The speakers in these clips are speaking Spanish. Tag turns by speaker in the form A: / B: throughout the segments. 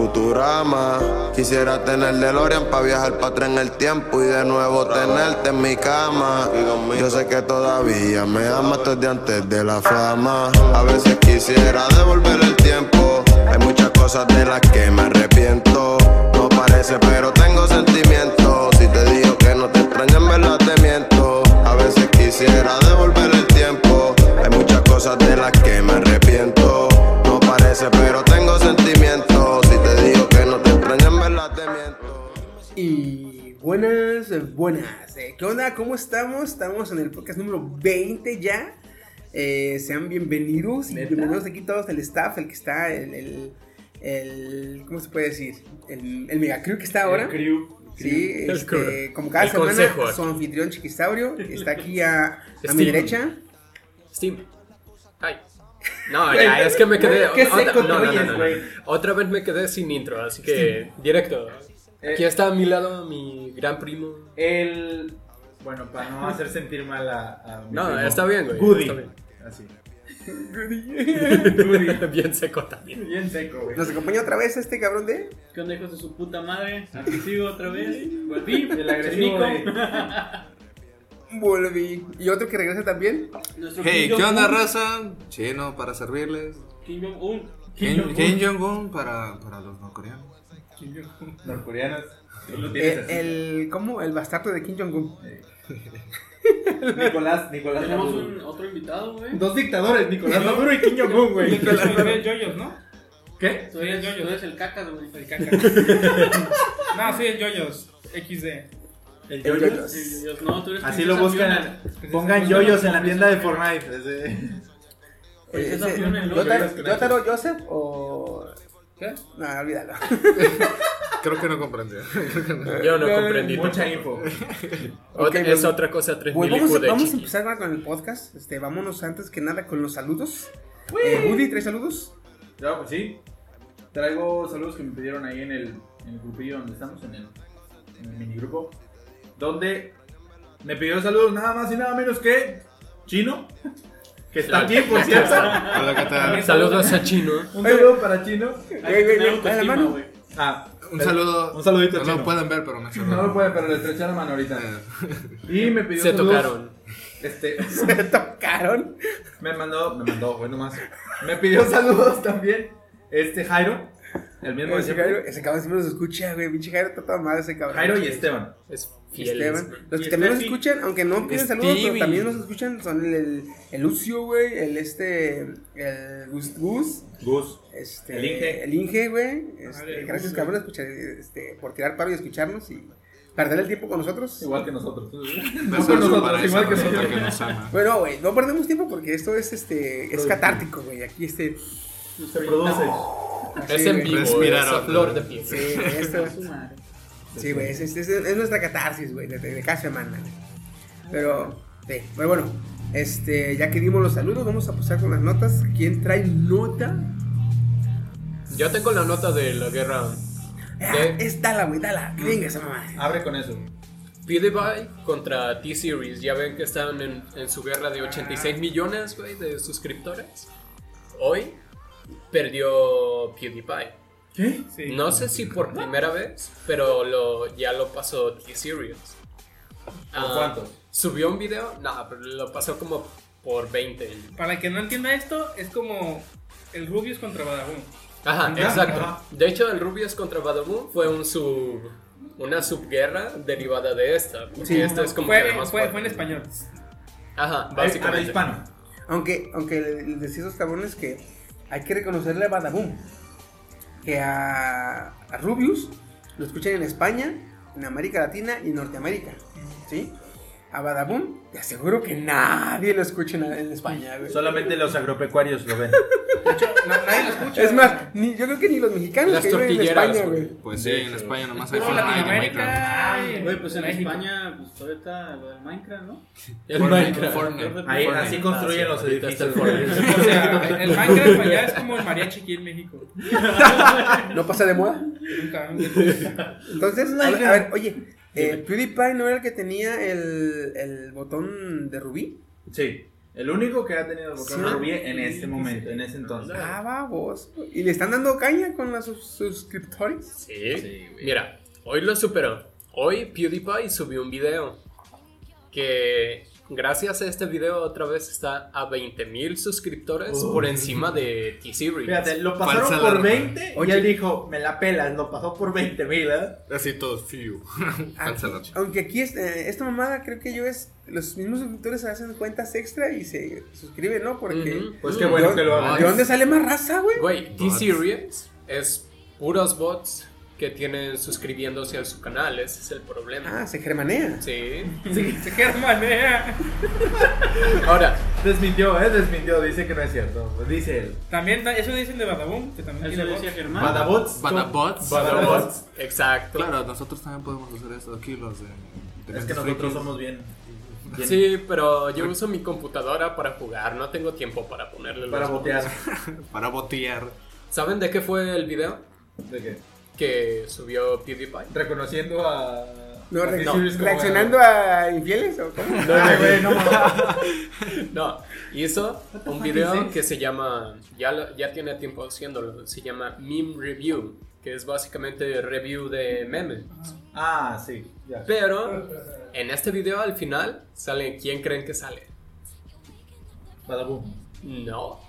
A: Futurama. Quisiera tener DeLorean para viajar para atrás en el tiempo y de nuevo tenerte en mi cama. Yo sé que todavía me amas desde antes de la fama. A veces quisiera devolver el tiempo. Hay muchas cosas de las que me arrepiento. No parece, pero tengo sentimientos. Si te digo que no te extraño, en verdad te miento. A veces quisiera devolver el tiempo. Hay muchas cosas de las que me arrepiento.
B: Buenas, eh, buenas. Eh, ¿Qué onda? ¿Cómo estamos? Estamos en el podcast número 20 ya. Eh, sean bienvenidos y bienvenidos aquí todos el staff, el que está, el, el, el- ¿cómo se puede decir? El, el mega crew que está ahora.
C: El crew.
B: Sí, este, como cada
D: El
B: semana,
D: consejo.
B: su anfitrión Chiquisaurio, está aquí a, a mi derecha.
D: Steam. Ay. No, ya, es que me quedé.
C: Qué
D: otra-
C: seco te
D: no, no, no,
C: oyes,
D: no, no.
C: güey.
D: Otra vez me quedé sin intro, así que directo. Aquí
C: Eh.
D: está a mi lado mi gran primo.
C: El. Bueno, para no hacer sentir mal a. a mi
D: No,
C: primo.
D: está bien, güey,
C: Goody.
D: está bien.
C: Así.
D: Bien seco también.
C: Bien seco, güey.
B: Nos acompaña otra vez este cabrón de.
E: ¿Qué onda, hijos de su puta madre? Aquí sigo otra vez. Volví.
C: El agresivo.
B: Volví. Y otro que regresa también.
E: Nuestro
F: Hey,
E: Kim
F: ¿qué onda, raza? Chino para servirles.
E: Kim Jong-un.
F: Kim, Kim Jong-un para, para los no coreanos.
C: Norcoreanos. Tú lo tienes
B: Eh, el, ¿Cómo? El bastardo de Kim Jong-un.
C: Nicolás, Nicolás.
E: Tenemos
C: Maduro.
E: un, otro invitado, güey.
C: Dos dictadores, Nicolás Maduro y Kim Jong-un, güey.
G: Soy el Yoyos, ¿no?
C: ¿Qué?
E: Tú eres, tú eres el cacas, güey.
G: El caca. no, soy el Yoyos. XD.
C: El
B: yoyos.
C: yoyos.
E: Sí, Dios, No, tú eres
C: Así lo buscan. Pongan yoyos en la tienda de Fortnite. Ese-
B: Eh,
E: Esa
B: ese-
E: Fiona en
B: ¿Yotaro,
C: Loyos,
B: Yotaro Joseph o.?
G: ¿Qué?
B: No, olvídalo.
F: Creo que no comprendí.
D: Yo no comprendí.
C: Mucha
D: tampoco.
C: info.
D: Otra-
B: Ok,
D: es
B: bueno.
D: otra cosa 3000
B: vamos,
D: IQ de
B: vamos a empezar ahora con el podcast. Este, vámonos antes que nada con los saludos. Eh, Woody, ¿traes saludos?
C: Ya, pues sí. Traigo saludos que me pidieron ahí en el, en el grupillo donde estamos, en el, en el minigrupo. Donde me pidió saludos nada más y nada menos que Chino. Que está aquí, por cierto.
F: Hola, ¿qué tal?
D: Saludos a Chino.
C: Un saludo para Chino.
B: Güey, güey, la mano.
C: Ah,
F: Un saludo.
C: Un saludito,
F: No
C: Chino.
F: lo pueden ver, pero me saludan.
C: No lo puede, pero le estreché la mano ahorita. Y me pidió
D: Se
C: saludos.
D: tocaron.
C: Este,
B: Se tocaron.
C: me mandó, me mandó, bueno más. Me pidió saludos también. Este Jairo. El mismo
B: Ese. Jairo, ese cabrón siempre nos escucha, güey. Pinche Jairo está toda madre ese cabrón.
C: Jairo y Esteban.
D: Es
B: Y
D: fiel.
B: Esteban. Los que también nos escuchan, aunque no piden saludos, pero también nos escuchan, son el, el, el Lucio, güey, el este, el Gus, Gus
C: Gus.
B: este,
C: El Inge.
B: el Inge, güey. Este, gracias, cabrón, escuchar, este, por tirar paro y escucharnos y perder el tiempo con nosotros.
C: Igual que nosotros. No
F: besos
C: con nosotros, igual que nosotros.
F: que nos ama.
B: Bueno, güey, no perdemos tiempo porque esto es, este, es catártico, güey. Aquí, este,
C: Se produce.
B: así,
D: Es en vivo,
F: Respirar
D: es flor de piel.
B: Sí, esto,
E: Su madre.
B: Sí, güey, es, es, es- es nuestra catarsis, güey, de, de- de cada semana. Pero, sí, pero bueno, este, ya que dimos los saludos, vamos a pasar con las notas. ¿Quién trae nota?
D: Yo tengo la nota de la guerra.
B: Ah,
D: ¿Qué?
B: es dala, güey, dala. Que venga esa mamá.
C: Abre con eso.
D: PewDiePie contra T-Series. Ya ven que están en, en su guerra de 86 millones, güey, de suscriptores. Hoy perdió PewDiePie.
C: ¿Qué?
G: Sí.
D: No sé si por primera vez, pero lo, ya lo pasó T-Series. Ah,
C: ¿Por cuánto?
D: ¿Subió un video? No, pero lo pasó como por 20.
G: Para el que no entienda esto, es como el Rubius contra Badabun.
D: Ajá,
C: Ya,
D: exacto.
C: ajá.
D: De hecho, el Rubius contra Badaboom fue un sub, una subguerra derivada de esta. Porque
B: Sí.
D: esta es como que
G: Fue,
D: más
G: fue,
D: fuerte.
G: fue en español.
D: Ajá, básicamente.
C: hispano.
B: Aunque, aunque les decía a esos cabrones que hay que reconocerle a Badaboom. Que a, Rubius lo escuchan en España, en América Latina y Norteamérica. ¿Sí? A Badaboom, te aseguro que nadie lo escucha en, en España, güey.
C: Solamente los agropecuarios lo ven.
G: De hecho, no- nadie lo escucha.
B: Es más, ni, yo creo que ni los mexicanos
D: Las
B: que viven en
D: tortilleras,
B: España,
D: güey.
F: Pues sí, en España nomás hay Fortnite
E: Güey, pues en
G: México.
E: España, pues todavía está lo del Minecraft, ¿no?
D: El
F: Fortnite,
D: Minecraft.
F: Fortnite.
C: Ahí,
D: Fortnite.
C: así construyen los
D: Ahorita
C: edificios.
D: el Fortnite.
G: O sea, el Minecraft allá es como el mariachi aquí en México.
B: No pasa de moda.
G: Nunca.
B: Entonces, a ver, a ver, oye, eh, PewDiePie no era el que tenía el, el botón de rubí.
C: Sí. El único que ha tenido el botón
B: Sí.
C: rubí en este momento, en ese entonces.
B: Ah. ¿Y le están dando caña con los sus- suscriptores?
D: Sí. Mira, hoy lo superó. Hoy PewDiePie subió un video que gracias a este video otra vez está a 20.000 suscriptores por encima de T-Series.
C: Fíjate, lo pasaron
F: Falsa
C: por
F: alarma.
C: 20 y él dijo, me la pelas, lo pasó por 20 mil, ¿eh?
F: Así todos, fiu. Falsa noche.
B: Aunque aquí es- eh, esta mamada creo que yo es. Los mismos suscriptores hacen cuentas extra y se suscriben, ¿no? Porque.
C: Pues qué bueno
B: ¿de,
C: que lo
B: dónde-
C: hagan.
B: ¿De dónde sale más raza, güey?
D: Güey, T-Series es puros bots que tienen suscribiéndose a su canal. Ese es el problema.
B: Ah, se germanea.
D: Sí.
G: Se germanea.
D: Ahora,
C: Desmintió, ¿eh? Desmintió, dice que no es cierto. Dice él.
G: También, ta- eso dicen de Badaboom, que también
E: Eso
G: tiene
E: decía.
C: Badabots.
F: Badabots.
C: Badabots.
D: exacto.
F: Claro, nosotros también podemos hacer eso aquí, los de. de
C: Es que nosotros
F: Frikis.
C: somos bien. bien
D: Sí, pero yo uso mi computadora para jugar. No tengo tiempo para ponerle los
C: Para botear.
F: Para botear.
D: ¿Saben de qué fue el video
C: ¿De qué?
D: Que subió PewDiePie?
C: Reconociendo a.
B: No, re-
C: como
B: ¿Reaccionando a infieles o cómo?
C: Ay, güey, no.
D: No, hizo un video que se llama, ya, lo- ya tiene tiempo haciéndolo, se llama Meme Review, que es básicamente review de memes.
C: Ah, sí. Ya.
D: Pero en este video al final sale, ¿quién creen que sale?
C: Badaboom.
D: No.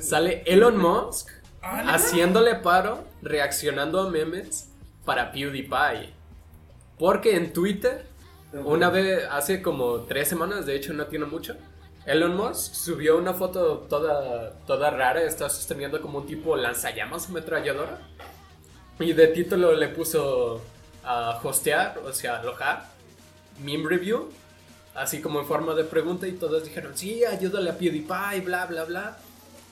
D: Sale Elon Musk haciéndole paro, reaccionando a memes para PewDiePie. Porque en Twitter, una vez, hace como tres semanas, de hecho no tiene mucho, Elon Musk subió una foto toda, toda rara, está sosteniendo como un tipo lanzallamas ametralladora. Y de título le puso a hostear, o sea, alojar, meme review, así como en forma de pregunta y todos dijeron, sí, ayúdale a PewDiePie, bla, bla, bla.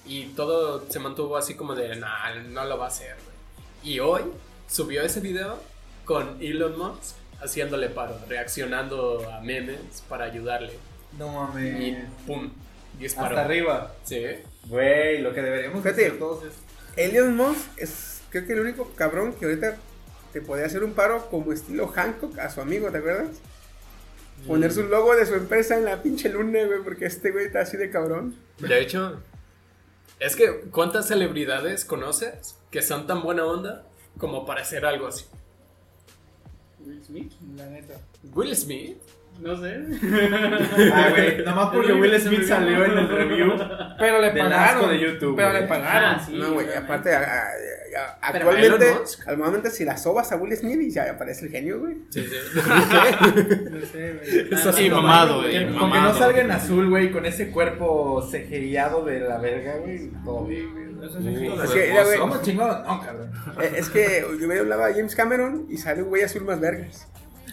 D: Y todo se mantuvo así como de, nah, no lo va a hacer. güey". Y hoy subió ese video con Elon Musk haciéndole paro, reaccionando a memes para ayudarle.
C: No
D: Y
C: mames.
D: pum, disparó.
C: Hasta arriba.
D: Sí.
C: Güey, lo que deberíamos
B: Fíjate.
C: hacer todos es.
B: Elon Musk es creo que el único cabrón que ahorita te podría hacer un paro como estilo Hancock a su amigo, ¿te acuerdas? Poner su logo de su empresa en la pinche luna, güey, porque este güey está así de cabrón.
D: De hecho, es que ¿cuántas celebridades conoces que son tan buena onda como para hacer algo así?
E: Will Smith.
G: La neta.
D: Will Smith.
E: No sé.
C: Ah, güey, nomás porque Will Smith salió en el review.
G: Pero le pagaron.
C: de YouTube,
G: Pero
C: güey.
G: le pagaron.
E: Ah, sí.
B: no, güey, aparte, a- a- a-
D: Pero
B: actualmente,
D: Musk.
B: actualmente si la sobas a Will Smith y ya aparece el genio, güey.
D: Sí, sí.
G: No sé, güey.
D: Eso sí,
F: Y mamado, güey.
C: Con que no salga en azul, güey, con ese cuerpo cejereado de la verga, güey. Todo bien, güey.
G: Eso sí,
F: Uh,
G: sí.
B: Es que, mira, güey,
C: ¿Cómo chingado? No, cabrón.
B: eh, es que yo me hablaba a James Cameron y sale un güey azul más vergas.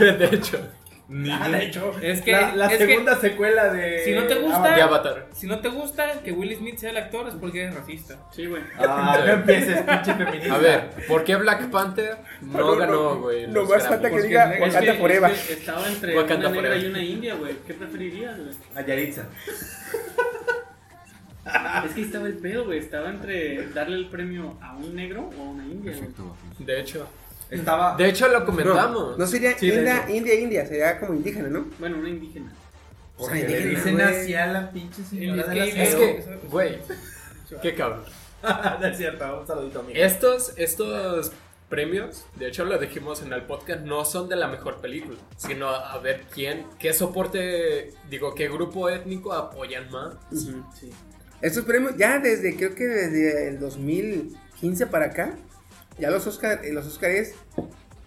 D: De hecho,
F: Ni
C: Ah, de hecho,
G: Es que-
C: la, la
G: es que-
C: segunda secuela de.
G: Si no te gusta-
D: de Avatar.
G: Si no te gusta que Will Smith sea el actor es porque eres racista.
E: Sí, güey.
C: Ah, no empieces, pinche feminista.
D: A ver, ¿por qué Black Panther no
B: No, no,
D: ganó, güey?
B: no más falta que diga Wakanda
E: que-
B: Forever.
E: es que estaba entre
D: Wakanda
E: una negra
D: Forever.
E: y una india, güey. ¿Qué preferirías, güey?
C: A Yaritza.
E: Es que estaba el pedo, güey. Estaba entre darle el premio a un negro o a una india, güey.
F: Perfecto, guapo.
D: De hecho,
C: Estaba.
D: de hecho lo comentamos.
B: no sería
C: Sí,
B: India. India, India, sería como indígena, ¿no?
E: Bueno, una indígena.
B: Ay,
C: le
B: déjenme,
C: dicen así a la pinche señora
G: Es
C: de
G: que-
C: la
D: Es
G: Pero-
D: que, güey, qué cabrón.
C: no es cierto, un saludito amigo.
D: Estos, estos premios, de hecho lo dijimos en el podcast, no son de la mejor película, sino a ver quién, qué soporte, digo, qué grupo étnico apoyan más.
E: Sí.
B: Estos premios, ya desde, creo que desde el 2015 para acá, ya los Oscar, eh, los Oscar es,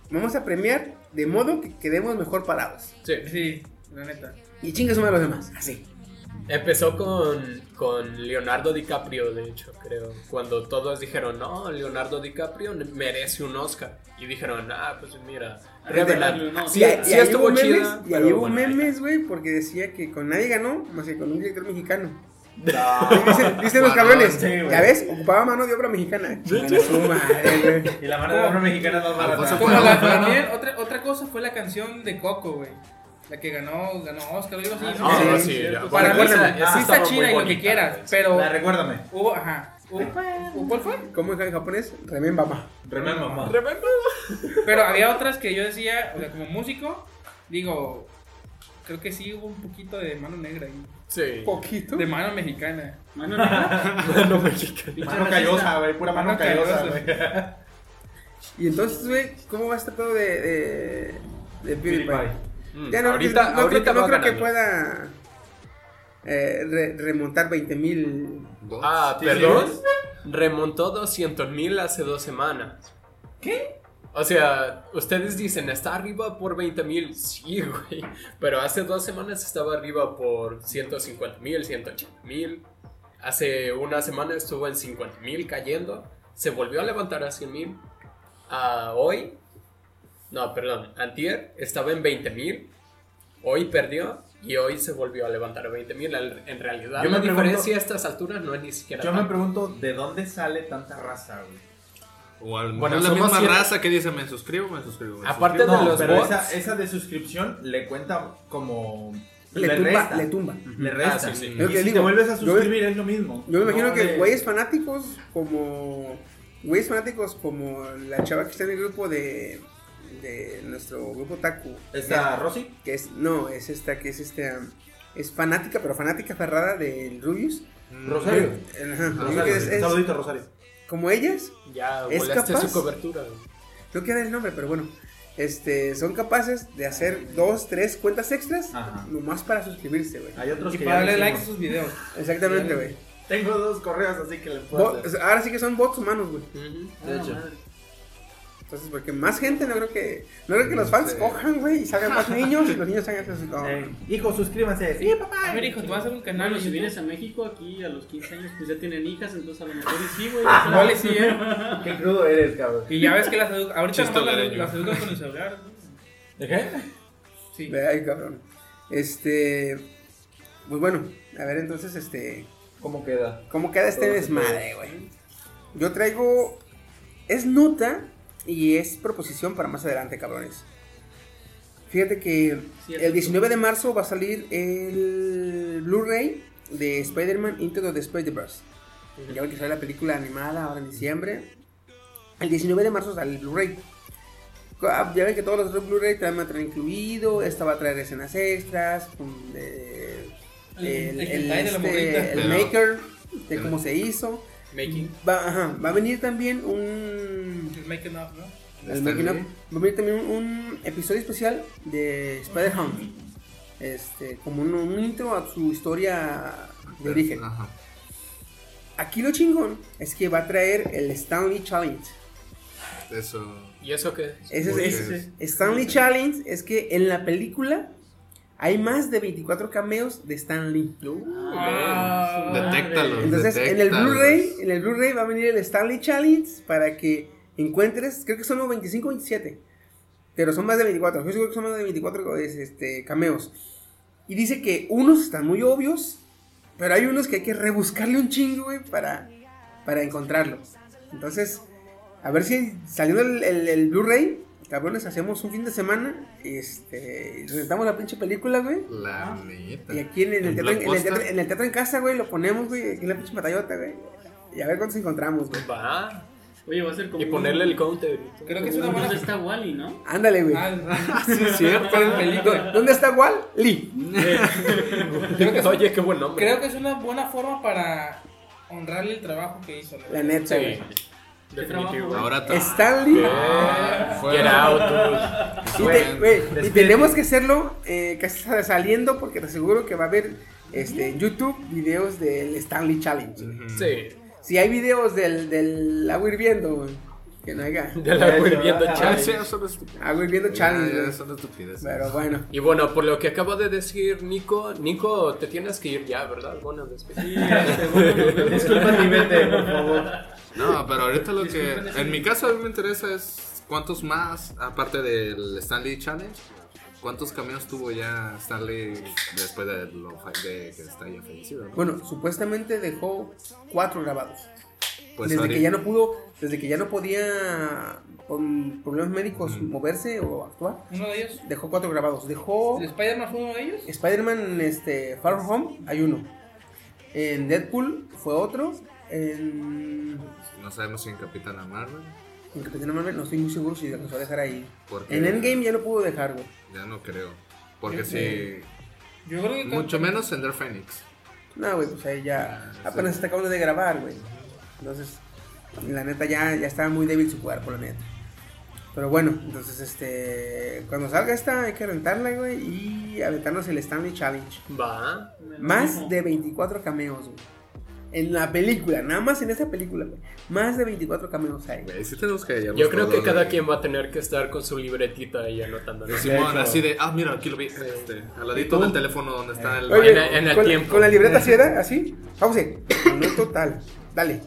B: vamos a premiar de modo que quedemos mejor parados.
D: Sí.
G: Sí, la neta.
B: Y chingas uno a los demás, así.
D: Empezó con, con Leonardo DiCaprio, de hecho, creo. Cuando todos dijeron, no, Leonardo DiCaprio merece un Oscar. Y dijeron, ah, pues mira, Sí,
B: y, ahí-
D: sí estuvo
B: memes, y ahí hubo
D: bueno,
B: memes, güey, porque decía que con nadie ganó, más que con un director mexicano.
C: No.
B: Dicen, dicen los cabrones,
C: sí,
B: ya ves, ocupaba mano de obra mexicana. Madre.
C: Y la mano de obra mexicana no va a
F: Alfonso
C: ganar.
G: Como la, también, otra, otra cosa fue la canción de Coco, güey. La que ganó, ganó Oscar algo así. ¿no?
D: Ah,
B: Sí,
D: sí,
B: sí,
D: ya.
G: Para mí
D: Bueno,
G: esa- sí está
D: muy
G: chida y lo que quieras, pero
C: La recuérdame.
G: hubo, ajá. ¿Cuál fue?
B: ¿Cómo es en japonés? Remen mamá.
C: Remember, mamá.
G: Pero había otras que yo decía, o sea, como músico, digo, creo que sí hubo un poquito de mano negra ahí.
D: Sí.
B: Poquito.
G: De mano mexicana.
E: Mano negra.
D: Mano mexicana.
C: Mano callosa, güey, pura mano
G: Mano
C: callosa, güey.
B: Y entonces, güey, ¿cómo va este pedo de, de, de PewDiePie?
C: PewDiePie.
D: Mm,
B: Ya no,
D: ahorita,
B: no creo
D: ahorita
B: que, no creo que pueda eh, re- remontar 20 mil.
D: Ah, perdón.
C: sí.
D: Remontó 200 mil hace dos semanas.
C: ¿Qué?
D: O sea, ustedes dicen, está arriba por 20 mil. Sí, güey. Pero hace dos semanas estaba arriba por 150 mil, 180 mil. Hace una semana estuvo en 50 mil cayendo. Se volvió a levantar a 100 mil. Ah, hoy, no, perdón, antier estaba en 20 mil. Hoy perdió y hoy se volvió a levantar a 20 mil. En realidad,
C: Yo
D: la
C: me pregunto-
D: diferencia a estas alturas no es ni siquiera
C: Yo me
D: tan-
C: pregunto, ¿de dónde sale tanta raza, güey?
F: O a lo mejor
D: Bueno,
F: es la misma
D: cien-
F: raza que dice me suscribo, me suscribo. me
D: Aparte
F: suscribo".
D: de
C: No,
D: los
C: pero
D: bots.
C: esa, esa de suscripción le cuenta como...
B: Le, tumba,
C: resta.
B: le tumba.
C: Le resta.
D: Ah, sí, sí.
C: Y si
B: digo,
C: te vuelves a
B: yo-
C: suscribir es lo mismo.
B: Yo me imagino
C: No
B: que
C: de-
B: güeyes fanáticos como. Güeyes fanáticos como la chava que está en el grupo de. de nuestro grupo Taku.
C: ¿Esta Rosy?
B: Que es. No, es esta que es este. um, es fanática, pero fanática ferrada del Rubius.
C: Rosario.
B: Ajá,
C: Rosario.
B: es- es
C: Saludito, Rosario.
B: Como ellas,
D: Ya
B: ¿Es capaz?
D: su cobertura.
B: no queda el nombre, pero bueno. Este, son capaces de hacer dos, tres cuentas extras
C: Ajá.
B: nomás para suscribirse, güey.
C: Hay otros
G: Y
C: que
G: para darle likes a sus videos.
B: Exactamente, güey.
C: Tengo dos correos, así que le puedo
B: Bo-
C: hacer.
B: Ahora sí que son bots humanos, güey.
C: De hecho.
B: Entonces, porque más gente, no creo que. No creo que los fans
F: Sí.
B: cojan, güey, y salgan más niños y los niños salgan así como.
C: Eh, hijo, suscríbanse. Sí, papá.
G: A ver, hijo, te vas a hacer un canal.
E: Bueno,
G: en
E: si vienes a México aquí a los 15 años, pues ya tienen hijas, entonces a lo mejor y sí, güey.
G: Igual y sí, ¿eh?
C: Qué crudo eres, cabrón.
G: Y ya ves que las edu- ahorita las, las educan con el celular. ¿no?
C: ¿De qué?
G: Sí.
B: Ve ahí, cabrón. Este. Pues bueno, a ver entonces, este.
C: ¿Cómo queda?
B: ¿Cómo queda este
C: Todo
B: desmadre, güey? Yo traigo. Es nota y es proposición para más adelante, cabrones. Fíjate que
E: Cierto.
B: el 19 de marzo va a salir el Blu-ray de Spider-Man Into the Spider-Verse. Ya ven que sale la película animada ahora en diciembre. El 19 de marzo sale el Blu-ray. Ah, Ya ven que todos los otros Blu-ray también van a traer incluido. Esta va a traer escenas extras. con, eh,
G: El-
B: este, maker de cómo se hizo.
D: Making.
B: Va, ajá, va a venir también un.
G: El making of, ¿no?
B: el making
F: Lee.
B: va a venir también un, un episodio especial de Spider-Ham. Este, como un, un intro a su historia de origen.
F: Ajá.
B: Aquí lo chingón es que va a traer el Stanley Challenge.
F: Eso.
D: ¿Y eso qué?
B: Ese
F: Porque
B: es, ese. Stanley Challenge es que en la película hay más de 24 cameos de Stan Lee.
G: Ah,
F: Detéctalos.
B: Entonces, en el. Blu-ray, en el Blu-ray va a venir el Stanley Challenge para que encuentres, creo que son los 25 o 27, pero son más de 24, yo seguro que son más de 24 es, este, cameos. Y dice que unos están muy obvios, pero hay unos que hay que rebuscarle un chingo, güey, para, para encontrarlos. Entonces, a ver si saliendo el, el- el Blu-ray, cabrones, hacemos un fin de semana, este, y rentamos la pinche película, güey.
F: La neta.
B: Y aquí en el,
F: ¿En
B: teatro, en, el teatro, en el teatro en casa, güey, lo ponemos, güey, aquí en la pinche batallota, güey. Y a ver cuántos encontramos, güey.
D: Va.
E: Oye, va a ser como.
D: Y ponerle el counter.
G: Creo que es una buena.
E: ¿Dónde está Wally, no?
B: Ándale, güey.
G: Ah,
F: Sí, es cierto.
B: ¿Dónde está Wal? Lee.
G: Creo que, es,
D: Oye, qué buen nombre.
G: creo que es una buena forma para honrarle el trabajo que hizo.
B: La neta,
D: Sí,
B: güey.
D: Definitivo.
F: Ahora ta-
B: Stanley.
F: Ah,
D: Get out, dude.
B: Y, te- tenemos que hacerlo eh, casi saliendo porque te aseguro que va a haber este, en YouTube videos del Stanley Challenge.
D: Sí.
B: Si hay videos del, del agua hirviendo, que no haya.
D: De la
C: De hecho,
D: hirviendo challenge.
B: Agua hirviendo challenge,
F: son estúpidos.
B: Pero bueno.
D: Y bueno, por lo que acaba de decir Nico, Nico, te tienes que ir ya, ¿verdad? Bueno, después.
E: Sí, este.
C: Disculpa y vete, por favor.
F: No, pero ahorita lo que. En mi caso, a mí me interesa es cuántos más, aparte del Stanley Challenge, cuántos caminos tuvo ya Stanley después de, lo, de que está ya fallecido, ¿no?
B: Bueno, supuestamente dejó cuatro grabados.
F: Pues
B: desde que ya no pudo, desde que ya no podía por problemas médicos moverse o actuar,
G: Uno de ellos.
B: dejó cuatro grabados. Dejó
G: ¿El Spider-Man fue uno de ellos?
B: Spider-Man este, Far From Home, hay uno. En Deadpool fue otro. En,
F: No sabemos si en Capitana Marvel.
B: en Capitán Marvel no estoy muy seguro si los va a dejar ahí.
F: Porque
B: En Endgame ya lo pudo dejar, güey.
F: Ya no creo. Porque
B: Sí.
F: si.
G: Yo creo que.
F: Mucho menos Ender Phoenix.
B: No, güey, pues ahí ya apenas está acabando de grabar, güey. Entonces, la neta ya, ya estaba muy débil su cuerpo, la neta. Pero bueno, entonces este cuando salga esta hay que rentarla, güey, y aventarnos el Stanley Challenge.
D: Va.
B: Más de 24 cameos, güey. En la película, nada más en esa película, güey. Más de 24 cameos hay.
F: Güey, sí tenemos que hallarlos
D: Yo creo que
F: todos,
D: cada
F: güey.
D: quien va a tener que estar con su libretita y anotando.
F: Simón, así de, ah, mira, aquí lo vi. Este, al ladito del teléfono donde está el.
B: Oye,
D: En- en el
B: con,
D: tiempo.
B: con la libreta así era, así. Pause. Minuto tal. Dale.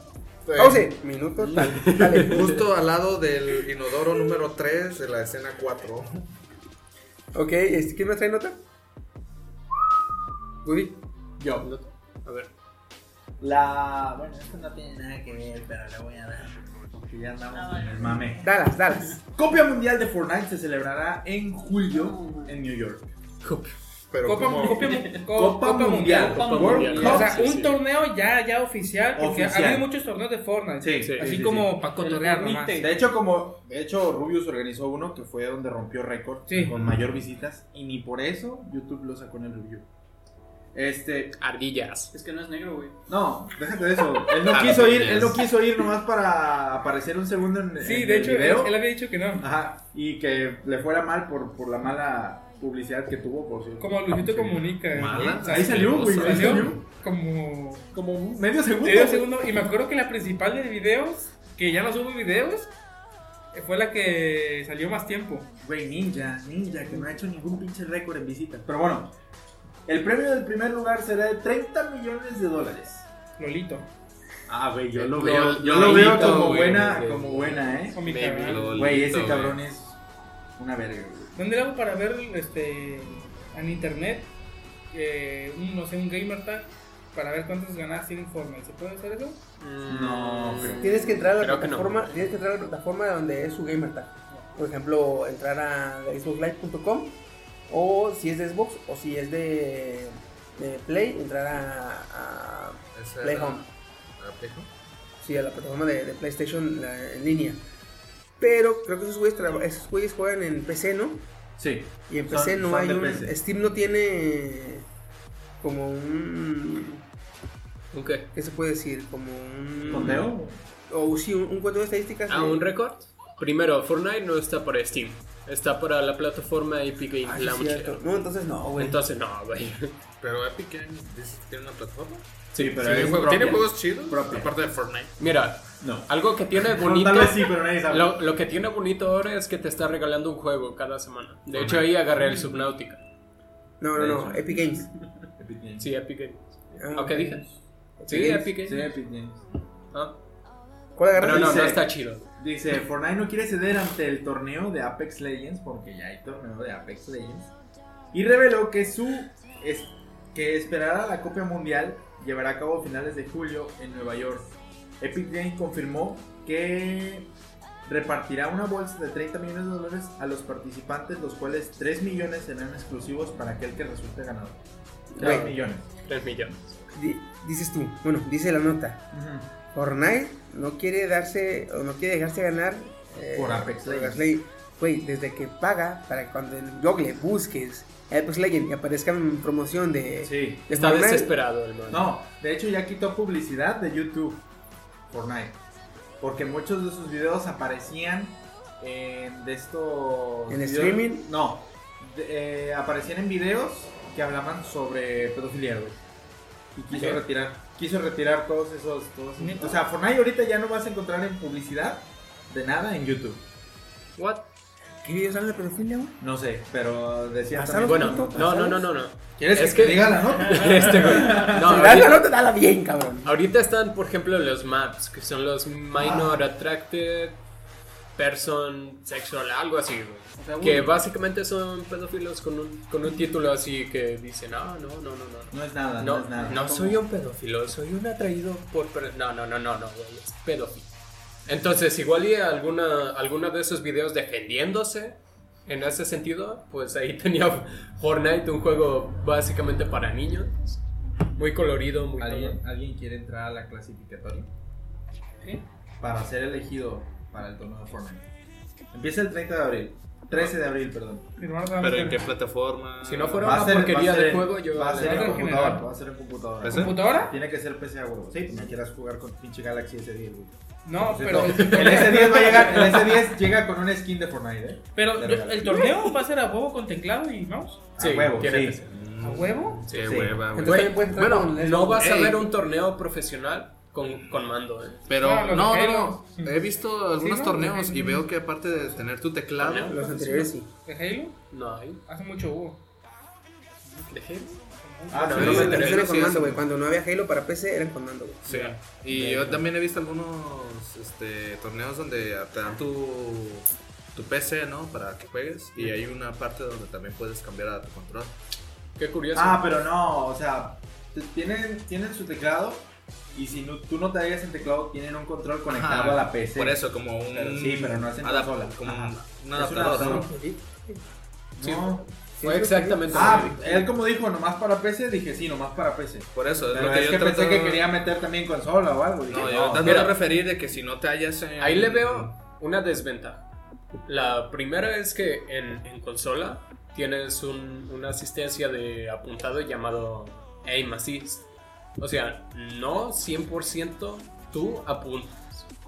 B: Pause. Minuto tal. Dale.
F: Justo al lado del inodoro número 3 de la escena 4.
B: Ok, este, ¿quién me trae nota? Woody.
C: Yo. La. Bueno, esto no tiene nada que ver, pero le voy a dar. Porque ya andamos en el mame.
B: Dalas, dalas.
C: Copia Mundial de Fortnite se celebrará en julio en New York.
F: Pero
G: Copa,
F: como-
G: Copa,
C: Copa
G: Copa
C: Mundial.
D: Copa
C: World
D: Mundial.
C: Cup.
G: O sea,
D: Sí,
G: un
D: sí.
G: torneo ya, ya oficial, porque
C: Oficial.
G: ha habido muchos torneos de Fortnite.
C: Sí,
D: Sí.
G: Así
C: sí,
G: como
C: sí.
G: para cotorrear nomás.
C: De hecho, como. De hecho, Rubius organizó uno que fue donde rompió récord
G: Sí.
C: con mayor visitas. Y ni por eso YouTube lo sacó en el review. Este.
D: Ardillas.
E: Es que no es negro, güey.
C: No, déjate de eso. Él no
F: Ah,
C: quiso ir, él no quiso ir nomás para aparecer un segundo en,
G: Sí,
C: en
G: de
C: el
G: hecho, él,
C: video.
G: él había dicho que no.
C: Ajá, y que le fuera mal por, por la mala publicidad que tuvo, por cierto.
G: Como Luisito
C: Sí.
G: Comunica. ¿eh?
F: Mala.
C: Ahí salió, güey, ahí
G: Salió
C: salió.
G: como
C: Como medio segundo.
G: medio segundo. Y me acuerdo que la principal de videos, que ya no sube videos, fue la que salió más tiempo.
C: Güey, Ninja, Ninja, que no ha hecho ningún pinche récord en visitas. Pero bueno, el premio del primer lugar será de 30 millones de dólares.
G: Lolito.
C: Ah, güey, yo lo
F: Lo-
C: veo, yo
F: lo
C: lo veo como buena, como buena, eh.
F: Lo-
C: Güey, ese cabrón es una verga, güey.
G: ¿Dónde le hago para ver este en internet? eh, un, no sé, un gamer tag para ver cuántas ganadas tiene Fortnite. ¿Se puede hacer eso?
C: No, creo.
B: Tienes que entrar a la
D: Creo que no.
B: plataforma, tienes que entrar a la plataforma donde es su gamer tag. Por ejemplo, entrar a xboxlive.com o si es de Xbox o si es de, de Play, entrar a, a Play
F: era-
B: Home.
F: ¿a Play Home?
B: Sí, a la plataforma de, de PlayStation la- en línea. Pero creo que esos güeyes, esos güeyes juegan en PC, ¿no?
C: Sí.
B: Y en
C: Son-
B: PC no
C: son
B: hay un.
C: PC.
B: Steam no tiene como un.
D: ¿Un qué?
B: ¿Qué se puede decir? Como un.
C: ¿Conteo?
B: O sí, un, un conteo de estadísticas.
D: Ah,
B: de-
D: un récord. Primero, Fortnite no está para Steam. Está para la plataforma Epic Game
B: Ah,
D: Launcher.
B: cierto. No, entonces no, güey.
D: Entonces, no, güey.
F: Pero Epic Games tiene una plataforma.
C: Sí, pero
F: ¿Tiene,
C: es
F: juego-
C: propia.
F: ¿tiene juegos chidos?
C: Propia.
F: Aparte de Fortnite.
D: Mira,
C: No.
D: algo que tiene bonito.
C: tal vez sí, pero nadie sabe.
D: Lo, lo que tiene bonito ahora es que te está regalando un juego cada semana. De hecho, ahí agarré el Subnautica.
B: No, no, no. Epic Games.
C: Epic Games.
D: Sí, Epic Games.
B: Ah,
D: ¿O qué
B: ok.
D: dije? Sí,
B: Games.
D: Epic Games.
C: Sí, Epic Games.
D: Ah,
B: ¿Cuál agarras?
D: Pero no, no está chido.
C: Dice, Fortnite no quiere ceder ante el torneo de Apex Legends, porque ya hay torneo de Apex Legends, y reveló que su es- que esperará la Copa Mundial llevará a cabo a finales de julio en Nueva York. Epic Games confirmó que repartirá una bolsa de 30 millones de dólares a los participantes, los cuales 3 millones serán exclusivos para aquel que resulte ganador. 3
B: Güey.
C: millones.
D: 3 millones.
B: Di- dices tú. Bueno, dice la nota. Fortnite no quiere darse o no quiere dejarse ganar eh,
C: Por Apex Legends.
B: Legends. Güey, desde que paga para que cuando en Google busques Apex Legends y aparezca en promoción de,
C: Sí.
B: de
D: Está
B: Fortnite,
D: desesperado el man.
C: No, de hecho ya quitó publicidad de YouTube Fortnite. Porque muchos de sus videos aparecían en de estos.
B: ¿En
C: videos-
B: streaming?
C: No, de- eh, aparecían en videos que hablaban sobre pedofilia, güey. Y quiso retirar, quiso retirar todos esos, todos. O sea, Fortnite ahorita ya no vas a encontrar en publicidad de nada en YouTube.
D: What?
B: ¿Qué videos hablan de pedofilia, güey?
C: No sé, pero decía también-
D: Bueno, no, no, no, no, no.
C: ¿Quieres
D: es
C: que,
D: que-
C: te diga la nota?
D: Este, güey. No,
B: si das la nota, dala bien, cabrón.
D: ahorita están, por ejemplo, los maps, que son los Minor Attracted Person Sexual, algo así, güey.
E: O sea,
D: Que
E: uy,
D: básicamente son pedófilos con un, con un título así que dicen, no, no, no, no, no.
C: No es nada, no,
D: No,
C: es nada.
D: no soy un pedófilo, soy un atraído por... No, no, no, no, no, güey, es pedófilo. Entonces, igual y alguna, alguna de esos videos defendiéndose en ese sentido, pues ahí tenía Fortnite, un juego básicamente para niños. Muy colorido, muy
C: ¿Alguien. ¿Alguien quiere entrar a la clasificatoria?
G: ¿Qué?
C: Para ser elegido para el torneo de Fortnite. Empieza el 30 de abril. 13 de abril, perdón.
G: A
F: ¿Pero en qué plataforma?
D: Si no fuera
C: Va a
D: una
C: ser-
D: porquería
C: a
D: de juego, yo
C: Va a ser en computadora. Va a ser en computadora.
F: ¿PC?
G: ¿Computadora?
C: Tiene que ser PC a huevo. Sí, no quieras jugar con pinche Galaxy S10, güey.
G: No, pero.
C: El S10 va a llegar, el S10 llega con una skin de Fortnite, ¿eh?
G: Pero el torneo va a ser a huevo con teclado y mouse.
C: A
D: Sí,
C: huevo,
D: tiene
C: sí.
G: ¿A huevo?
C: Sí.
F: hueva,
D: bueno, no vas a ver un torneo profesional con, con mando, eh.
F: Pero
G: Ah,
F: no, no, no. He visto algunos
G: ¿no?
F: torneos
G: Sí.
F: y veo que aparte de tener tu teclado,
D: ¿Torneo?
B: Los anteriores sí.
G: ¿De Halo?
D: No hay.
G: Hace mucho hubo.
D: ¿De Halo?
C: Ah,
D: Bueno,
C: sí,
D: no me
C: sí.
B: Antes eran con
F: sí,
B: mando,
F: sí.
B: güey. Cuando no había Halo para PC, eran con mando, güey.
F: Sí. Y yo también he visto algunos este, torneos donde te dan tu, tu PC, ¿no? Para que juegues. Y hay una parte donde también puedes cambiar a tu control.
D: Qué curioso.
C: Ah, pero no, o sea, tienen, tienen su teclado y si no, tú no te hallas en teclado, tienen un control conectado
F: Ajá.
C: a la PC.
F: Por eso, como un.
C: Pero sí, pero no es en
F: adap-
C: consola.
F: Como
C: Ajá.
F: un, adaptador, ¿no?
D: Sí.
C: No.
D: Fue exactamente
C: Ah, él como dijo, nomás para PC, dije sí, nomás para PC.
F: Por eso, es
C: Pero
F: lo que
C: es
F: yo
C: que pensé
F: trato-
C: que quería meter también consola o algo. Dije,
F: No,
C: no,
F: yo trato
D: mira.
F: de referir de que si no te hallas en.
D: Ahí le veo una desventaja. La primera es que en, en consola tienes un- una asistencia de apuntado llamado Aim Assist. O sea, no 100% tú apuntas,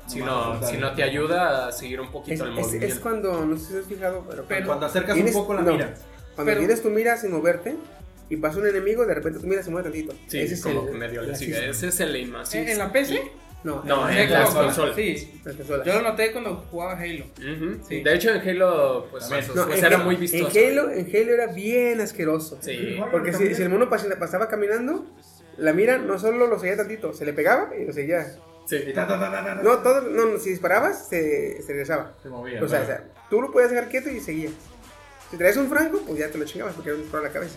D: sino,
C: apuntar.
D: sino te ayuda a seguir un
B: Es,
D: poquito el
B: es-
D: movimiento.
B: es cuando, no sé si has fijado, pero,
G: Pero
C: Cuando acercas
B: tienes-
C: un poco la
B: no,
C: mira.
B: Cuando
G: Pero-
B: tienes tu mira sin moverte y pasa un enemigo, de repente tu mira se mueve tantito.
D: Sí,
B: Ese es
D: como
B: el-
D: que medio
B: el
D: le sigue. Ese es el Aim Assist.
G: ¿En, la PC?
B: No,
D: No,
B: en
D: en
G: ¿no?
D: consolas.
G: Sí. Yo lo noté cuando jugaba Halo.
D: Ujú.
G: Sí.
D: De hecho, en Halo, pues,
C: También.
D: pues,
B: No,
D: pues
B: en
D: era
B: Halo-
D: muy vistoso.
B: En Halo, en Halo era bien asqueroso.
D: Sí.
B: Porque si, si el mono pas- pasaba caminando, la mira no solo lo seguía tantito, se le pegaba y lo seguía.
D: Sí.
C: Y ta, ta, ta, ta, ta, ta.
B: No, todo, no, si disparabas, se, se regresaba.
C: Se movía.
B: O sea, o sea, tú lo podías dejar quieto y seguía. Si traías un franco, pues ya te lo chingabas porque era un disparo a la cabeza.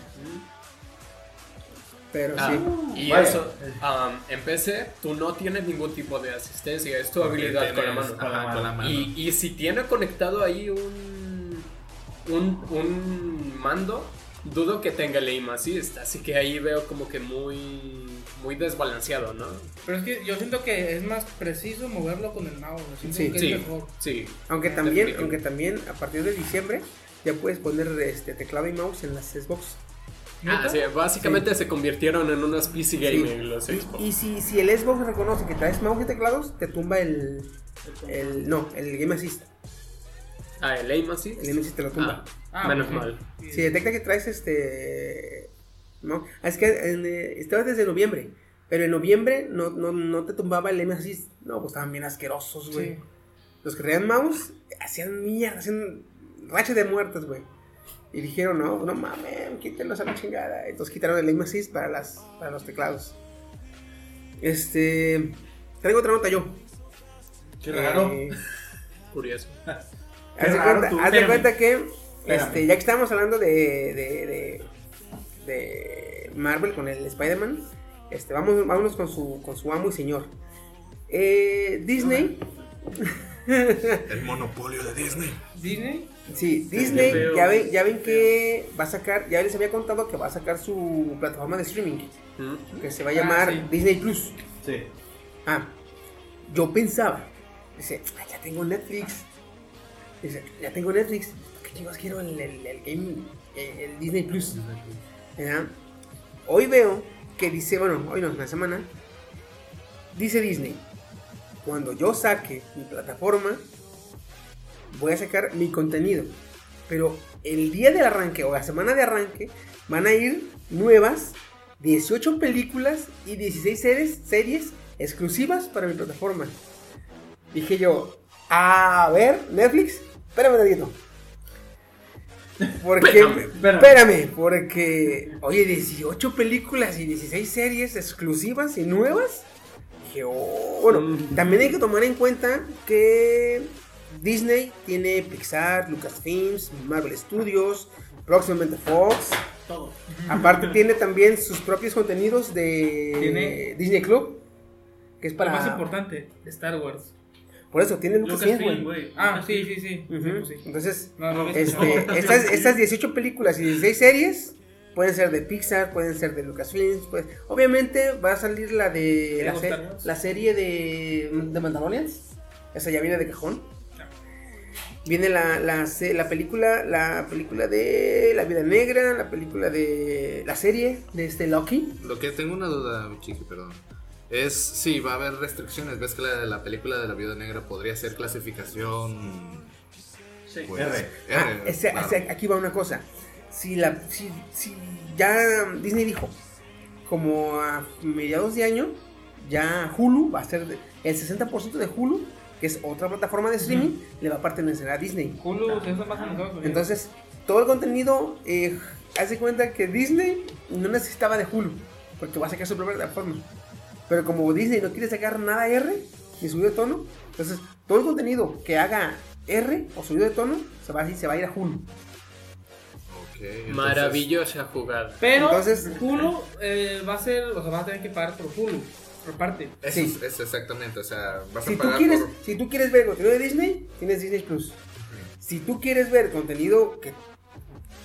B: Pero
D: Ah,
B: sí.
D: y
C: Vaya.
D: eso, um, en PC, tú no tienes ningún tipo de asistencia, es tu habilidad con la mano.
F: ajá, con la mano.
D: Y, y si tiene conectado ahí un, un, un mando, dudo que tenga el aim assist, así que ahí veo como que muy, muy desbalanceado, ¿no?
G: Pero es que yo siento que es más preciso moverlo con el mouse.
B: Sí,
G: que
D: Sí,
G: es mejor.
D: sí.
B: Aunque también,
D: Definitivo.
B: aunque también a partir de diciembre ya puedes poner este teclado y mouse en las Xbox.
D: Ah, sí, básicamente se convirtieron en unos PC gaming los
B: Y-
D: Xbox.
B: Y, si, si el Xbox reconoce que traes mouse y teclados, te tumba el, el no, el Game Assist.
D: Ah, el aim assist.
B: El Game Assist te lo tumba.
D: Ah,
G: Ah,
D: menos mal.
B: Si detecta que traes este. No, es que en, eh, estaba desde noviembre. Pero en noviembre no, no, no te tumbaba el M Assist. No, pues estaban bien asquerosos, güey.
G: Sí.
B: Los que traían mouse hacían mierda, hacían racha de muertos, güey. Y dijeron, no, no mames, quítenlos a la chingada. Entonces quitaron el aim assist para, las, para los teclados. Este. Traigo otra nota yo.
C: Qué raro.
B: Eh,
D: Curioso.
B: Haz de cuenta,
C: tú.
B: haz de
C: Espérame.
B: cuenta que. Este, ya que estábamos hablando de, de, de, de Marvel con el Spider-Man, este, vamos, vámonos con su, con su amo y señor. Eh, Disney,
F: El monopolio de Disney.
G: Disney.
B: sí, Disney, ya ven, ya ven que va a sacar, ya les había contado que va a sacar su plataforma de streaming,
D: ¿Mm?
B: que se va a
G: Ah,
B: llamar
G: sí.
B: Disney Plus.
C: Sí.
B: Ah, yo pensaba, dice, "Ah, ya tengo Netflix. Dice, ya tengo Netflix. ¿Qué chingos quiero el, el, el Disney Plus? Hoy veo que dice, bueno, hoy no, una semana. Dice Disney, cuando yo saque mi plataforma, voy a sacar mi contenido. Pero el día de arranque o la semana de arranque van a ir nuevas 18 películas y 16 series, series exclusivas para mi plataforma. Dije yo, a ver, Netflix, espérame tantito. Porque,
D: Espérame,
C: espérame.
B: espérame, porque, oye, 18 películas y 16 series exclusivas y nuevas. Dije, oh, bueno,
D: Mm.
B: también hay que tomar en cuenta que Disney tiene Pixar, Lucasfilms, Marvel Studios, próximamente Fox.
G: Todo.
B: Aparte tiene también sus propios contenidos de
G: Tiene-
B: Disney Club, que es
G: Lo más
B: para...
G: importante, Star Wars.
B: Por eso, tiene Lucasfilm,
E: Lucasfilm,
B: güey.
G: Ah, sí, sí, pues sí.
B: Entonces,
G: No, no,
B: este, estas, estas 18 películas y 16 series pueden ser de Pixar, pueden ser de Lucasfilm. Pues, obviamente va a salir la de la, serie de, de Mandalorians. Esa ya viene de cajón. Viene la, la película, la película de La Vida Negra, la película de la serie de este Loki.
F: Lo que tengo una duda, Chiqui, perdón. Es si va a haber restricciones. ¿Ves que la, la película de la viuda negra podría ser clasificación.
E: Sí.
F: pues,
C: R.
B: Ah, ese-
F: claro.
B: ese- aquí va una cosa. Si, la, si, si ya Disney dijo, como a mediados de año, ya Hulu va a ser de- el 60% de Hulu, que es otra plataforma de streaming, le va a pertenecer a Disney.
G: Hulu más.
B: Entonces, todo el contenido, eh, haz de cuenta que Disney no necesitaba de Hulu, porque va a sacar su propia plataforma. Pero como Disney no quiere sacar nada R, ni subido de tono, entonces todo el contenido que haga R o subido de tono se va, a ir- se va a ir a Hulu.
F: Ok, entonces-
D: Maravillosa jugada.
G: Pero
B: Entonces-
G: Hulu eh, va a ser, o sea, vas a tener que pagar por Hulu, por parte.
F: Eso
B: Sí.
F: es, exactamente, o sea, vas
B: Si
F: a
B: tú,
F: pagar
B: quieres,
F: por...
B: si tú quieres ver contenido de Disney, tienes Disney Plus. Si tú quieres ver contenido que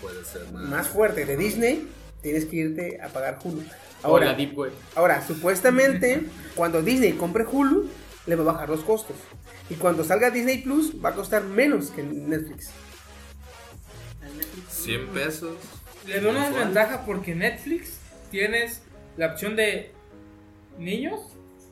F: Puede ser más...
B: más fuerte de Disney, tienes que irte a pagar Hulu.
D: O la
B: Ahora,
D: Deep Web.
B: Ahora, supuestamente, cuando Disney compre Hulu, le va a bajar los costos. Y cuando salga Disney Plus, va a costar menos que Netflix.
F: 100 pesos.
G: Le veo una desventaja porque Netflix tienes la opción de niños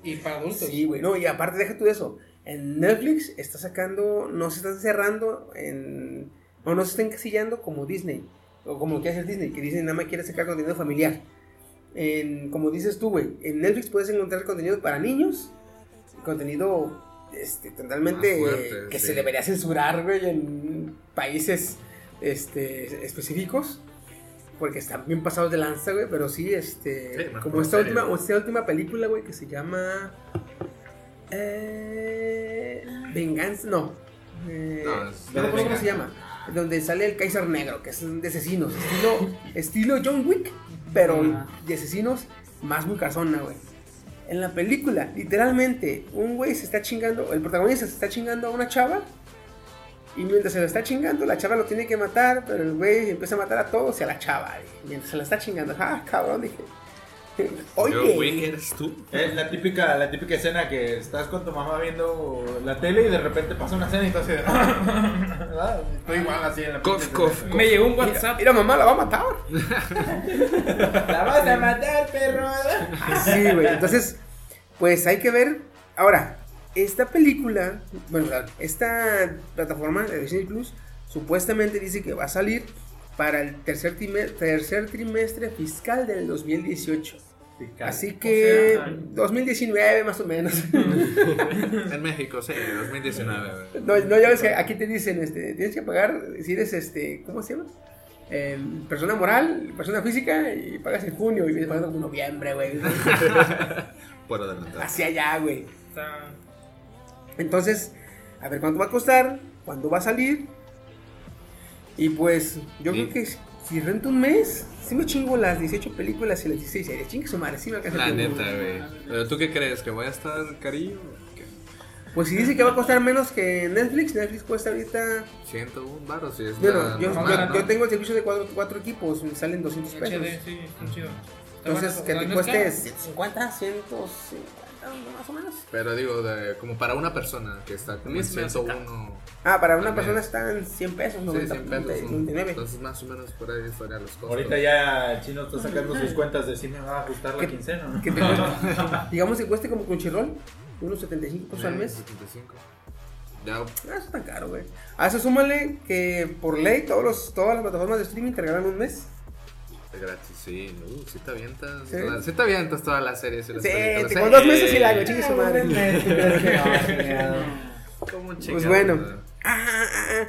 G: y para adultos.
B: Sí, güey, no, y aparte, deja tú eso. En Netflix está sacando, no se están cerrando en. O no se está encasillando como Disney. O como lo que hace Disney, que Disney nada más quiere sacar contenido familiar. En, como dices tú, güey, en Netflix puedes encontrar contenido para niños. Contenido este, totalmente
F: fuerte,
B: que
F: sí.
B: se debería censurar, güey, en países este, específicos. Porque están bien pasados de lanza, güey. Pero sí, este.
F: Sí,
B: como esta última, esta última película, güey, que se llama. Eh, Venganza. No. Eh,
F: No, es-
B: cómo se llama. Donde sale el Kaiser Negro, que es de asesinos. Estilo, estilo John Wick, pero
E: Ah.
B: de asesinos más muy casona, güey. En la película, literalmente, un güey se está chingando, el protagonista se está chingando a una chava. Y mientras se lo está chingando, la chava lo tiene que matar, pero el güey empieza a matar a todos y a la chava. mientras se la está chingando, ah, cabrón, dije. Oye,
F: eres tú.
C: Es la típica, la típica escena que estás con tu mamá viendo la tele y de repente pasa una escena y estás así de... ¿Verdad? Estoy igual así en la
F: Cof.
G: Me llegó un
B: mira,
G: WhatsApp.
B: mira, mamá, la va a matar.
C: La vas a matar, perro.
B: Sí, güey. Entonces, pues hay que ver. Ahora, esta película, bueno, esta plataforma de Disney Plus, supuestamente dice que va a salir para el tercer, time- tercer trimestre fiscal del 2018. Así que
E: O sea,
B: 2019 más o menos.
F: En México, sí, 2019. güey.
B: no, no, ya ves que aquí te dicen, este, tienes que pagar, si eres, este, ¿cómo se llama? Eh, persona moral, persona física, y pagas en junio y vienes pagando en noviembre, güey.
F: Por adelantar.
B: Hacia allá, güey. Entonces, a ver cuánto va a costar, cuándo va a salir. Y pues, yo
F: Y-
B: creo que si rento un mes, sí me chingo las 18 películas y las 16 series. Chingue su madre, sí me alcanza
F: La neta, güey. Pero tú qué crees? ¿Que voy a estar carillo? o qué?
B: Pues si dice que va a costar menos que Netflix, Netflix cuesta ahorita.
F: 101 baros, sí. Es
B: Bueno, yo,
F: normal,
B: yo-
F: ¿no?
B: yo tengo el servicio de cuatro, cuatro equipos, me salen 200 pesos.
G: HD, sí, está chido.
B: Entonces, que te cueste
G: caro.
B: 150, 150, más o menos.
F: Pero digo, de- como para una persona que está como en
D: Mis me hace
F: 101.
B: Ah, para una persona están 100 pesos,
F: Sí,
B: 90,
F: 100 pesos.
B: 99.
F: Entonces, más o menos por ahí estarían los costos.
C: Ahorita ya el chino está sacando sus cuentas de si me va a ajustar la
B: ¿Qué-
C: quincena. ¿no?
B: Que te cueste- digamos que cueste como Crunchyroll, unos 75 pesos al mes.
F: 75. Ya,
B: Ah, eso es tan caro, güey. A eso súmale que por ley todos los, todas las plataformas de streaming te regalan un mes.
F: Gratis, sí. Uh, sí te avientas.
B: Sí.
F: toda- Sí te avientas todas las series y las
B: Sí, te- con
F: Sí.
B: dos meses sí la hago, chingue su madre.
F: ¿Cómo
B: Pues
F: chingados,
B: bueno. Ah, ah, ah.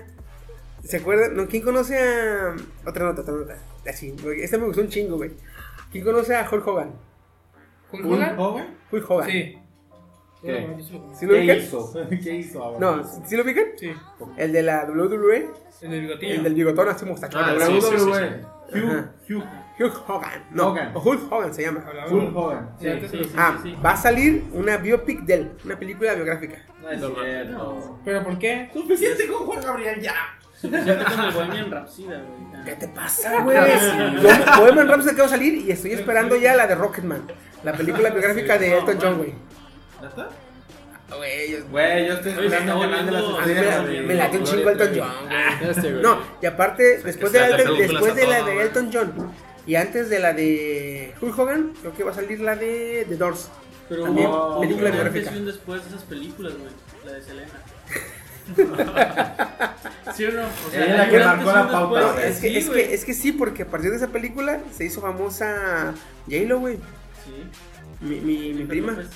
B: ¿Se acuerdan? No, ¿Quién conoce a. Otra nota, otra nota. Así, esta me gustó un chingo, güey. ¿Quién conoce a Hulk Hogan?
G: ¿Hulk Hogan?
B: Hulk Hogan.
G: Sí.
C: ¿Qué?
G: Sí lo-
B: ¿Sí
C: ¿Qué
B: ubican?
C: hizo? ¿Qué hizo ahora?
B: No, ¿sí lo ubican?
G: Sí.
B: El de la WWE,
G: El del bigotillo.
B: el del bigotón así mostachón.
D: Ah,
C: La
D: sí, sí, sí,
C: Hugh, Hugh,
B: Hulk Hogan. No,
C: Hogan.
B: Hulk Hogan se llama.
C: Hulk Hogan.
G: Sí, antes
E: sí,
G: lo-
E: sí.
B: Ah, va a salir una biopic de él, una película biográfica.
C: No es cierto.
G: ¿Pero por qué?
C: Suficiente con Juan Gabriel ya.
E: Suficiente con el Bohemian Rhapsody, güey.
B: ¿Qué te pasa, güey? Yo- Bohemian Rhapsody acaba de salir y estoy esperando ya la de Rocketman, la película biográfica de Elton John, güey.
C: ¿Neta?
B: Güey, yo-
C: Güey, yo estoy esperando
E: está
C: ganando las estrellas,
B: me, me late un chingo Elton John, güey. No, y aparte, después de,
F: sea,
B: la,
F: de
B: después la. Elton John y antes de la de Hulk Hogan, creo que va a salir la de The Doors.
E: Pero
B: También, película
E: antes después de esas películas, güey. La de Selena. ¿Sí o no? O
C: Ella es la que marcó la pauta, güey.
B: Es que,
E: Sí,
B: es, que, es que sí, porque a partir de esa película se hizo famosa J-Lo, güey.
E: Sí.
B: Mi, mi, mi prima.
E: López.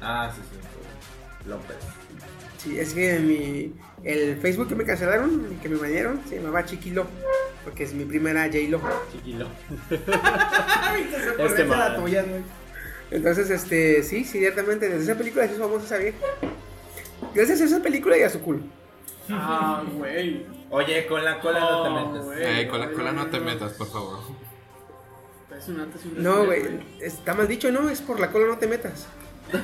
C: Ah, sí, sí. López.
B: Sí, es que mi, el Facebook que me cancelaron, que me bañaron, se llamaba Chiquilo. Porque es mi prima era J-Lo.
D: Chiquilo.
C: Este
D: Este
C: la tuya.
B: Entonces, este, sí, sí, ciertamente, desde esa película se hizo famosa esa vieja. Gracias a esa película y a su culo.
E: Ah, güey.
C: Oye, con la cola no te
E: Oh,
C: metes.
E: güey.
F: Eh, con la cola no te metas, por favor.
E: Es un antes y un
B: No, güey, está mal dicho, ¿no? Es por la cola no te metas.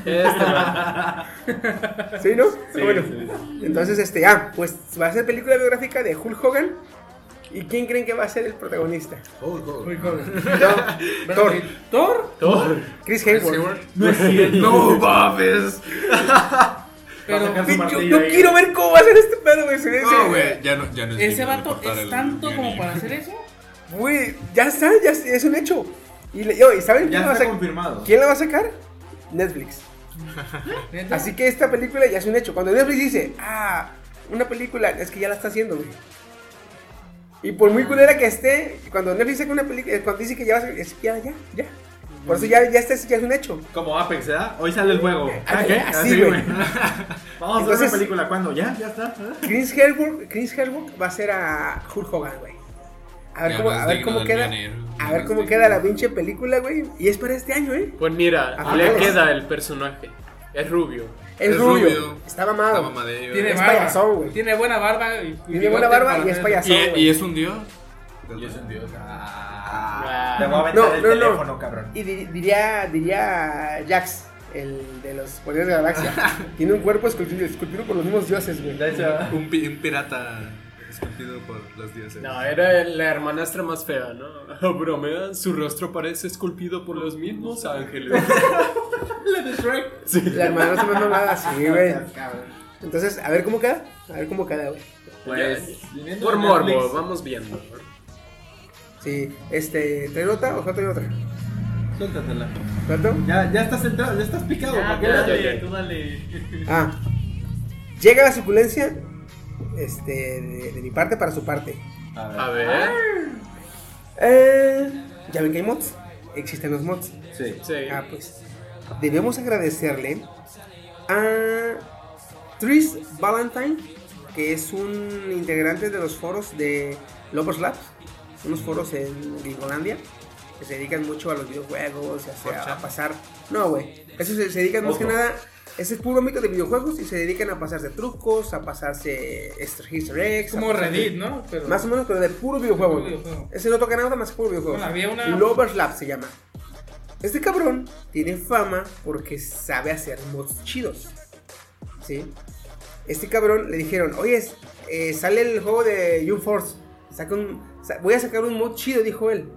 D: Este, man.
B: ¿Sí, no?
C: Sí,
B: bueno,
C: sí,
B: entonces, este, ah, pues va a ser película biográfica de Hulk Hogan. ¿Y quién creen que va a ser el protagonista?
G: Hulk Hogan.
B: No, Thor.
G: ¿Thor?
D: Thor.
B: Chris Hemsworth.
C: No es cierto.
F: No mames.
G: Pero
B: Yo, quiero ver cómo va a ser este pedo, güey. se ve-
F: No,
B: se-
F: güey, ya no, ya no es
G: ese vato es
F: el
G: tanto como para hacer eso.
B: Güey, ya está, ya es es un hecho. Y, le- yo, ¿y saben quién la, va a
C: confirmado.
B: quién la va a sacar? Netflix. Así que esta película ya es un hecho. Cuando Netflix dice, ah, una película, es que ya la está haciendo, güey. Y por muy culera que esté, cuando Netflix saca una película, eh, cuando dice que ya va a ser, es que ya, ya, ya. Por eso ya, ya, está, ya es un hecho.
C: Como Apex, ¿verdad? Hoy sale el juego.
B: Ah,
C: ¿qué?
B: así, güey.
C: Vamos a
B: Entonces-
C: una película. ¿Cuándo? ¿Ya? ¿Ya está?
B: Chris Hemsworth, Chris Hemsworth va a ser a Hulk Hogan, güey. A ver
F: Ya
B: cómo,
F: no es
B: a ver cómo queda. A ver
F: no
B: cómo
F: es
B: queda la pinche película, güey. Y es para este año, ¿eh?
D: Pues mira,
B: A
D: le
B: finales.
D: queda el personaje. Es rubio.
B: Es,
F: Es
B: rubio.
F: rubio.
B: Está mamado.
F: Está.
G: Tiene
B: Es
G: barba.
B: payasón, güey.
G: Tiene buena barba. Y, y
B: Tiene buena barba y es payasón.
F: Y,
B: güey.
F: y es un dios.
C: Yo soy un dios.
D: Ah.
C: Te voy a aventar
B: No,
C: el
B: no, no.
C: teléfono, cabrón.
B: Y di- diría, diría Jax, el de los poderes de la galaxia. Tiene un cuerpo esculpido, esculpido por los mismos dioses, güey.
F: Un, pi- un pirata esculpido por los dioses.
D: No, era la hermanastra más fea, ¿no? Bromea, su rostro parece esculpido por los mismos ángeles.
C: la de Shrek.
B: La hermana no se me mamada así, güey. Entonces, a ver cómo queda. A ver cómo queda, güey.
C: Pues,
D: Por morbo,
C: Netflix,
D: vamos viendo.
B: Sí, este, ¿trae nota o trae otra?
C: Suéltatela.
B: ¿Cuánto?
C: Ya, ya estás entrado, ya estás picado.
E: Ya,
D: ya.
E: tú dale.
B: Ah, llega la suculencia, este, de, de mi parte para su parte.
D: A ver.
B: Eh, ya ven que hay mods. Existen los mods.
C: Sí.
D: Sí.
B: Ah, pues debemos agradecerle a Tris Valentine, que es un integrante de los foros de Lovers Labs, unos foros en Gringolandia, que se dedican mucho a los videojuegos, ya sea a pasar... No, güey, eso se, se dedican más que
C: Ojo.
B: nada... Ese es puro ámbito de videojuegos y se dedican a pasarse trucos, a pasarse easter easter eggs.
G: Como Reddit, ¿no? Pero-
B: Más o menos, pero de puro videojuego.
G: Puro videojuego.
B: Ese no toca nada más que puro videojuego.
G: Bueno, había una-
B: Lovers Lab se llama. Este cabrón tiene fama porque sabe hacer mods chidos. ¿Sí? Este cabrón le dijeron, oye, eh, sale el juego de Young Force. Saca un, sa- voy a sacar un mod chido, dijo él.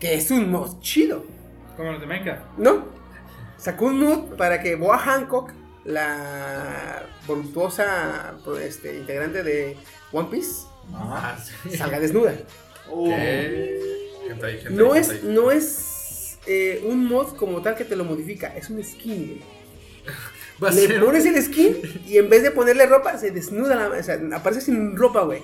B: Que es un mod chido.
G: Como los de Minecraft.
B: ¿No? Sacó un mod para que Boa Hancock, la voluptuosa este, integrante de One Piece,
C: Ajá.
B: salga desnuda. No es, no es eh, un mod como tal que te lo modifica, es un skin, güey. Le
F: ser-
B: pones el skin y en vez de ponerle ropa, se desnuda la. O sea, aparece sin ropa, güey.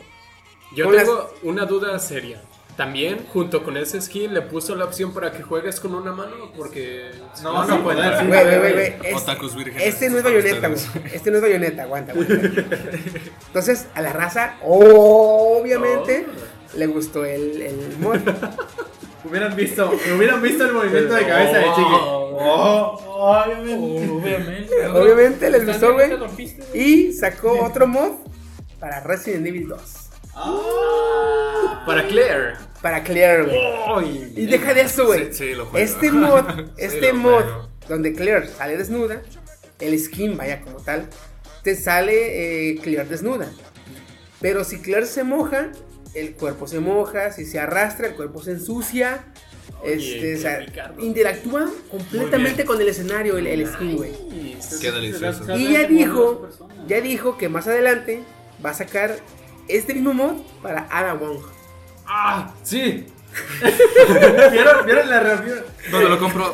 D: Yo
B: Con
D: tengo una duda seria. También, junto con ese skin, le puso la opción para que juegues con una mano, porque...
C: No,
D: no, puede.
B: Güey, güey, güey, güey. Este no es bayoneta, güey. Este no es bayoneta, aguanta, aguanta. Entonces, a la raza, obviamente, le gustó el, el mod.
C: Hubieran visto, hubieran visto el movimiento de cabeza de Chiqui.
D: Oh.
C: Oh, obviamente.
G: Obviamente.
B: Obviamente les
G: ¿Estás
B: gustó, güey.
G: ¿Te rompiste, güey?
B: Y sacó otro mod para Resident Evil 2.
D: Para Claire.
B: Para Claire, güey. Y deja de eso, güey.
F: Sí, sí, lo juego.
B: Este mod, este mod, donde Claire sale desnuda, el skin, vaya como tal, te sale eh, Claire desnuda. Pero si Claire se moja, el cuerpo se moja, si se arrastra, el cuerpo se ensucia. Este, o sea, interactúa completamente con el escenario, el, el skin, güey.
F: Qué delicioso.
B: Y ya dijo, ya dijo que más adelante va a sacar este mismo mod para Ada Wong.
D: ¡Ah! ¡Sí!
C: ¿Vieron, ¿Vieron la reacción?
F: ¿Dónde lo compro?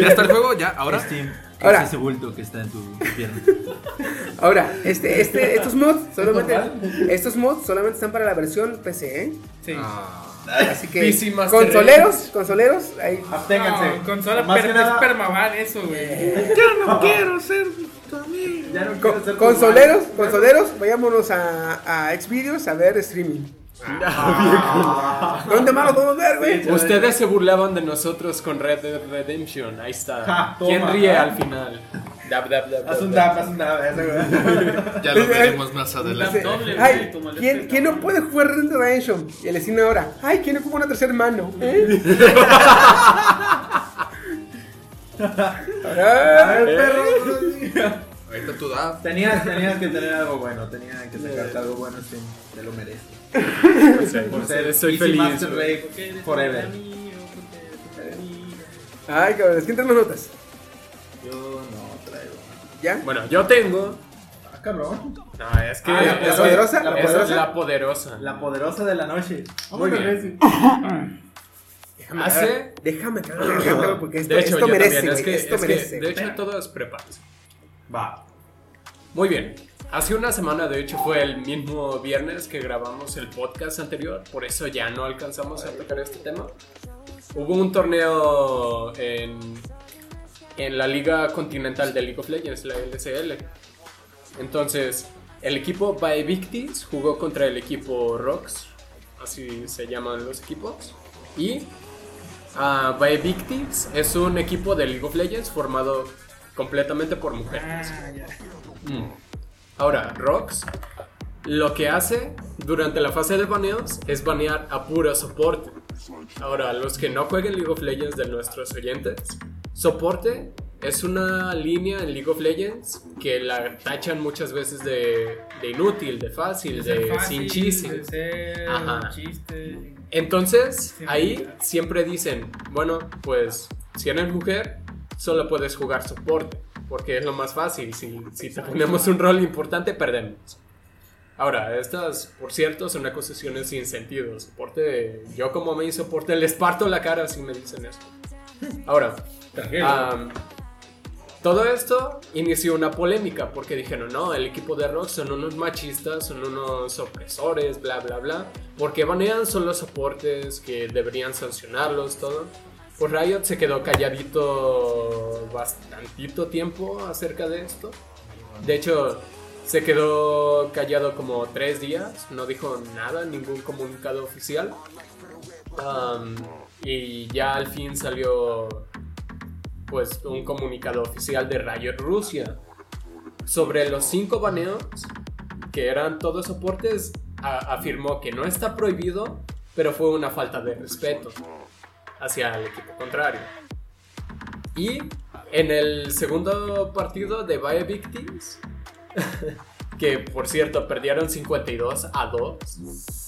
F: ¿Ya está el juego? ¿Ya? ¿Ahora?
H: Steam.
B: Ahora.
H: Es ese bulto que está en tu pierna.
B: Ahora, este, este, estos mods solamente, estos mods solamente están para la versión PC, ¿eh?
G: Sí.
F: Ah,
B: Así que
D: PC Master
B: consoleros, consoleros, ahí.
C: Absténganse.
G: No, consola
C: Más
G: per-
C: que nada-
G: es permaban eso, güey.
C: Ya no quiero ser
B: consoleros, consoleros, vayámonos a, a Xvideos a ver streaming.
C: Ah.
B: ¿Dónde más lo podemos ver, güey?
D: Ustedes se burlaban de nosotros con Red Dead Redemption. Ahí está.
C: Ja,
D: ¿Quién ríe al final? Dab, dab, dab,
C: Haz un
D: dab.
C: haz un dab.
F: ya lo veremos más adelante.
B: Ay, ¿quién, ¿quién no puede jugar Red Dead Redemption? Y el destino ahora, ay, ¿quién ocupa una tercera mano? ¿Eh?
C: A ver, perro.
F: Ahorita tú.
C: Tenías, tenías que tener algo bueno, tenías que sacarte algo bueno, sí, te lo mereces. Por ser
D: Soy
C: Easy
D: feliz.
C: Master
E: ¿Por eres
C: Forever.
E: ¿Por?
B: Ay, cabrón, ¿quién trae más notas?
C: Yo no traigo.
B: ¿Ya?
D: Bueno, yo tengo.
C: Ah, cabrón.
D: No, es que.
C: Ah, la
D: es-
B: poderosa, la
D: es
B: poderosa.
D: la poderosa.
C: La poderosa de la noche.
D: Muy bien.
B: Déjame
D: Hace-
B: cagar- Déjame cagar porque esto,
D: de hecho,
B: esto merece,
D: también. Es que,
B: esto
D: es que,
B: merece.
D: de hecho, todo es prepárense.
C: Va.
D: Muy bien. Hace una semana, de hecho, fue el mismo viernes que grabamos el podcast anterior, por eso ya no alcanzamos a tocar este tema. Hubo un torneo en, en la Liga Continental de League of Legends, la LCL. Entonces, el equipo Victis jugó contra el equipo Rocks, así se llaman los equipos. Y uh, Victis es un equipo de League of Legends formado completamente por mujeres.
G: Ah.
D: Mm. Ahora, Rox lo que hace durante la fase de baneos es banear a puro soporte. Ahora, los que no jueguen League of Legends de nuestros oyentes, soporte es una línea en League of Legends que la tachan muchas veces de, de inútil, de fácil,
G: ser
D: de
G: fácil,
D: sin chiste.
G: de ser
D: Ajá.
G: chiste.
D: Entonces,
G: Sí,
D: ahí
G: mira.
D: siempre dicen, bueno, pues si eres mujer, solo puedes jugar soporte, porque es lo más fácil. Si, si te ponemos un rol importante, perdemos. Ahora, estas, por cierto, son acusaciones sin sentido. Soporte, yo como main soporte les parto la cara si me dicen eso. Ahora, am, todo esto inició una polémica porque dijeron, no, el equipo de Rock son unos machistas, son unos opresores, bla, bla, bla. Porque banean son los soportes que deberían sancionarlos, todo. Pues Riot se quedó calladito bastantito tiempo acerca de esto. De hecho, se quedó callado como tres días, no dijo nada, ningún comunicado oficial. Am, y ya al fin salió pues un comunicado oficial de Riot Rusia sobre los cinco baneos que eran todos soportes afirmó que no está prohibido pero fue una falta de respeto hacia el equipo contrario. Y en el segundo partido de Valle Victims que por cierto perdieron 52 a 2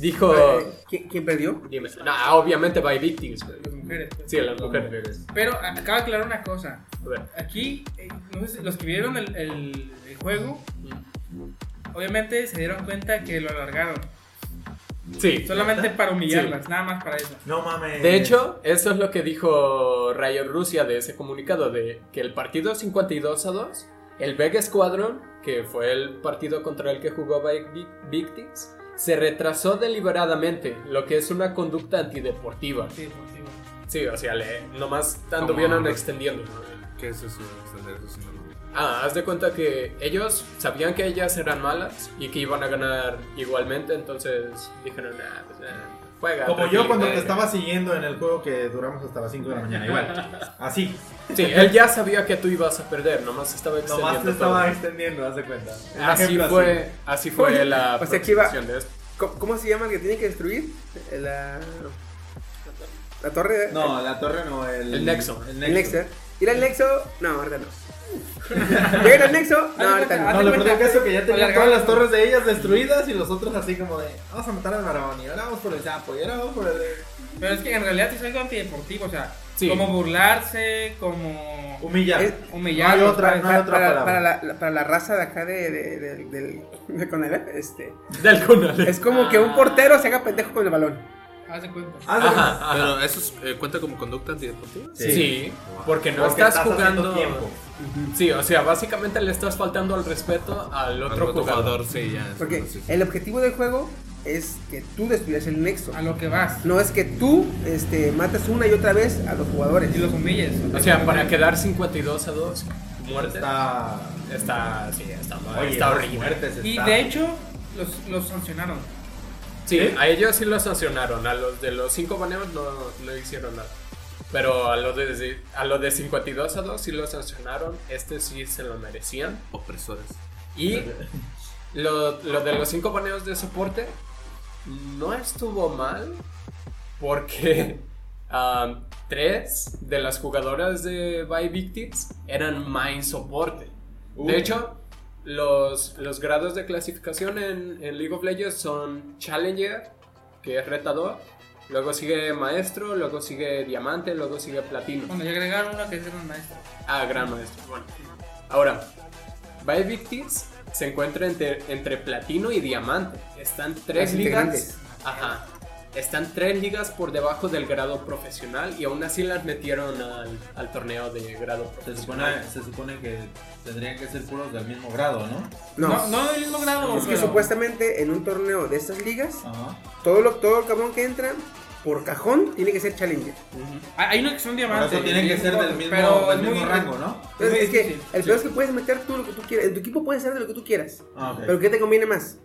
D: dijo
B: Eh, ¿Quién, quién perdió?
D: dime, no, obviamente Valle Victims
G: Las mujeres. pues.
D: sí las mujeres
G: Pero acaba de aclarar una cosa.
D: A ver.
G: Aquí, eh, no sé si los que vieron el, el- el juego, obviamente se dieron cuenta que lo alargaron.
D: Sí.
G: Solamente para humillarlas, nada más para eso.
C: No mames.
D: De hecho, eso es lo que dijo Riot Rusia de ese comunicado, de que el partido 52 a 2, el Vega Squadron, que fue el partido contra el que jugó Vic- Victims, se retrasó deliberadamente, lo que es una conducta antideportiva.
G: Sí, pues, sí,
D: o sea, le, nomás
F: ¿Cómo?
D: anduvieron extendiendo.
F: ¿Qué es eso?
D: Ah, haz de cuenta que ellos sabían que ellas eran malas y que iban a ganar igualmente, entonces dijeron, nah, pues, nah, juega.
C: Como yo
D: tranquilo".
C: cuando te estaba siguiendo en el juego que duramos hasta las 5 de la mañana, igual. Así.
D: Sí, él ya sabía que tú ibas a perder, nomás estaba extendiendo.
C: Nomás te
D: todo.
C: estaba extendiendo, haz de cuenta.
D: Así
C: ejemplo
D: fue, así fue la
B: O sea, que iba-
D: presentación de esto.
B: ¿Cómo, se llama el que tiene que destruir? La, la torre.
C: No, la torre no, el.
D: El Nexo.
C: El
B: El
C: Nexo.
B: Nexo. Ir al Nexo. No, ahorita no. Llega el nexo. No, ahorita no.
C: No, lo
G: cuenta.
C: peor del caso que ya tenían todas las torres de ellas destruidas y los otros así como de, vamos a matar al varón y ahora vamos por el sapo y ahora vamos por el...
G: Pero es que en realidad es algo antideportivo, o sea,
D: Sí.
G: como burlarse, como
C: Humillar.
B: Es-
G: humillar.
C: No hay otra, no hay
B: Para,
C: otra
B: para-
C: palabra.
B: para la, para la raza de acá de, de, de- del de Conalep, este,
D: Del Conalep.
B: es como que un portero se haga pendejo con el balón.
G: Haz de cuenta.
D: Ajá, ajá.
F: Pero eso es, eh, cuenta como conducta antideportiva.
D: Sí, porque no
C: Porque
D: estás,
C: estás
D: jugando.
C: tiempo.
D: Sí, o sea, básicamente le estás faltando al respeto al
F: Al
D: otro, jugador.
F: sí, ya.
B: Porque el objetivo del juego es que tú destruyas el nexo.
G: A lo que vas.
B: No es que tú este, mates una y otra vez a los jugadores.
G: Y los humilles.
D: O sea, para quedar 52 a 2, muerte.
C: Está...
D: Está, sí, está, mal,
C: Oye,
D: está horrible.
C: muertes
G: Y de hecho, los, los sancionaron.
D: Sí, a ellos sí los sancionaron. A los de los 5 baneos no, no hicieron nada. Pero a los de, a los de 52 a 2 sí los sancionaron. Este sí se lo merecían.
F: Opresores.
D: Y lo, lo de los 5 baneos de soporte no estuvo mal. Porque um, tres de las jugadoras de Victims eran main soporte. De hecho, los, los grados de clasificación en, en League of Legends son Challenger, que es retador. Luego sigue Maestro, luego sigue Diamante, luego sigue Platino.
G: Bueno, ya agregaron una que es gran maestro.
D: Ah, Gran Maestro. Bueno. Ahora, Victims se encuentra entre, entre Platino y Diamante. Están tres
B: Las
D: ligas. Ajá. Están tres ligas por debajo del grado profesional y aún así las metieron al, al torneo de grado
H: Se
D: profesional.
H: supone, se supone que tendrían que ser puros del mismo grado, ¿no?
B: No,
G: No, no del mismo grado.
B: es que
G: pero-
B: supuestamente en un torneo de estas ligas,
H: Ajá.
B: todo, lo, todo el cabrón que entra, por cajón, tiene que ser challenger.
G: Hay hay unos que son diamantes.
H: eso tienen que ser del mismo,
G: pero
H: del mismo rango, ¿no?
B: Entonces,
G: Sí,
B: es que
G: sí, sí.
B: el peor es que puedes meter tú lo que tú quieras. En tu equipo puedes hacer de lo que tú quieras.
H: Ah, ok.
B: Pero ¿qué te conviene más?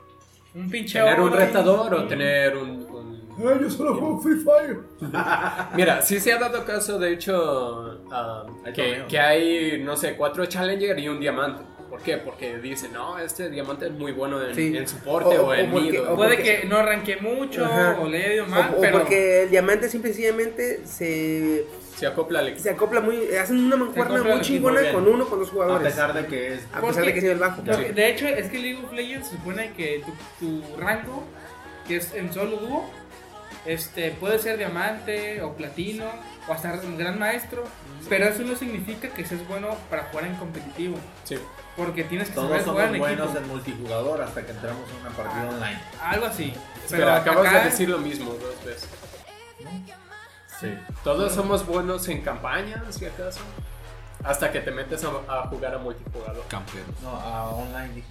G: Un pinche
D: ¿Tener un retador o tener un, un-
C: Ay, yo solo juego Free Fire.
D: Mira, sí se ha dado caso, de hecho, ah, que, que hay, no sé, cuatro Challenger y un Diamante. ¿Por qué? Porque dicen, no, este Diamante es muy bueno en,
B: Sí.
D: en soporte
B: O-
D: o,
B: o
D: en
B: porque-
D: o-
G: Puede
B: porque-
G: que no arranque mucho
B: Ajá.
G: o le haya ido
B: O,
G: mal,
B: o
G: pero
B: porque el diamante simple y sencillamente se,
D: Se acopla al equipo.
B: se acopla muy. Hacen una mancuerna muy chingona
H: bien.
B: con uno con dos
H: A
B: jugadores.
H: pesar de que es...
B: A
G: ¿Por
B: pesar
G: qué?
B: de que es nivel bajo.
G: Porque, de hecho, es que League of Legends se supone que tu, tu rango, que es en solo dúo, este, puede ser diamante o platino o hasta un gran maestro, pero eso no significa que seas bueno para jugar en competitivo,
D: Sí.
G: Porque tienes que
H: Todos
G: saber
H: somos
G: jugar en
H: buenos
G: equipo.
H: en multijugador hasta que entramos en una partida online.
G: Algo así.
D: Espera, acabas
G: acá-
D: de decir lo mismo dos veces.
H: Sí.
D: Todos somos buenos en campaña, si acaso. Hasta que te metes a, a jugar a multijugador.
F: Campeón.
H: No, a online dije.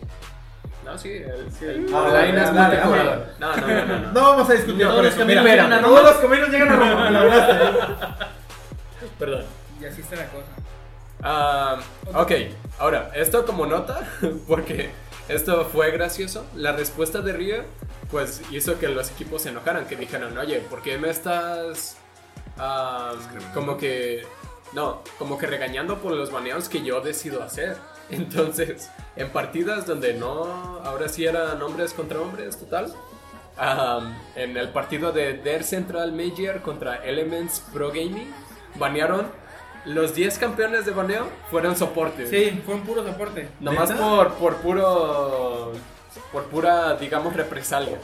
D: No, sí, el, el
H: Ah,
D: online es
H: dale,
D: multijugador. No, no, no, no. no.
C: No vamos a discutir
D: No,
C: por
D: los caminos llegan a
C: todos
D: Roma.
C: los caminos llegan a Roma.
D: Perdón.
G: Y así está la cosa.
D: Ah, ok, ahora, esto como nota, porque esto fue gracioso. La respuesta de Rio, pues hizo que los equipos se enojaran, que dijeron, oye, ¿por qué me estás ah, como que, no, como que regañando por los baneos que yo decido hacer? Entonces, en partidas donde no, ahora sí eran hombres contra hombres, total. ah, en el partido de Der Central Major contra Elements Pro Gaming, banearon los 10 campeones de baneo fueron soportes.
G: Sí, fue un puro soporte.
D: Nomás
H: ¿Neta?
D: por, por puro. Por pura, digamos, represalia.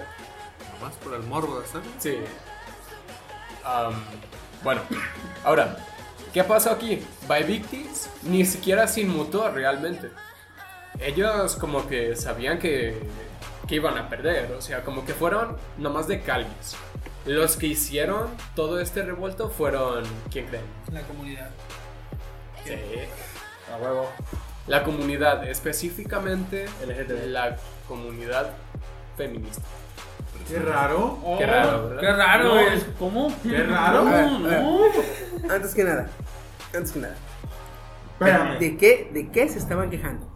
F: Nomás por el morbo, ¿sabes?
D: Sí. Am, bueno, ahora, ¿qué pasó aquí? Victims ni siquiera se inmutó realmente. Ellos como que sabían que, que iban a perder, o sea, como que fueron nomás de calvis. Los que hicieron todo este revuelto fueron, ¿quién creen?
G: La comunidad.
D: Sí.
C: A huevo.
D: La comunidad, específicamente
C: LGTB.
D: la comunidad feminista.
C: Qué raro.
D: Qué raro, ¿verdad?
G: Qué raro,
E: No, es- ¿Cómo?
C: Qué raro.
B: A ver, a
E: No,
B: ver.
E: no.
B: Antes que nada, antes que nada.
C: Espérame.
B: ¿De qué, ¿De qué se estaban quejando?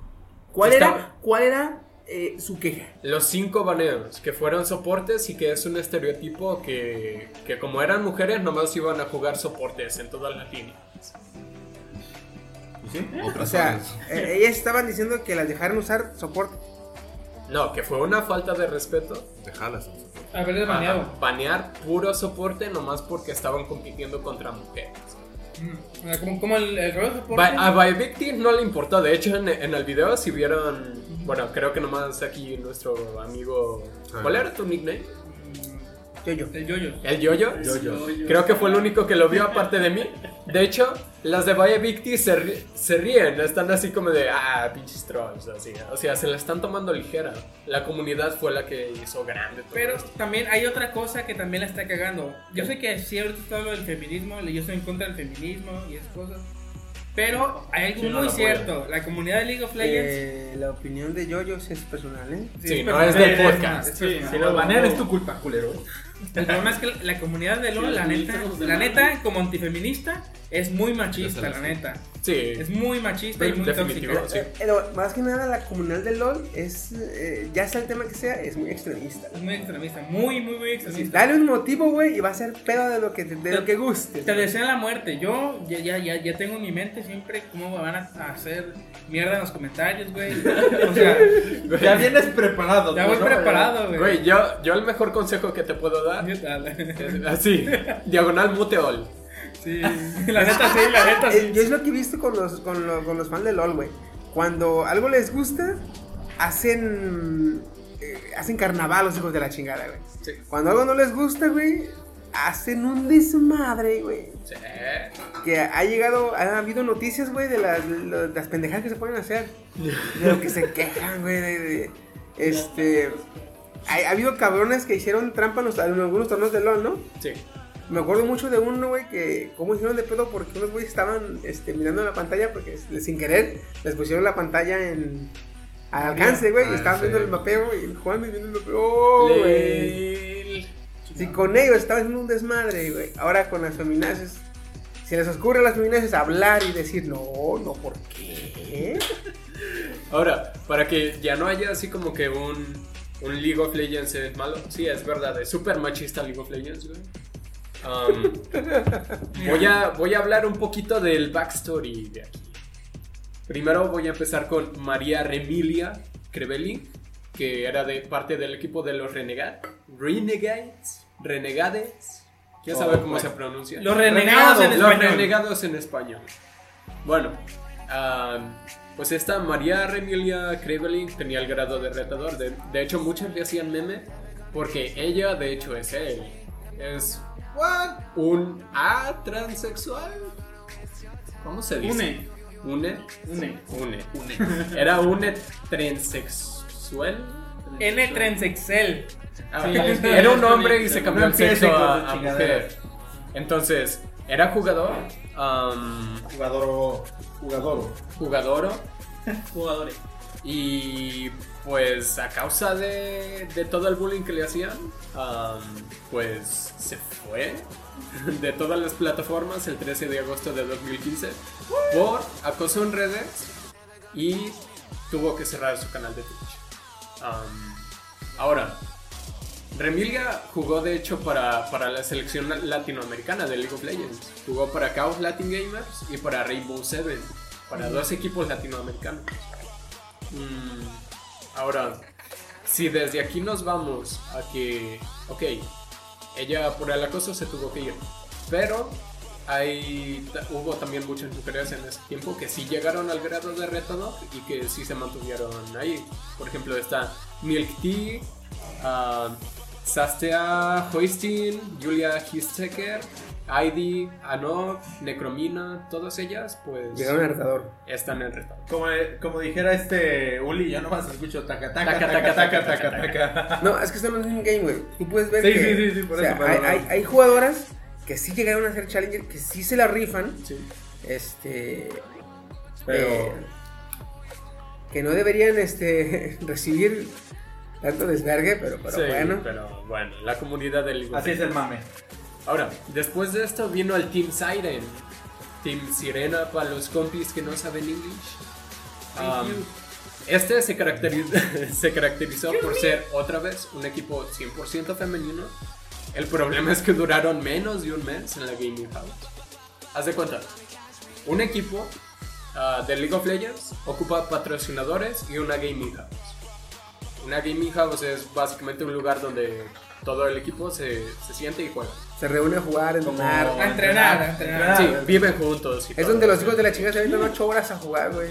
B: ¿Cuál era, cuál era eh, su queja?
D: Los cinco baneos, que fueron soportes y que es un estereotipo que, que como eran mujeres nomás iban a jugar soportes en todas las líneas.
C: ¿Y sí?
B: O sea, eh, ellas estaban diciendo que las dejaran usar soporte.
D: No, que fue una falta de respeto.
F: Dejalas.
G: Haberle baneado.
D: Banear puro soporte nomás porque estaban compitiendo contra mujeres.
G: Sea, como, como el, el rol de soporte.
D: Ba- A Victim no le importó. De hecho, en, en el video, si vieron. Bueno, creo que nomás aquí nuestro amigo. ¿Cuál era tu nickname?
B: Yo, yo.
G: El yoyo.
D: ¿El Yoyo? Creo que fue el único que lo vio aparte de mí. De hecho, las de Valle Victi se, ri- se ríen, están así como de, ah, pinches trolls, así. O sea, se la están tomando ligera. La comunidad fue la que hizo grande todo
G: Pero
D: esto.
G: también hay otra cosa que también la está cagando. Yo sé que sí, ahorita está lo del feminismo, yo estoy en contra del feminismo y esas cosas. Pero hay algo
H: Sí, no
G: muy
H: apoyo.
G: cierto. La comunidad de League of Legends.
B: Eh, la opinión de Yoyo sí es personal, ¿eh?
D: Sí,
G: es
D: no es del
G: es
D: podcast.
G: es
C: Sí, si lo banean es tu culpa, culero.
G: El problema es que la comunidad de LOL,
E: Sí,
G: la neta, la neta, como antifeminista, es muy machista, la neta.
D: Sí,
G: Es muy machista y muy
D: Definitivo,
G: tóxica.
D: sí.
B: Pero más que nada la comunidad de LOL es, eh, ya sea el tema que sea, es muy extremista.
G: Es muy extremista, muy, muy, muy extremista.
B: Dale un motivo, güey, y va a ser pedo de lo que, de lo que guste.
G: Te desean la muerte. Yo ya, ya, ya, ya tengo en mi mente siempre cómo me van a hacer mierda en los comentarios, güey. O sea,
C: Ya vienes preparado.
G: ya voy
C: ¿no?
G: preparado, güey.
D: Güey, yo, yo el mejor consejo que te puedo dar
G: ¿Qué tal?
D: es así, diagonal muteol.
G: Sí, la neta sí, la neta
B: Eh,
G: sí.
B: Yo es lo que he visto con los, con, lo- con los fans de LOL, güey. Cuando algo les gusta, hacen. eh, hacen carnaval los hijos de la chingada, güey.
D: Sí.
B: Cuando algo no les gusta, güey, hacen un desmadre, güey.
D: Sí.
B: Que ha llegado, ha habido noticias, güey, de las, de las pendejadas que se pueden hacer. De lo que se quejan, güey. De, de- este. Ha, ha habido cabrones que hicieron trampa en, los- en algunos torneos de LOL, ¿no?
D: Sí.
B: Me acuerdo mucho de uno, güey, que cómo hicieron de pedo porque unos güeyes estaban este, mirando la pantalla porque sin querer les pusieron la pantalla en al alcance, güey, y
F: Ah,
B: estaban viendo el mapeo y el Juan viendo el mapeo. Oh, güey. Si con ellos estaba haciendo un desmadre, güey. Ahora con las feminaces, si les ocurre a las feminaces hablar y decir, no, no, ¿por qué?
D: Ahora, para que ya no haya así como que un, un League of Legends es malo, sí, es verdad, es súper machista League of Legends, güey. Um, voy, a, voy a hablar un poquito del backstory de aquí. Primero voy a empezar con María Remilia Crevelli, que era de parte del equipo de los Renegades. Renegades. Renegades. ¿Quién sabe cómo se pronuncia?
G: Los renegados en
D: Los
G: español.
D: renegados en español. Bueno, am, pues esta María Remilia Crevelli tenía el grado de retador. De, de hecho, muchos le hacían meme porque ella, de hecho, es él. Es un A transexual. ¿Cómo se dice?
E: Une.
D: Une.
E: Une.
D: Une. Era une transexual.
G: N Transexcel.
D: Ah,
E: Sí,
D: era un hombre y se cambió el sexo a, mujer. Entonces, era jugador, am,
C: Jugador. Jugador.
D: jugador
E: Jugadores.
D: y pues a causa de, de todo el bullying que le hacían, am, pues se fue de todas las plataformas el 13 de agosto de 2015 por acoso en redes y tuvo que cerrar su canal de Twitch. Ahora, Remilia jugó de hecho para, para la selección latinoamericana de League of Legends. Jugó para Chaos Latin Gamers y para Rainbow Seven, para dos equipos latinoamericanos. Mm, ahora, si desde aquí nos vamos a que, ok, ella por el acoso se tuvo que ir, pero hay, hubo también muchas mujeres en ese tiempo que sí llegaron al grado de retador y que sí se mantuvieron ahí. Por ejemplo, está Milk Tea, ah, Sastea Julia Histecker, Heidi, Anok, Necromina, todas ellas, pues
B: Llegaron al retador.
D: están en retador.
C: Como, como dijera este Uli, yo nomás escucho taca taca
D: Taca,
C: taca
D: taca,
C: taca
D: taca,
C: taca.
B: No, es que están en un game, güey. Tú puedes ver
C: Sí,
B: que.
C: sí, sí, sí, por
B: o sea,
C: eso,
B: hay, hay, hay jugadoras que sí llegaron a ser challenger, que sí se la rifan.
D: Sí.
B: Este.
C: Pero-
B: eh, que no deberían este, recibir tanto desvergue, pero, pero
D: Sí,
B: bueno.
D: pero bueno, la comunidad del
C: Así es el mame.
D: Ahora, después de esto vino el Team Siren. Team Sirena para los compis que no saben English. Um, este se, caracteriz- se caracterizó por ser otra vez un equipo 100% femenino. El problema es que duraron menos de un mes en la Gaming House. Haz de cuenta, un equipo ah, de League of Legends ocupa patrocinadores y una Gaming House. Una gaming house es básicamente un lugar donde todo el equipo se, se siente y juega.
B: Se reúne a jugar, a entrenar.
G: A entrenar, a entrenar.
D: Sí, viven juntos. y
B: Es
D: todo.
B: donde los hijos de la chingada se avientan 8 horas a jugar, güey.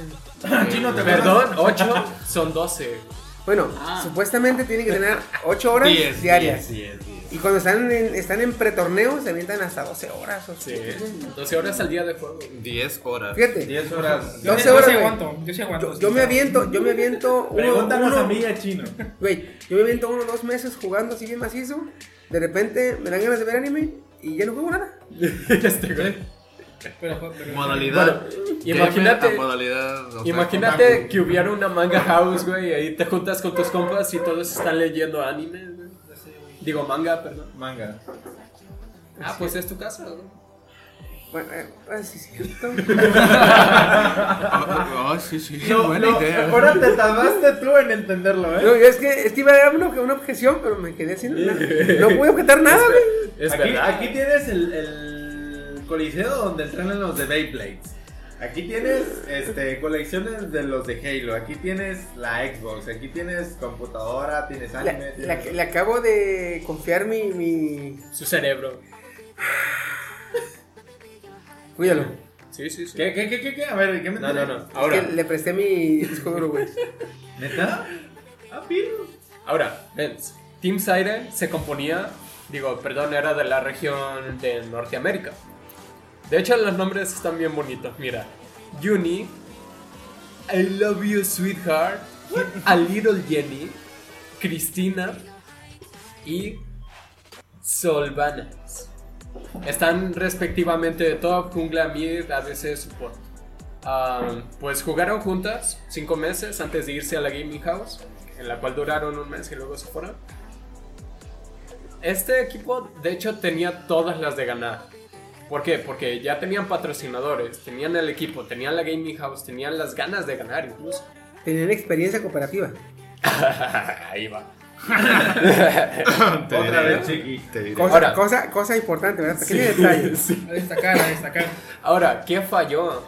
C: Chino, te
D: Perdón, 8 son 12.
B: Bueno,
E: Ah.
B: supuestamente tienen que tener 8 horas
F: Diez,
B: diarias.
H: Sí, sí.
B: Y cuando están en, están en pretorneo se avientan hasta 12 horas. O
D: Sí,
B: sea,
D: 12 horas al día de juego.
F: 10 horas.
B: Fíjate,
C: 10 horas.
G: Yo,
B: 12
G: yo
B: horas,
G: sí
B: güey.
G: aguanto, yo sí aguanto.
B: yo, yo me aviento, yo me aviento uno,
C: Pregúntanos
B: uno-
C: a mí a Chino.
B: Güey, yo me aviento uno o dos meses jugando así bien macizo. De repente me dan ganas de ver anime y ya no juego nada.
D: Este güey.
G: Pero, pero-
F: Modalidad.
D: imagínate-
F: gamer a modalidad. o sea,
D: Imagínate que hubiera una manga house, güey, y ahí te juntas con tus compas y todos están leyendo anime. Digo, manga, perdón.
C: Manga.
D: Ah, pues es tu casa, güey.
B: Bueno, eh, pues sí, es cierto.
F: Ah, sí, sí.
C: No,
F: buena
C: no,
F: idea.
C: ahora te tardaste tú en entenderlo,
B: No,
C: ¿eh?
B: es que, es que iba a dar una, una objeción, pero me quedé sin nada. No pude objetar nada, güey.
D: Es
C: aquí,
D: verdad.
C: aquí tienes el, el coliseo donde entrenan los de Beyblades. Aquí tienes este, colecciones de los de Halo. Aquí tienes la Xbox. Aquí tienes computadora. Tienes
B: Le,
C: anime.
B: le-
C: tienes-
B: le acabo de confiar mi. mi...
D: Su cerebro.
B: Cuídalo.
D: Sí, sí, sí.
C: ¿Qué, qué, qué, qué, qué? A ver, ¿qué me
D: No, no, no.
B: Es
D: Ahora,
B: que le presté mi disco duro, güey.
C: ¿Neta? Ah, piro.
D: ahora, ven. Team Siren se componía, digo, perdón, era de la región de Norteamérica. De hecho, los nombres están bien bonitos. Mira, Uni, I love you, sweetheart, A Little Jenny, Cristina y Solvanas. Están respectivamente de top, jungla, mid, ADC, support. Pues jugaron juntas cinco meses antes de irse a la gaming house, en la cual duraron un mes y luego se fueron. Este equipo, de hecho, tenía todas las de ganar. ¿Por qué? Porque ya tenían patrocinadores, tenían el equipo, tenían la gaming house, tenían las ganas de ganar incluso.
B: Tenían experiencia cooperativa.
D: Ahí va.
F: Te
C: Otra
F: diré,
C: vez, chiqui.
F: te diré.
B: Cosa,
D: Ahora.
B: cosa, cosa importante, ¿verdad? Pequeño detalle.
G: A destacar, a destacar.
D: Ahora, ¿qué falló?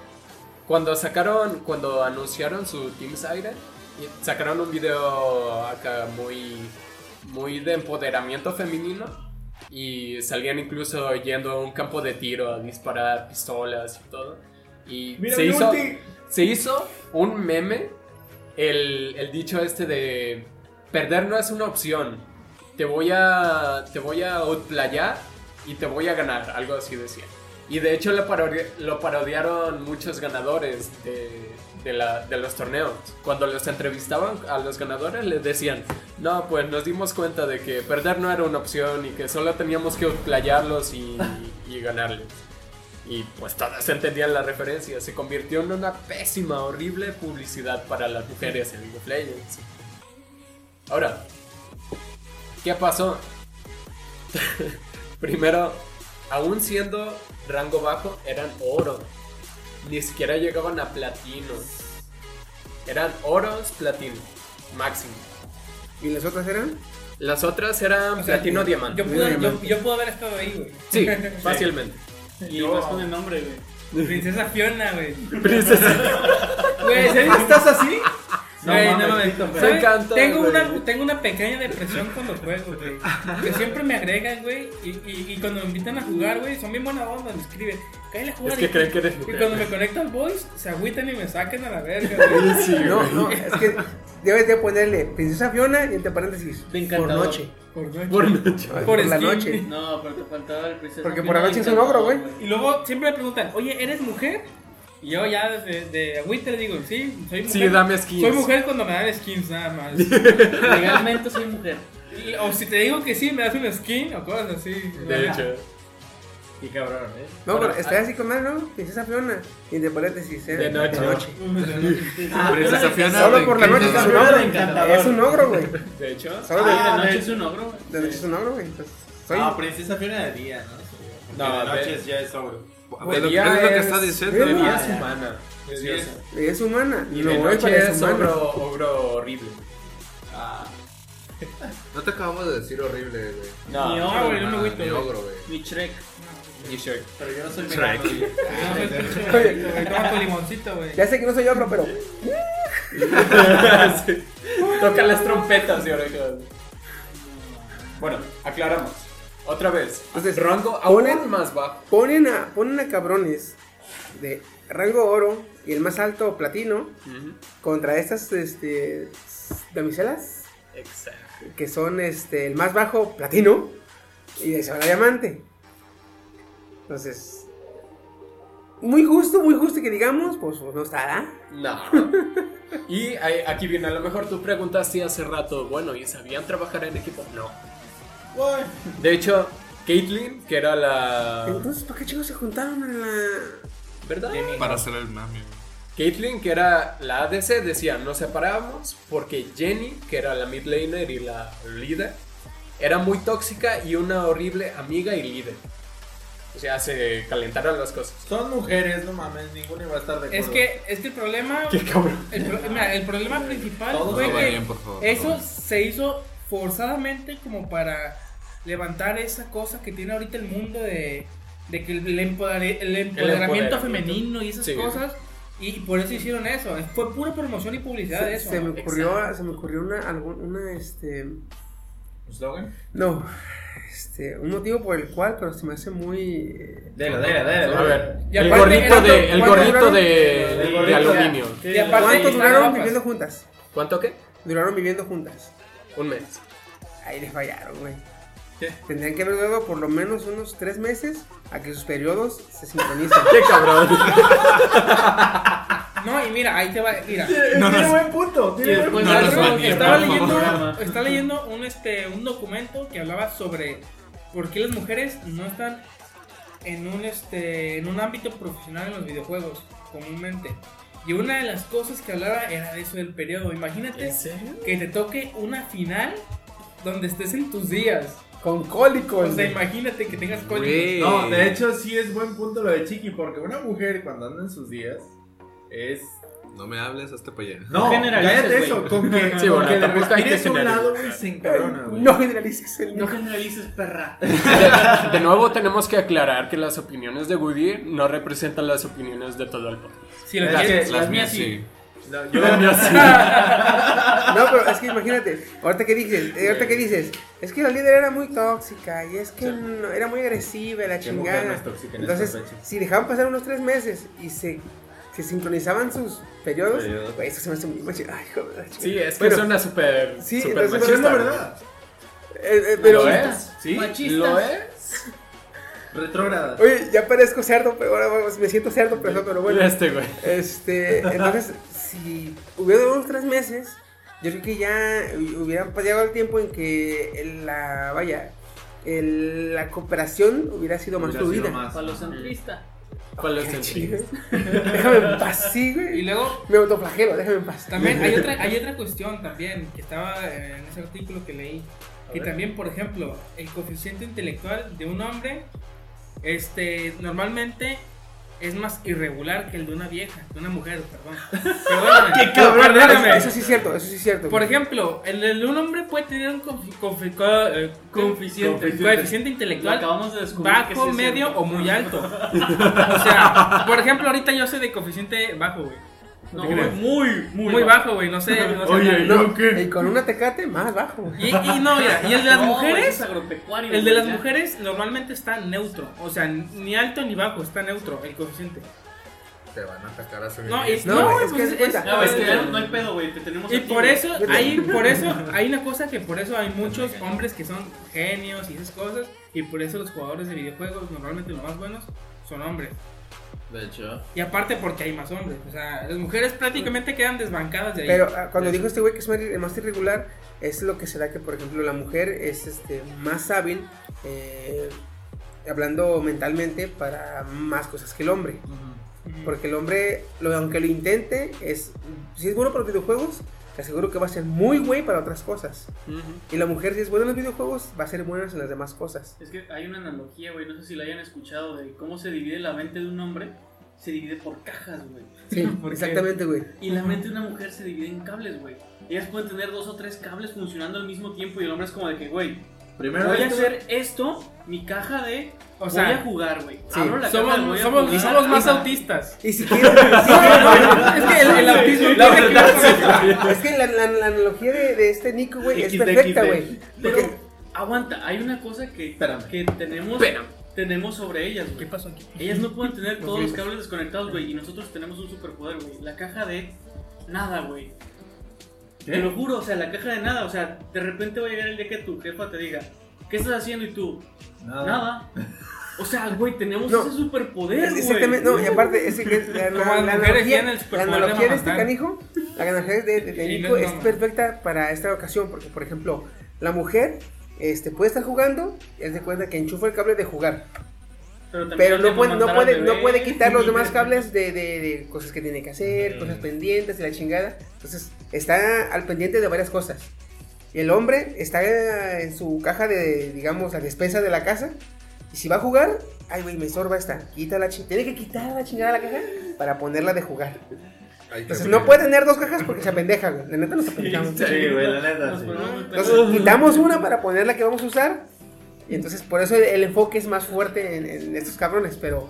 D: Cuando sacaron, cuando anunciaron su Team Siren, y sacaron un video acá muy, muy de empoderamiento femenino y salían incluso yendo a un campo de tiro a disparar pistolas y todo. Y
C: Mira
D: se hizo,
C: ulti.
D: se hizo un meme, el, el dicho este de perder no es una opción. Te voy a, te voy a outplayar y te voy a ganar, algo así decía. Y de hecho lo, parodi- lo parodiaron muchos ganadores de, de la- de los torneos. Cuando los entrevistaban a los ganadores les decían, no, pues nos dimos cuenta de que perder no era una opción y que solo teníamos que outplayarlos y, y ganarles. Y pues todos entendían la referencia. Se convirtió en una pésima, horrible publicidad para las mujeres en League of Legends. Ahora, ¿qué pasó? Primero, aún siendo rango bajo, eran oro. Ni siquiera llegaban a platino. Eran oros, platino. Máximo.
B: ¿Y las otras eran?
D: Las otras eran
G: O sea,
D: platino, diamante.
G: Yo pude, yo, yo pude haber estado ahí, güey.
D: Sí, fácilmente.
E: Y más con el nombre, güey.
G: Princesa Fiona, güey.
D: Princesa.
G: Güey.
C: ¿Estás así? No
G: Güey,
C: mames,
G: no mames.
D: Encanta,
G: Tengo
D: güey.
G: una, tengo una pequeña depresión cuando juego, güey. Que siempre me agregan, güey. Y, y, y cuando me invitan a jugar, güey, son bien buena onda. Me escriben, cállale a jugar.
D: Es que
G: y-
D: creen que eres
G: Y cuando me conecto al voice, se agüitan y me sacan a la verga, güey.
D: Sí,
B: No,
D: güey.
B: no, es que debes de ponerle Princesa Fiona y entre paréntesis. Por noche.
G: Por noche.
D: Por noche.
B: Por,
G: Por
B: la noche.
E: No, pero te faltaba el princesa.
B: Porque
E: Fiona
B: por la noche es un ogro, güey.
G: Y luego siempre me preguntan, oye, ¿eres mujer? Y yo ya de, de agüita le digo, sí, soy mujer.
D: Sí, dame skins.
G: Soy mujer cuando me dan skins nada más.
E: Legalmente soy mujer.
G: O si te digo que sí, me das un skin o cosas así.
D: De hecho.
C: Y cabrón, ¿eh?
B: No, pero
D: Ahora,
B: está así con madre, ¿no? Princesa Fiona. Y entre paréntesis, ¿eh?
D: De noche.
F: Princesa Fiona
B: Solo
F: de
B: por la noche es un ogro.
E: de encantador.
B: Es un ogro, güey.
D: De hecho.
B: Solo de,
E: Ah, de noche es un ogro, güey.
B: de noche es un ogro, güey. Entonces, soy.
H: Ah, princesa Fiona de día, ¿no?
D: No,
H: No, de
D: de-
H: noche ya es ogro.
D: De
F: Es es lo que
D: es-
F: está diciendo.
D: Es humana.
H: De día es-
B: Es humana.
D: Y
B: no,
D: de
B: es
D: noche es ogro, ogro horrible.
E: Ah,
F: No te acabamos de decir horrible, güey.
E: No,
G: Ni ogro, güey, no me agüito,
F: ni ogro, güey.
E: mi Shrek.
D: Y Shrek.
H: Pero yo no soy
F: Shrek.
G: güey, Toma tu limoncito, güey.
B: Ya sé que no soy ogro, pero.
D: Toca las trompetas y orejas. Bueno, aclaramos. Otra vez.
B: Entonces,
D: rango
B: ponen-
D: aún más bajo.
B: Ponen a, ponen a cabrones de rango oro y el más alto platino contra estas este, damiselas
D: Exacto.
B: que son este, el más bajo platino y de esa diamante. Entonces, muy justo, muy justo que digamos, pues, pues, no estará.
D: No. Y ahí- aquí viene, a lo mejor tú preguntaste hace rato, bueno, ¿y sabían trabajar en equipo? No. De hecho, Caitlyn, que era la...
B: Entonces, ¿para qué chicos se juntaron en la.?
D: ¿Verdad?
F: Para hacer el mami.
D: Caitlyn, que era la ADC, decía, nos separamos porque Jenny, que era la mid laner y la líder, era muy tóxica y una horrible amiga y líder. O sea, se calentaron las cosas.
C: Son mujeres, no mames, ninguna iba a estar de acuerdo.
G: Es que, es que el problema.
D: Qué cabrón.
G: El, pro- mira, el problema principal
C: Todos
G: fue que
F: bien, por favor.
G: eso se hizo forzadamente como para levantar esa cosa que tiene ahorita el mundo de, de que el, empodere- el empoderamiento
D: empoderamiento.
G: femenino y esas
D: Sí.
G: cosas. Y por eso hicieron eso. Fue pura promoción y publicidad de
B: Se,
G: eso.
B: se me ocurrió,
D: Exacto.
B: se me ocurrió una, algún, una, este.
C: ¿Slogan?
B: No, este, un motivo por el cual, pero se me hace muy. eh,
C: Dele, dele, dele.
D: A ver,
G: Y
D: el gorrito
G: ¿cuánto-
D: de, el gorrito de,
C: El
D: aluminio.
G: Y aparte,
B: ¿Cuánto duraron viviendo juntas?
D: ¿Cuánto qué?
B: Duraron viviendo juntas.
D: Un mes.
B: Ahí les fallaron, güey.
C: ¿Qué?
B: Tendrían que haber durado por lo menos unos tres meses a que sus periodos se sincronicen.
D: ¡Qué cabrón!
G: No, y mira, ahí te va. Mira.
C: tiene buen punto. Tiene buen punto.
F: No nos
G: Estaba-
F: baneen,
G: estaba
F: por
G: leyendo,
E: favor.
G: estaba leyendo un, este, un documento que hablaba sobre por qué las mujeres no están en un, este, en un ámbito profesional en los videojuegos comúnmente. Y una de las cosas que hablaba era de eso del periodo. Imagínate
D: ¿En serio?
G: que te toque una final donde estés en tus días.
B: Con cólicos.
G: O sea, imagínate que tengas cólicos.
F: Güey.
C: No, de hecho sí es buen punto lo de Chiqui, porque una mujer cuando anda en sus días es...
F: No me hables hasta para allá.
C: No,
E: generalices,
C: cállate eso, con que,
D: Sí,
C: con que
D: que
C: respires a un lado, güey, se encabrona, güey.
B: No generalices el
E: No generalices, perra.
D: De, de nuevo tenemos que aclarar que las opiniones de Woody no representan las opiniones de todo el
C: que
G: quieres-
F: Las mías sí.
C: No, yo-
B: No, pero es que imagínate, ahorita que dices, eh, ahorita que dices, es que la líder era muy tóxica y es que no- era muy agresiva, la chingada.
C: en
B: Entonces, si dejaban pasar unos tres meses y se, se sincronizaban sus periodos, güey, eso se me hace muy machi- Ay, joder, la.
D: Sí, es que suena súper
B: sí,
D: súper
B: entonces,
C: Pero es la
D: machista.
C: verdad.
B: eh, eh, pero,
D: ¿Lo es?
C: Sí,
E: Machistas.
D: ¿Lo es?
C: Retrógrada.
B: Oye, ya parezco cerdo, pero ahora vamos, me siento cerdo, pero, pero bueno.
D: Este, güey.
B: Este, entonces, si hubiera durado unos tres meses, yo creo que ya hubiera llegado el tiempo en que la, vaya, el- la cooperación hubiera sido más
C: Hubiera sido
B: fluida.
C: más.
E: Falocentrista.
D: ¿Cuál es el
B: Sí,
D: sentido?
B: güey. Déjame en paz, sí,
G: Y
B: güey.
G: luego
B: Me autoflagelo, déjame en paz.
G: También hay otra, hay otra cuestión también que estaba en ese artículo que leí. Que también, por ejemplo, el coeficiente intelectual de un hombre, este, normalmente es más irregular que el de una vieja, de una mujer, perdón. Perdóname.
B: Qué cabrón,
G: perdóname.
B: Eso sí es cierto, eso sí es cierto.
G: Por
B: güey.
G: ejemplo, el, el de un hombre puede tener un eh,
E: Coeficiente.
G: coeficiente intelectual
E: acabamos de descubrir. que sí
G: bajo, medio
E: cierto.
G: o muy alto. O sea, por ejemplo, ahorita yo soy de coeficiente bajo, güey.
E: Muy, muy,
G: Muy bajo, güey, no sé. no sé nada.
B: No, y con una tecate más bajo.
G: Y, y no, mira, y el de las
E: No,
G: mujeres,
E: agropecuario,
G: el de las
E: ya.
G: mujeres normalmente está neutro, o sea, ni alto ni bajo, está neutro el coeficiente.
F: Te van a atacar a su
G: No, y,
B: No,
G: no,
B: es que
G: pues, es-
E: No, que
G: es-
E: no hay pedo, güey. Te tenemos
G: y
E: aquí,
G: por eso hay, por eso hay una cosa que por eso hay muchos hombres que son genios y esas cosas y por eso los jugadores de videojuegos normalmente los más buenos son hombres.
H: De hecho.
G: Y aparte porque hay más hombres, o sea, las mujeres prácticamente quedan desbancadas de ahí.
B: Pero ah, cuando dijo este güey que es más, más irregular, es lo que será que, por ejemplo, la mujer es este, más hábil, eh, hablando mentalmente, para más cosas que el hombre. Porque el hombre, lo, aunque lo intente, es si es bueno para los videojuegos, te aseguro que va a ser muy güey para otras cosas. Y la mujer, si es buena en los videojuegos, va a ser buena en las demás cosas.
E: Es que hay una analogía, güey. No sé si la hayan escuchado de cómo se divide la mente de un hombre. Se divide por cajas, güey.
B: Sí,
E: Porque-
B: exactamente, güey.
E: Y la mente de una mujer se divide en cables, güey. Ellas pueden tener dos o tres cables funcionando al mismo tiempo y el hombre es como de que, güey,
C: Primero
E: voy a hacer esto, mi caja de
G: O
E: voy a jugar, güey.
B: Sí.
E: Abro la caja, voy
G: somos,
E: a
G: somos,
E: jugar.
G: somos más
E: Ajá.
G: autistas.
B: Y si quieres.
G: es que el, el autismo
D: La verdad,
B: es que la, la- la analogía de, de este Nico, güey, es perfecta, güey.
E: Pero, aguanta, hay una cosa que,
C: Espérame.
E: que tenemos,
D: Espérame.
E: tenemos sobre ellas, güey.
G: ¿Qué pasó aquí?
E: Ellas no pueden tener todos los cables desconectados, güey. Y nosotros tenemos un superpoder, güey. La caja de nada, güey. Te lo juro, o sea, la caja de nada. O sea, de repente va a llegar el día que tu jefa te diga, ¿qué estás haciendo? Y tú, nada. O sea, güey, tenemos
B: No.
E: ese superpoder, güey.
B: Exactamente, no, y aparte, es que la, la- la analogía,
G: el
B: la
G: de
B: analogía de este canijo, la analogía de, de- de
G: Sí, no es
B: perfecta para esta ocasión, porque, por ejemplo, la mujer este, puede estar jugando y de cuenta que enchufa el cable de jugar,
E: Pero,
B: no puede, no puede, no puede quitar los demás cables de, de- de cosas que tiene que hacer, cosas pendientes y la chingada. Entonces, está al pendiente de varias cosas. Y el hombre está en su caja de, digamos, la despensa de la casa. Y si va a jugar, ay, güey, me sorba esta. Quita la chingada. Tiene que quitar la chingada de la caja para ponerla de jugar. Entonces, no puede tener dos cajas porque se apendeja, güey. La neta nos apendejamos.
C: Sí, güey, la neta.
B: Entonces, quitamos una para poner la que vamos a usar. Y entonces, por eso el, el enfoque es más fuerte en, en estos cabrones. Pero,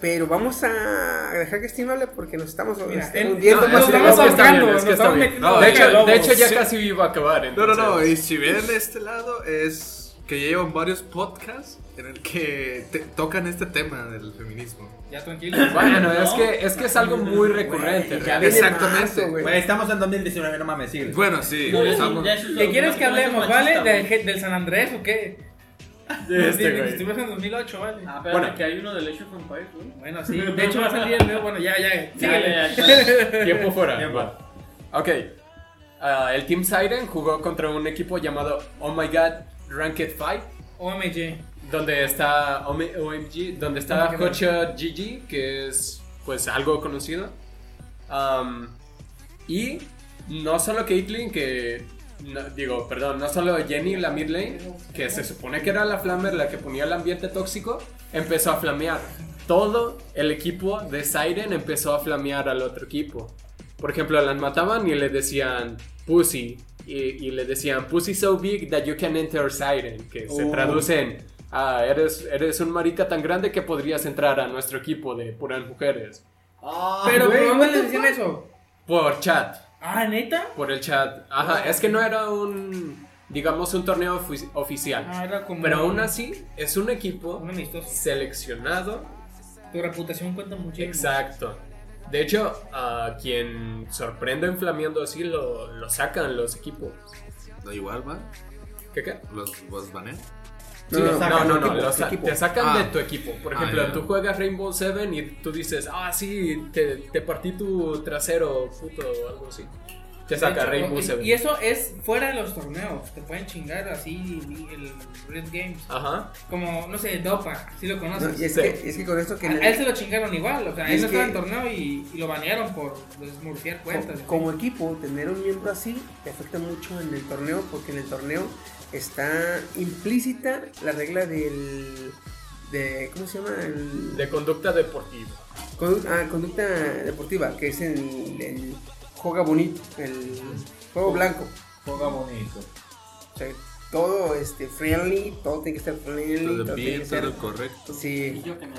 B: pero vamos a dejar que Steam hable porque nos estamos hundiendo más. en
D: de hecho, ya
F: Sí.
D: casi iba a acabar.
F: No, no, no, y si ven de este lado es que ya llevan varios podcasts en el que te- tocan este tema del feminismo.
G: Ya tranquilo.
D: Bueno, es que es que es algo muy recurrente.
B: Ya
F: Exactamente.
B: güey.
C: Güey, estamos en 2019, no mames, sigue.
F: Bueno, sí,
E: No, ya sí,
F: estamos-
E: ya eso es
G: ¿Qué quieres que hablemos,
E: machista,
G: vale? ¿Del, del San Andrés o qué?
D: De este,
G: Del-
D: güey.
G: Estuvimos en 2008, vale.
E: Ah, espérate,
D: Bueno.
E: que hay uno de Age of Empires, güey.
G: Bueno, sí. De hecho, va a salir el nuevo. Bueno, ya, ya.
E: Ya, ya, ya.
D: Tiempo fuera.
C: Tiempo.
D: Ok. Ah, el Team Siren jugó contra un equipo llamado Oh My God Ranked Fight.
G: OMG.
D: Donde está OM- OMG, donde está. Hotshot GG, que es pues algo conocido. Um, y no solo Caitlyn, que no- digo, perdón, no solo Jenny, la mid lane, que se supone que era la flamer la que ponía el ambiente tóxico, empezó a flamear. Todo el equipo de Siren empezó a flamear al otro equipo. Por ejemplo, las mataban y le decían Pussy. Y, y le decían Pussy so big that you can enter Siren. Que se
B: Oh.
D: traduce en ah, eres, eres un marica tan grande que podrías entrar a nuestro equipo de puras mujeres.
G: Pero,
C: güey,
G: ¿por dónde
C: what
G: le decían eso?
D: Por chat.
G: Ah, ¿neta?
D: Por el chat. Ajá, es que no era un, digamos, un torneo ofi- oficial.
G: Ah, era como.
D: Pero aún así, es un equipo
G: Un amistoso.
D: seleccionado.
G: Tu reputación cuenta muchísimo.
D: Exacto. De hecho, a quien sorprende en flameando así lo, lo sacan los equipos.
F: Da igual, ¿va?
D: ¿Qué qué?
F: Los, los banean.
B: No,
D: Sí,
B: no,
D: no,
B: sacan
D: no, no,
B: equipo,
D: te sacan
F: Ah.
D: de tu equipo. Por
F: Ah,
D: ejemplo,
F: ya.
D: tú juegas Rainbow Seven y tú dices, ah, sí, te, te partí tu trasero, puto, o algo así. Te saca
G: hecho,
D: Rainbow
G: y-
D: Seven.
G: Y eso es fuera de los torneos. Te pueden chingar así el Red Games.
D: Ajá.
G: Como, no sé, Dopa, si lo
B: No,
G: conoces.
B: y es,
D: Sí.
B: que, es que con esto que...
G: A a él se lo chingaron igual, o sea, él no estaba en torneo y, y lo banearon por desmurciar cuentas.
B: Co- Como equipo, tener un miembro así te afecta mucho en el torneo porque en el torneo está implícita la regla del... De, ¿Cómo se llama? El,
D: De conducta deportiva.
B: condu- ah, conducta deportiva, que es el, el juega bonito, el juego blanco.
C: Juega bonito.
B: O sea, todo este, friendly, todo tiene que estar friendly,
F: Todo
B: todo tiene
F: bien,
B: que ser...
F: todo correcto.
B: Sí,
E: Y yo que me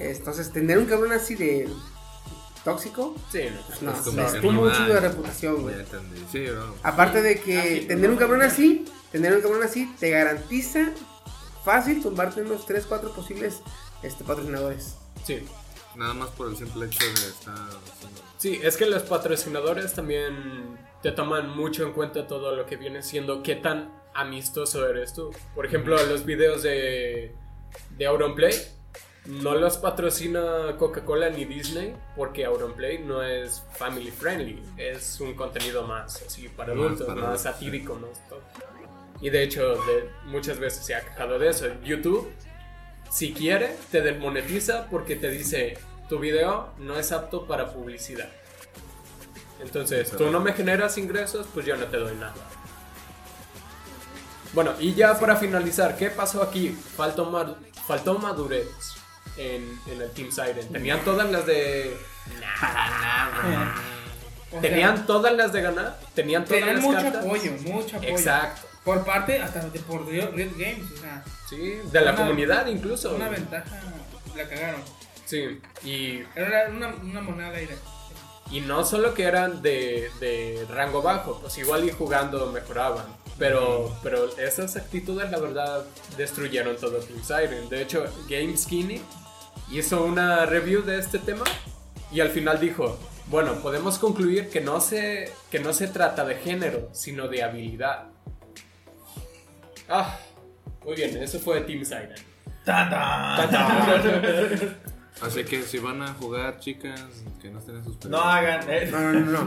B: entonces tener un cabrón así de tóxico,
D: Sí, no.
B: pues no,
F: Es como
B: me
F: que
B: estima
F: no
B: mucho
F: hay.
B: de reputación, güey.
F: Sí, no.
B: Aparte de que
E: Ah, sí,
B: tener un
E: no,
B: cabrón
E: no.
B: así, tener un cabrón así te garantiza fácil tumbarte unos 3, 4 posibles este, patrocinadores.
D: Sí.
F: Nada más por el simple hecho de estar haciendo.
D: Sí, es que los patrocinadores también te toman mucho en cuenta todo lo que viene siendo qué tan amistoso eres tú. Por ejemplo, los videos de, de Auronplay no los patrocina Coca-Cola ni Disney porque Auronplay no es family friendly, es un contenido más así para
F: Más
D: adultos,
F: para
D: más satírico, más todo. Y de hecho, de- muchas veces se ha quejado de eso. YouTube, si quiere, te desmonetiza porque te dice, tu video no es apto para publicidad. Entonces, tú no me generas ingresos, pues yo no te doy nada. Bueno, y ya para finalizar, ¿qué pasó aquí? Faltó, ma- faltó madurez en, en el Team Siren. Tenían todas las de... Tenían todas las de ganar, tenían todas
G: tenían
D: las
G: mucho
D: cartas.
G: apoyo, mucho apoyo.
D: Exacto.
G: Por parte hasta de por Riot Games, o sea,
D: Sí, de la
G: Una-
D: comunidad incluso.
G: una ventaja la cagaron.
D: Sí, y,
G: Era una, una moneda al aire.
D: y no solo que eran de, de rango bajo, pues igual y jugando mejoraban. Pero, pero esas actitudes, la verdad, destruyeron todo Team Siren. De hecho, Game Skinny hizo una review de este tema y al final dijo, bueno, podemos concluir que no se, que no se trata de género, sino de habilidad. Ah, muy bien, eso fue Team Siren.
F: Así que si van a jugar, chicas, que no estén en sus
C: No hagan. eh.
B: No, no, no.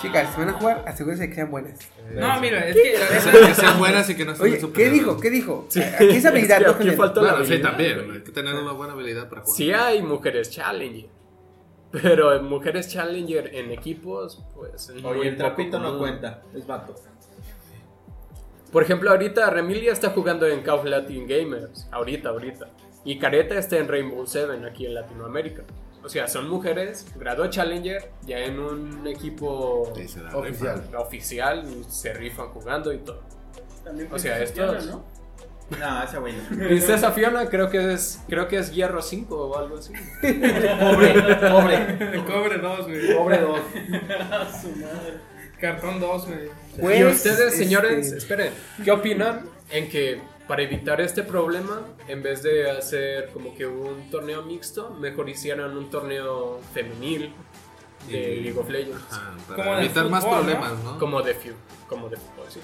B: Chicas, si van a jugar, asegúrense de que sean buenas.
G: No, mira, es que
F: Que sean- buenas y que no estén
B: Oye,
F: en
B: ¿qué dijo? ¿Qué dijo? Aquí es habilidad,
D: Es que
B: no
D: aquí
B: género.
D: falta la
F: Bueno, sí, también. Hay que tener una buena habilidad para jugar.
D: Sí hay mujeres challenger. Pero en mujeres challenger en equipos, pues.
H: Oye, el trapito no cuenta. Es vato.
D: Por ejemplo, ahorita Remilia está jugando en Call of Latin Gamers. Ahorita, ahorita. Y Careta está en Rainbow Seven aquí en Latinoamérica. O sea, son mujeres, grado Challenger, ya en un equipo
F: Sí,
H: Oficial.
D: oficial, se rifan jugando y todo.
E: También
D: O sea,
E: Fiona, ¿no?
H: No, esa güey no.
D: Princesa Fiona creo que es creo que es Hierro 5 o algo así.
H: Pobre, pobre.
G: Cobre 2, güey.
H: Pobre dos.
E: A su madre.
G: Cartón 2, güey.
B: Pues,
D: y ustedes,
B: este,
D: señores, esperen, ¿qué opinan en que para evitar este problema, en vez de hacer como que un torneo mixto, mejor hicieran un torneo femenil de
F: Y-
D: League of Legends?
F: Ajá,
G: Como
F: para
G: de
F: evitar más
G: fútbol,
F: problemas, ¿no?
D: Como de Few, como de fútbol, sí.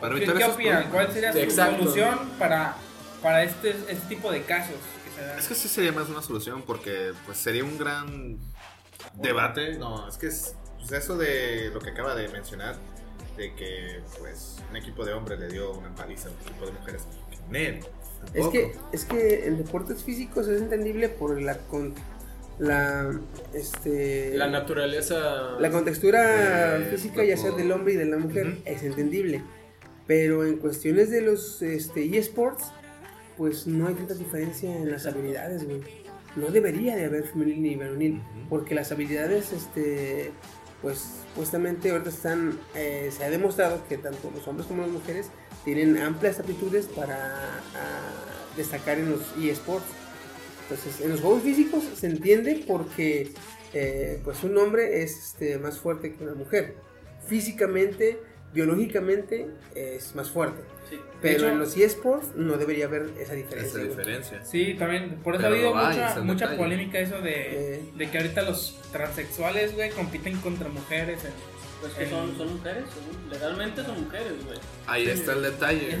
F: Para
G: ¿Qué,
F: evitar
G: qué
F: esos
G: opinan? ¿Cuál sería su
D: Exacto.
G: solución para, para este, este tipo de casos que se dan?
F: Es que sí sería más una solución porque pues sería un gran debate. No, es que es pues, eso de lo que acaba de mencionar, de que pues un equipo de hombres le dio una paliza a un equipo de mujeres. Nel,
B: Es que, es que en deportes físicos es entendible por la con la este
D: La naturaleza...
B: la contextura física ya sea del hombre y de la mujer es entendible. Pero en cuestiones de los este, eSports, pues no hay tanta diferencia en las habilidades, güey. No debería de haber femenil ni varonil, porque las habilidades, este, pues, supuestamente ahorita están, eh, se ha demostrado que tanto los hombres como las mujeres tienen amplias aptitudes para ah, destacar en los eSports. Entonces, en los juegos físicos se entiende porque eh, pues un hombre es este, más fuerte que una mujer. Físicamente, biológicamente es más fuerte.
E: Sí.
B: Pero
G: hecho-
B: en los eSports no debería haber esa diferencia.
F: esa diferencia.
G: Sí, también, por eso
F: Pero
G: ha habido
F: no
G: mucha, mucha
F: detalle.
G: polémica eso de,
B: Eh.
G: de que ahorita los transexuales, güey, compiten contra mujeres. en-
E: Pues que son, son mujeres, son- legalmente son mujeres, güey.
F: Ahí está el
G: ese es el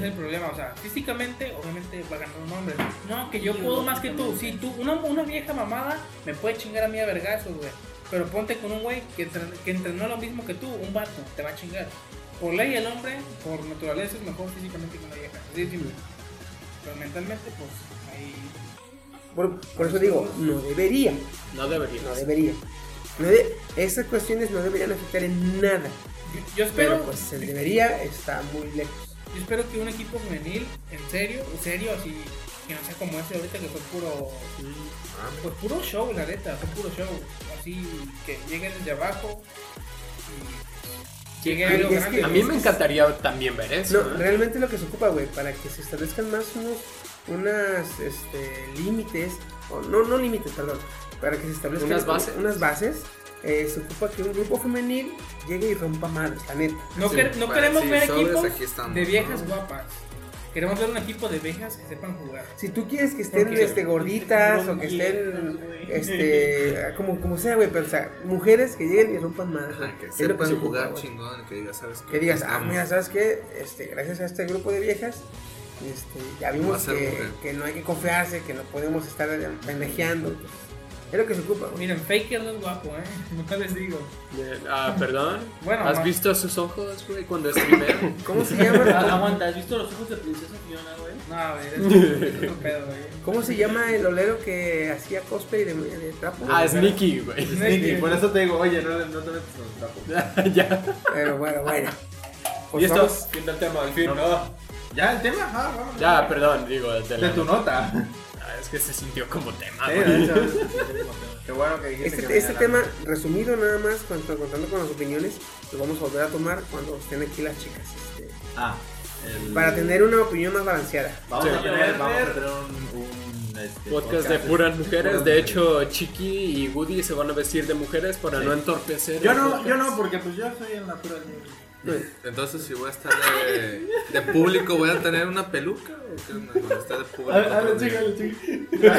F: detalle.
G: problema, o sea, físicamente, obviamente va a ganar un hombre. No, que yo puedo más que tú. Sí, tú, una, una vieja mamada me puede chingar a mí a vergazos, güey. Pero ponte con un güey que, entren- que entrenó lo mismo que tú, un vato, te va a chingar. Por ley, el hombre, por naturaleza, es mejor físicamente que una vieja. Así simple. Pero mentalmente, pues, ahí.
B: Por, por eso digo, no debería,
D: No debería.
B: no debería. No de- esas cuestiones no deberían afectar en nada.
G: Yo, yo espero.
B: Pero pues el debería está muy lejos.
G: Yo espero que un equipo femenil, en serio, en serio, así, que no sea como ese ahorita que fue puro, pues puro show, la neta, fue puro show. Así que lleguen desde abajo y llegue
B: es que-
D: A mí me encantaría también ver eso.
B: No,
D: ¿eh?
B: realmente lo que se ocupa, güey, para que se establezcan más unos unas este, límites, o no, no límites, perdón, para que se establezcan
D: Unas
B: como
D: bases.
B: unas bases, eh, se ocupa que un grupo femenil llegue y rompa madres, la neta.
G: No,
F: Sí,
G: queremos ver equipos de viejas
F: ¿no?
G: guapas. Queremos ver un equipo de viejas que sepan jugar.
B: Si tú quieres que estén
G: Porque-
B: este, gorditas o que estén, este, como, como sea, güey, pero o sea, mujeres que lleguen y rompan.
F: Ajá, que sepan
B: se
F: jugar
B: güey.
F: chingón, que digas, ¿sabes qué?
B: Que digas, ah,
F: Estamos.
B: mira, ¿sabes qué? Este, gracias a este grupo de viejas, este, ya vimos que, que no hay que confiarse, que no podemos estar pendejeando. Es lo que se ocupa, güey.
G: Miren, Faker no es guapo, ¿eh? No les digo.
D: Ah, perdón.
G: Bueno,
D: ¿Has
G: ma-
D: visto sus ojos, güey, cuando streamea?
B: ¿Cómo se
E: Ah,
B: llama?
E: Aguanta, ¿has visto los ojos de Princesa Fiona, güey?
G: No, a ver, es otro pedo, güey.
B: ¿Cómo se llama el olero que hacía cosplay de, de trapo?
D: ah, Sneaky, güey.
H: Sneaky, por eso te digo, oye, no, no te metas con los tapos.
D: ya.
B: Pero bueno, bueno. Pues
D: y esto, fin del tema, al fin,
H: No.
D: ¿no?
H: Ya, el tema, ah, vamos.
D: Ya, perdón, digo, de,
H: De tu nota.
D: Es que se sintió como tema,
H: Sí,
D: güey.
H: de hecho, Qué bueno que dijiste que
B: Este, este
H: la-
B: tema, resumido nada más, cuando- contando con las opiniones, lo vamos a volver a tomar cuando estén aquí las chicas. Este,
H: Ah, El-
B: para tener una opinión más balanceada.
H: Vamos,
D: Sí.
H: a tener, vamos a tener un, un, este,
D: Podcast de puras mujeres. De hecho, Chiqui y Woody se van a vestir de mujeres para no entorpecer.
C: Yo no,
D: podcast.
C: yo no, porque pues yo soy el natural.
F: Entonces, si voy a estar de, de público, ¿voy a tener una peluca? ¿O qué onda? Cuando esté de público.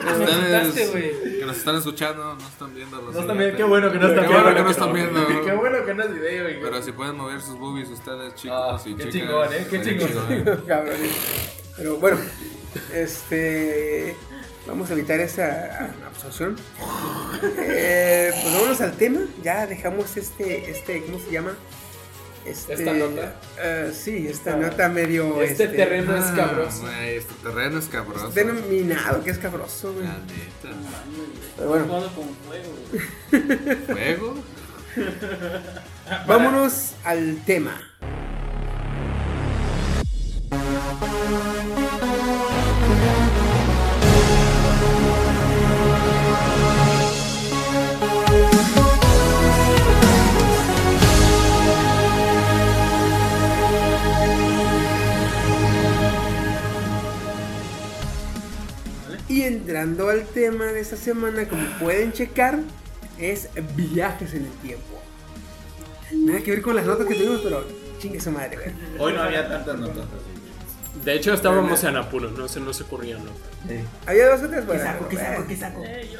G: Nos
F: Ustedes
G: asustaste, güey.
F: que nos están escuchando, no están viendo. los
C: No están viendo, qué bueno que no están
F: Qué
C: viendo.
F: bueno que no están viendo.
C: Qué bueno que no es video, güey.
F: Pero si pueden mover sus boobies ustedes, chicos
C: Ah,
F: y
C: qué
F: chicas.
C: chingón, ¿eh? Qué chingón.
B: Cabrón. Pero bueno, este. Vamos a evitar esa absorción. Eh, pues vámonos al tema. Ya dejamos este. este ¿Cómo se llama? Este,
D: ¿Esta nota?
B: eh, sí, esta nota medio.
D: Este terreno es
F: Ah,
D: cabroso.
F: güey, este terreno es cabroso.
B: Denominado, que es cabroso, güey.
F: La neta.
B: Pero bueno,
E: Jugando con fuego, güey.
F: ¿Fuego?
B: vámonos al tema. Entrando al tema de esta semana, como pueden checar, es viajes en el tiempo. Nada que ver con las notas que tuvimos, pero chingue su madre, güey.
C: Hoy no había tantas notas.
D: De hecho, estábamos en apuros, no se nos ocurría nota.
B: Había dos o tres, bueno,
C: saco, qué saco, qué saco?
E: Eh.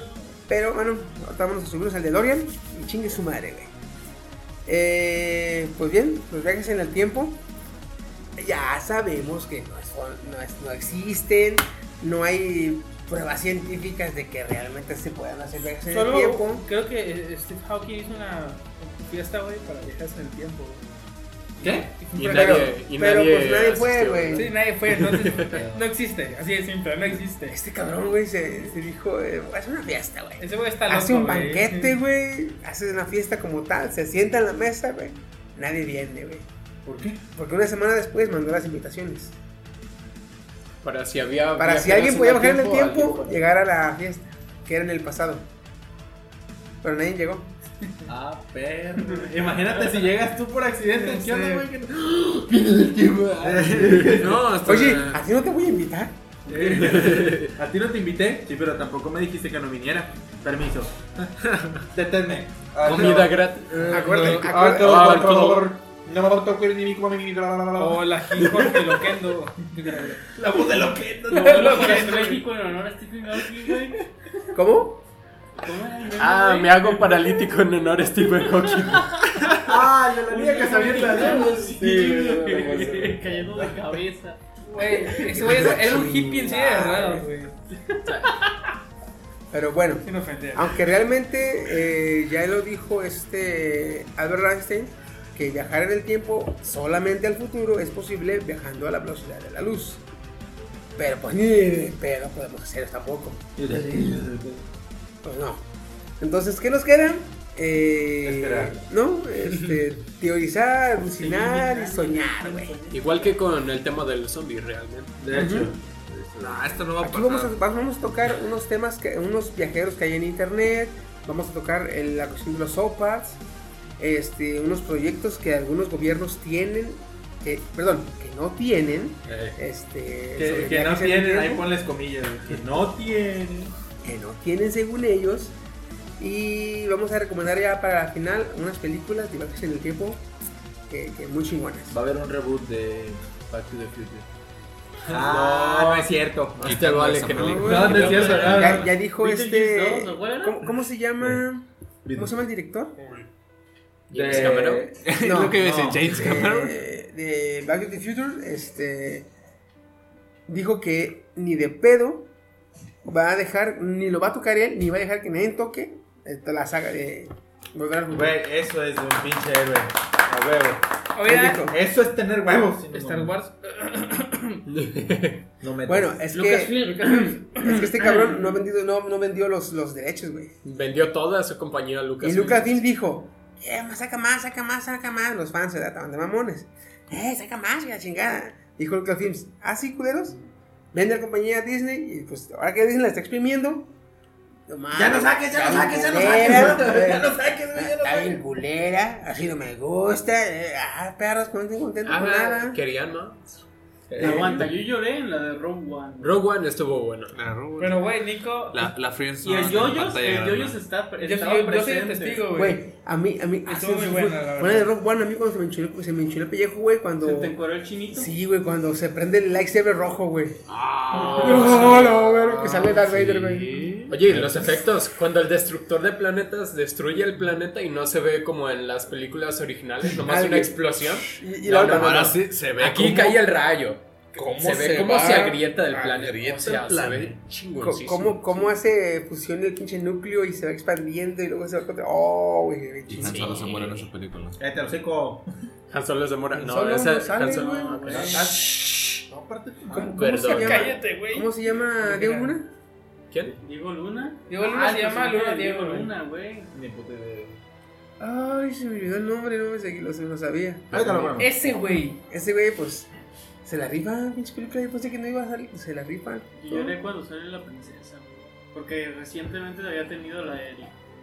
B: Pero bueno, ahorita vamos a subirnos al DeLorean y chingue su madre, güey. Eh, pues bien, los viajes en el tiempo. Ya sabemos que no, son- no, es- no existen, no hay pruebas científicas de que realmente se puedan hacer viajes en el
G: Solo
B: tiempo.
G: creo que eh, Steve Hawking hizo una fiesta, güey, para viajes en el tiempo, güey.
C: ¿Qué?
D: Y
B: Pero-
D: nadie, y
B: pero,
D: nadie,
B: pues, nadie fue, güey.
G: Sí, nadie fue, no, no existe, así de simple, no existe.
B: Este cabrón, güey, se, se dijo, eh, es una fiesta, güey.
G: Ese güey está loco,
B: Hace un banquete, güey. Hace una fiesta como tal. Se sienta en la mesa, güey. Nadie viene, güey.
C: ¿Por qué?
B: Porque una semana después mandó las invitaciones.
D: Para si había.
B: Para si alguien podía bajar en el tiempo, llegar a la fiesta. Que era en el pasado. Pero nadie llegó.
C: Ah, perro. Imagínate si llegas tú por accidente. ¿Qué onda, güey? Que-
F: No, hasta.
B: Oye, ¿a ti no te voy a invitar?
C: A ti no te invité. Sí, pero tampoco me dijiste que no viniera. Permiso. Deténme.
D: Comida gratis.
B: Acuérdate,
C: Ah,
B: acuérdate.
C: por
D: Ah,
C: favor. No me toques ni mi como mi
G: Hola, Jorge Loquendo.
C: La voz de Loquendo.
E: No, lo que es México en honor a Stephen Hawking, güey.
B: ¿Cómo?
E: ¿Cómo
D: Ah, me hago paralítico en honor a Stephen Hawking.
C: Ah, de la niña que se avienta la luz.
E: Sí, cayendo de cabeza.
G: Güey, ese güey era un hippie en sí de ruedas, güey.
B: Pero bueno. Aunque realmente eh, ya lo dijo este Albert Einstein, que viajar en el tiempo solamente al futuro es posible viajando a la velocidad de la luz. Pero pues ni de pedo podemos hacer tampoco. Pues no. Entonces, ¿qué nos queda? Eh. ¿No? Este, teorizar, alucinar y soñar, güey.
D: Igual que con el tema del zombie, realmente.
C: De hecho.
F: No, esto no va a
B: Aquí vamos a,
F: pasar.
B: vamos a tocar unos temas, que, unos viajeros que hay en internet. Vamos a tocar el- la cuestión de los sopas. Este, unos proyectos que algunos gobiernos tienen. Que, perdón, que no tienen.
C: Eh,
B: Este,
C: Que, no tienen, ahí
B: tiempo,
C: ponles comillas. Que no tienen.
B: que no tienen según ellos. Y vamos a recomendar ya para la final unas películas de viajes en el tiempo que, que muy chingonas.
H: Va a haber un reboot de Back to the Future.
C: Ah, no es cierto.
D: Y te vale que no.
B: No,
C: No, no es cierto. no,
B: Ya, dijo este.
E: 2, ¿o cuál era?
B: ¿cómo, cómo se llama? ¿Cómo se llama el director?
D: James
C: De-
D: Cameron.
B: No,
F: lo que dice
C: no.
F: James Cameron.
B: de, de Back to the Future, este dijo que ni de pedo va a dejar, ni lo va a tocar él, ni va a dejar que nadie toque esta, la saga de Volver al Futuro.
C: Güey, eso es un pinche héroe. A huevo.
G: Oye,
B: Dijo.
C: Eso es tener huevos.
G: Star Wars.
C: No me
B: Bueno, es que,
E: Lucasfilm.
B: es que este cabrón no ha vendido, no, no vendió los, los derechos, güey.
D: Vendió toda su compañía a Lucas.
B: Y Lucasfilm dijo, eh, saca más, saca más, saca más. Los fans se estaban de mamones. Eh, saca más, la chingada. Dijo Lucasfilm, ah, sí, culeros. Vende la compañía a Disney y pues ahora que Disney la está exprimiendo, Ya
C: no saques, ya no saques, ya no saques, ya no saques, ya no
B: Está bien
C: saques.
B: culera, así no me gusta. eh, Ah, perros, no estoy contento con
D: Ajá,
B: nada.
D: querían más.
E: Aguanta, yo lloré en la de Rogue One.
D: Rogue One estuvo bueno.
G: Pero, güey, Nico.
I: La, la friendzone
E: Y el Yoyos, el. Yoyos está,
G: yo,
E: estaba
G: yo- yo soy el
E: presente.
G: testigo, güey.
B: A mí, a mí,
G: Estuvo
B: así
G: muy buena, la
B: de Rock One, a mí cuando se me enchiló, se me enchiló el pellejo, güey, cuando...
E: ¿Se te encuadró el chinito?
B: Sí, güey, cuando se prende el lightsaber rojo, güey.
D: Ah,
B: No, no, güey, que sale Darth Vader, güey.
D: Oye, y los efectos, cuando el destructor de planetas destruye el planeta y no se ve como en las películas originales, nomás una explosión.
B: Y, y la otra,
I: Ahora
B: no,
I: sí se ve
D: Aquí
I: cómo-
D: cae el rayo.
I: cómo
D: se ve
I: se
D: cómo
I: va
D: se agrieta del planeta.
I: agrieta
D: O sea,
I: el
D: se ve.
B: ¿Cómo, ¿Cómo hace fusión el pinche núcleo y se va expandiendo y luego se va contra... Oh, güey,
I: Y
B: chingón.
I: Han Solo se muere en esa película.
C: Cállate, hocico.
D: Han Solo se demora.
B: Han
D: No,
B: Solo
D: esa
B: no sale,
D: Han Solo- no.
C: No, aparte tu
B: ¿Cómo,
C: madre.
B: cómo se llama?
G: Cállate, güey.
B: ¿Cómo se llama Diego Luna?
D: ¿Quién?
E: Diego Luna.
G: Diego Luna se llama Luna Diego.
E: Luna, güey.
C: Ni puta idea.
B: Ay, se me olvidó el nombre, no me sé, lo, lo sabía.
C: Ahorita lo ponemos.
G: Ese, güey.
B: Ese güey, pues, se la rifa, pinche película, yo pensé que no iba a salir, se la rifa.
E: Yo lloré cuando salió la princesa, güey. Porque recientemente había tenido la.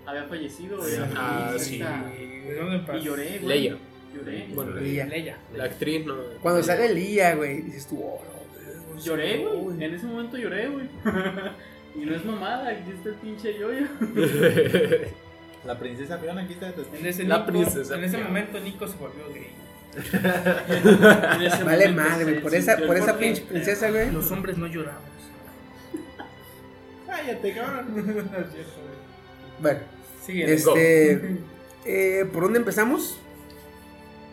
E: Había fallecido, güey. la
D: Ah,
E: princesa.
G: ¿De dónde en paz?
E: Y lloré, güey.
D: Leia.
E: Lloré.
D: Bueno,
B: Leia.
G: Leia.
D: La actriz no.
B: Cuando sale Lía, güey, dices tú, oh, no,
E: Lloré,
B: no,
E: güey. En ese momento lloré, güey. Y no es mamada, aquí está el pinche yoyo.
C: La princesa Fiona, aquí está.
G: En ese,
D: La
G: Nico-
D: princesa.
G: en ese momento Nico se volvió gay.
B: Vale madre,
E: se
B: güey, por esa, por esa pinche princesa, güey.
G: Los hombres no lloramos.
C: Cállate, cabrón.
B: Bueno,
G: Sigue.
B: este, eh, ¿por dónde empezamos?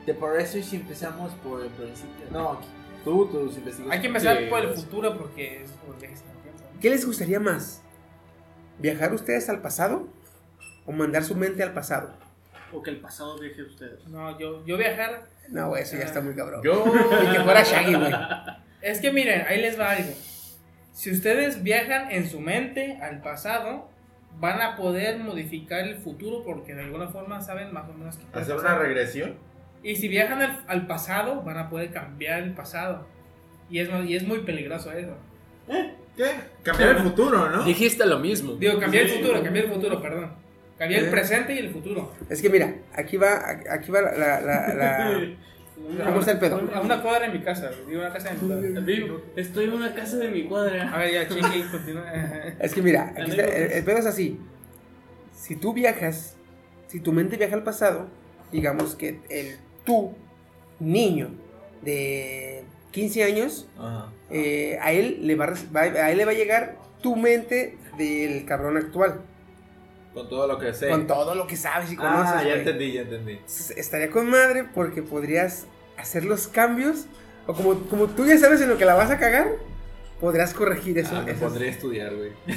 H: ¿Te parece si empezamos por el principio? No, tú, tus investigaciones.
G: Hay que empezar
D: Sí,
G: por el futuro porque es viajes
B: ¿Qué les gustaría más? ¿Viajar ustedes al pasado o mandar su mente al pasado?
E: O que el pasado viaje a ustedes.
G: No, yo, yo viajar.
B: No, güey, eso ya está muy cabrón.
C: Yo.
B: Y que fuera Shaggy, güey.
G: Es que miren, ahí les va algo. Si ustedes viajan en su mente al pasado, van a poder modificar el futuro porque de alguna forma saben más o menos qué puede
C: Hacer
G: pasar.
C: una regresión.
G: Y si viajan al, al pasado, van a poder cambiar el pasado. Y es, y es muy peligroso eso.
C: ¿Qué? Cambiar el futuro, ¿no?
D: Dijiste lo mismo.
G: Digo, cambiar el futuro, cambiar el futuro, perdón. Cambiar
B: ¿Eh?
G: el presente y el futuro.
B: Es que mira, aquí va, aquí va la, la, la, la- ¿Cómo está el pedo?
G: A una cuadra en mi casa. Digo, una casa en mi cuadra.
E: Estoy en una casa de mi cuadra.
G: A ver, ya, chiqui, continúa.
B: Es que mira, aquí está, el, el pedo es así. Si tú viajas, si tu mente viaja al pasado, digamos que el tú, niño de 15 años,
C: Ajá.
B: eh, a, él le va, a él le va a llegar tu mente del cabrón actual.
C: Con todo lo que sé.
B: Con todo lo que sabes y conoces.
C: Ah, ya entendí, ya entendí.
B: Estaría con madre porque podrías hacer los cambios. O como, como tú ya sabes en lo que la vas a cagar, podrás corregir eso.
C: Ah, me
B: esos-
C: pondría a estudiar, güey.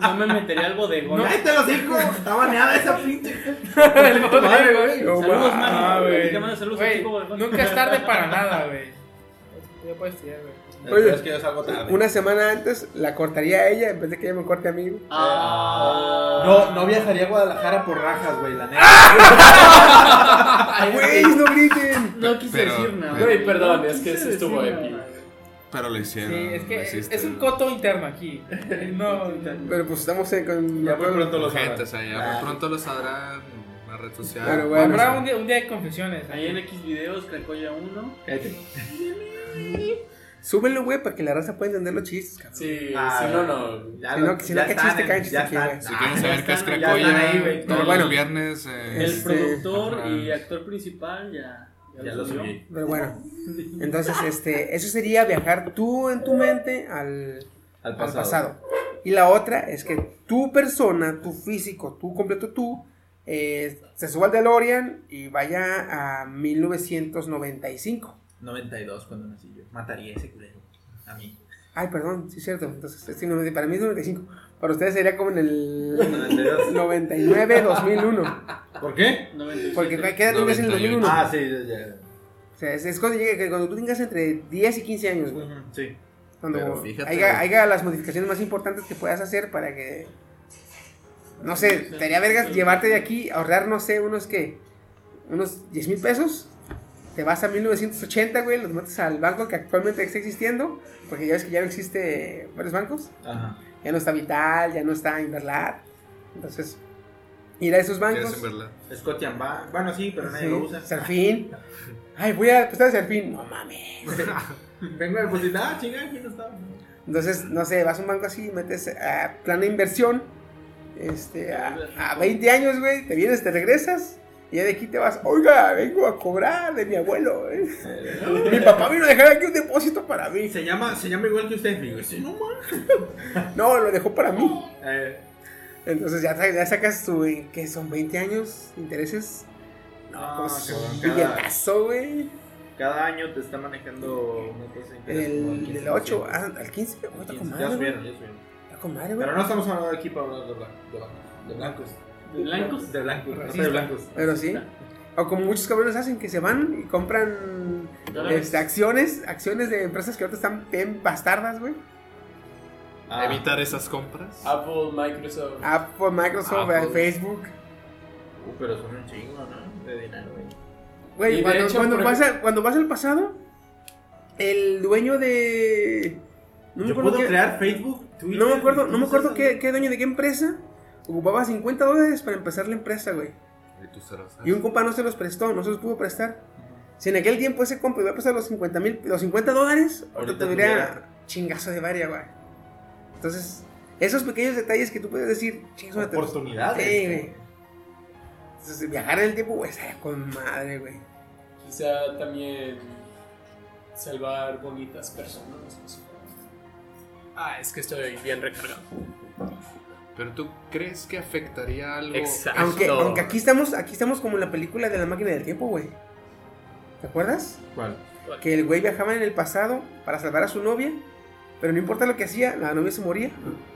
E: No me metería al bodegón.
C: No, te lo digo. Está baneada esa pinche.
G: Güey.
E: Saludos, Manny.
G: Ah, güey.
E: Te mando saludos a
G: Güey,
E: Bodegón.
G: Nunca es tarde para nada, güey. Ya puedes estudiar, güey.
B: Oye,
C: es que yo salgo tarde.
B: Una semana antes la cortaría a ella en vez de que ella me corte a mí. güey.
E: Ah.
C: No, no viajaría a Guadalajara por rajas, güey, la neta.
B: ¡Güey, no griten!
E: No quise
I: Pero-
E: decir nada.
D: Güey, perdón, es que sí estuvo épico.
I: Pero lo hicieron.
G: Sí, es que es,
I: hiciste.
G: es un coto interno aquí. No,
B: Pero pues estamos en, con.
C: Ya muy pronto lo
I: Gente, o sea, ya muy pronto lo sabrán la red social.
B: Pero bueno,
G: Habrá un día, un día de confesiones.
E: Ahí en X videos, Cracoya 1.
C: Cállate.
B: Súbenlo, güey, para que la raza pueda entender los chistes, cabrón.
D: Sí,
C: Ah,
D: si no, no.
C: Ya
B: Si no- si no,
C: ya
B: ¿qué chiste cae, chiste
C: ya
B: aquí, güey?
I: Si quieren
E: Ah,
I: saber qué es Cracoya, todos los viernes. eh,
E: El
B: Este,
E: productor
I: ajá.
E: y actor principal ya,
C: Ya lo subí.
B: Pero bueno, entonces, este, eso sería viajar tú en tu mente al,
C: Al
B: al
C: pasado.
B: Y la otra es que tu persona, tu físico, tu completo tú, eh, se suba al DeLorean y vaya a 1995.
C: 92 cuando nací yo. Mataría a ese culero. A mí.
B: Ay, perdón, sí es cierto. Entonces, es que no- para mí es 95. Para ustedes sería como en el
C: 92.
B: 99, 2001.
C: ¿Por qué?
E: 97.
B: Porque ¿qué edad tienes en el 2001?
C: Ah, sí, ya, ya.
B: O sea, es, es cuando, llegue- que cuando tú tengas entre 10 y 15 años, güey.
C: Ujú, Sí.
B: Cuando
I: Pero fíjate,
B: haya,
I: güey.
B: haya las modificaciones más importantes que puedas hacer para que. No sé, te haría vergas llevarte de aquí, ahorrar, no sé, unos que. Unos 10 mil pesos. Te vas a 1980, güey, los metes al banco que actualmente está existiendo. Porque ya ves que ya no existe varios bancos.
C: Ajá.
B: Ya no está Vital, ya no está Inverlat. Entonces, ir a esos
I: ¿Quieres
B: bancos.
I: en verdad?
C: Scotian Bank. Bueno, sí, pero nadie
B: Sí,
C: lo usa.
B: Serfín. Ay, voy a depositar a Serfín. No mames.
C: Vengo a depositar. Ah, chinga, aquí no estaba.
B: Entonces, no sé, vas a un banco así, metes a plan de inversión, este, a, a 20 años, güey, te vienes, te regresas, y ya de aquí te vas, oiga, vengo a cobrar de mi abuelo, eh. Mi papá vino a dejar aquí un depósito para mí.
C: Se llama, se llama igual que usted. Digo, sí, no.
B: No, lo dejó para mí.
C: Eh,
B: Entonces ya, ya sacas tu, ¿qué son? ¿20 años? ¿Intereses? No, un
C: cada-
B: billetazo, güey.
C: cada año te está manejando una como
B: El,
C: del
B: del 8
C: 15%.
B: al 15, oh, está con
C: Ya
B: madre, güey.
C: subieron, ya subieron.
B: Está con madre, güey.
C: Pero no estamos hablando de aquí para hablar de blancos. De blancos.
E: ¿De blancos?
C: De blancos. No
G: Racista.
C: de blancos.
B: Pero sí. O como muchos cabrones hacen, que se van y compran este, acciones, acciones de empresas que ahorita están bien bastardas, güey.
C: Ah,
F: Evitar esas compras.
D: Apple, Microsoft.
B: Apple, Microsoft,
F: Apple.
B: Facebook.
C: uh, pero son un chingo, ¿no? De dinero, güey.
B: Güey, cuando, vas a- cuando vas al pasado, el dueño de... No me
C: Yo
B: acuerdo
C: puedo
B: qué-
C: crear Facebook, Twitter.
B: No me acuerdo, no me acuerdo qué dueño de qué empresa ocupaba 50 dólares para empezar la empresa, güey.
I: Y tú se lo sabes.
B: Y un compa no se los prestó, no se los pudo prestar. Si en aquel tiempo ese compa iba a prestar los 50 mil, los 50 dólares, ahorita tuviera
C: tuviera-
B: chingazo de varia, güey. Entonces, esos pequeños detalles que tú puedes decir, chingazo de
C: Oportunidades.
B: Sí, güey. Entonces, viajar en el tiempo, güey, estaría con madre, güey.
D: Quizá también salvar bonitas personas. Ah, es que estoy bien recargado.
I: Pero tú crees que afectaría algo.
D: Exacto.
B: Aunque, aunque aquí estamos, aquí estamos como en la película de la máquina del tiempo, güey. ¿Te acuerdas?
C: ¿Cuál?
B: Que el güey viajaba en el pasado para salvar a su novia, pero no importa lo que hacía, la novia se moría.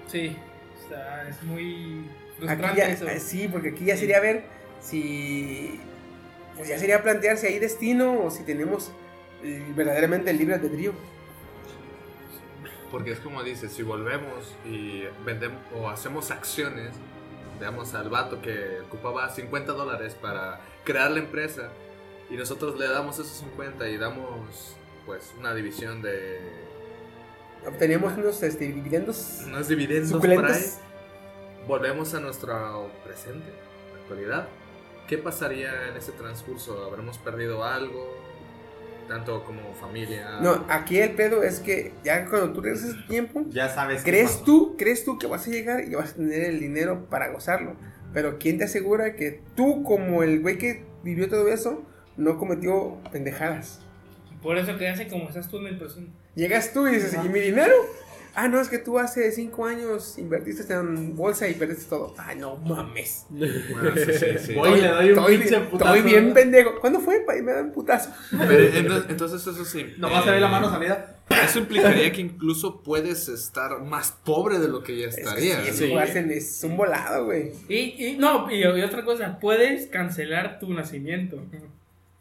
G: Sí, o sea, es muy
B: Aquí
G: frustrante
B: ya,
G: eso.
B: eh, sí, porque aquí ya sería ver si. Pues ya sería plantear si hay destino o si tenemos eh, verdaderamente el libre albedrío.
I: Porque es como dices, si volvemos y vendemos o hacemos acciones, veamos al vato que ocupaba 50 dólares para crear la empresa y nosotros le damos esos 50 y damos pues una división de
B: Obtenemos unos este, dividendos
I: unos dividendos por ahí, volvemos a nuestro presente, actualidad. ¿Qué pasaría en ese transcurso? ¿Habremos perdido algo? Tanto como familia.
B: No, aquí el pedo es que ya cuando tú regresas el tiempo,
C: Ya sabes.
B: ¿crees tú, crees tú que vas a llegar y vas a tener el dinero para gozarlo? Pero ¿quién te asegura que tú, como el güey que vivió todo eso, no cometió pendejadas?
G: Por eso que hace como estás tú en el presente.
B: Llegas tú y dices, ¿y mi dinero? Ah, no, es que tú hace cinco años invertiste en bolsa y perdiste todo. Ay, no mames.
I: Bueno, sí, sí, sí.
C: Voy y le doy un
B: estoy,
C: pinche
B: estoy
C: putazo.
B: bien pendejo. ¿Cuándo fue? Y me da un putazo.
I: Pero, entonces eso sí.
C: Nomás se ve la mano salida.
I: Eso implicaría que incluso puedes estar más pobre de lo que ya
B: Es que sí,
D: Sí.
B: es un volado, güey.
G: Y, y no, y, y otra cosa, puedes cancelar tu nacimiento.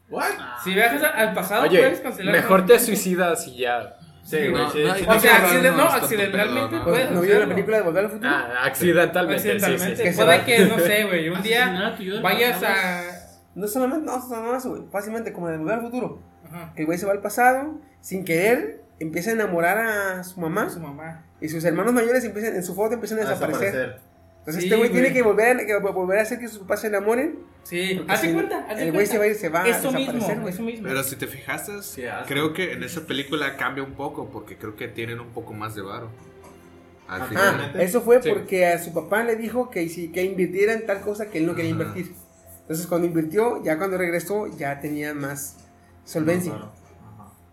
C: ¿What?
G: Si viajas a- al pasado,
D: Oye,
G: puedes cancelar tu
D: mejor te
G: nacimiento.
D: suicidas y ya.
C: Sí, güey.
I: No,
C: sí,
I: no,
C: sí.
G: O sea, accident-
I: no,
G: accidentalmente
I: ¿no?
B: Pues,
G: puedes
B: ¿No vieron la película de Volver al Futuro?
D: Ah, accidentalmente.
G: Accidentalmente.
D: sí, sí.
G: Puede que, no sé, güey, un día vayas a...
B: No solamente, no, no, no, eso, güey. Fácilmente, como en Volver al Futuro.
G: Ajá,
B: Que el güey se va al pasado, sin querer, empieza a enamorar a su mamá.
G: su mamá.
B: Y sus hermanos mayores empiezan, en su foto empiezan a
C: A
B: desaparecer. Entonces
G: Sí,
B: este güey tiene que volver, a, que volver a hacer que sus papás se enamoren.
G: Sí, hazte
B: si
G: cuenta, hazte
B: El güey
G: cuenta.
B: se va a ir, se va a
G: Eso
B: desaparecer,
G: mismo,
B: güey.
G: eso mismo.
I: Pero si te fijaste, creo que en esa película cambia un poco porque creo que tienen un poco más de varo.
C: Ajá.
B: eso fue
D: Sí.
B: porque a su papá le dijo que, si- que invirtiera en tal cosa que él no quería
I: Ajá.
B: invertir. Entonces cuando invirtió, ya cuando regresó, ya tenía más solvencia.
C: Claro.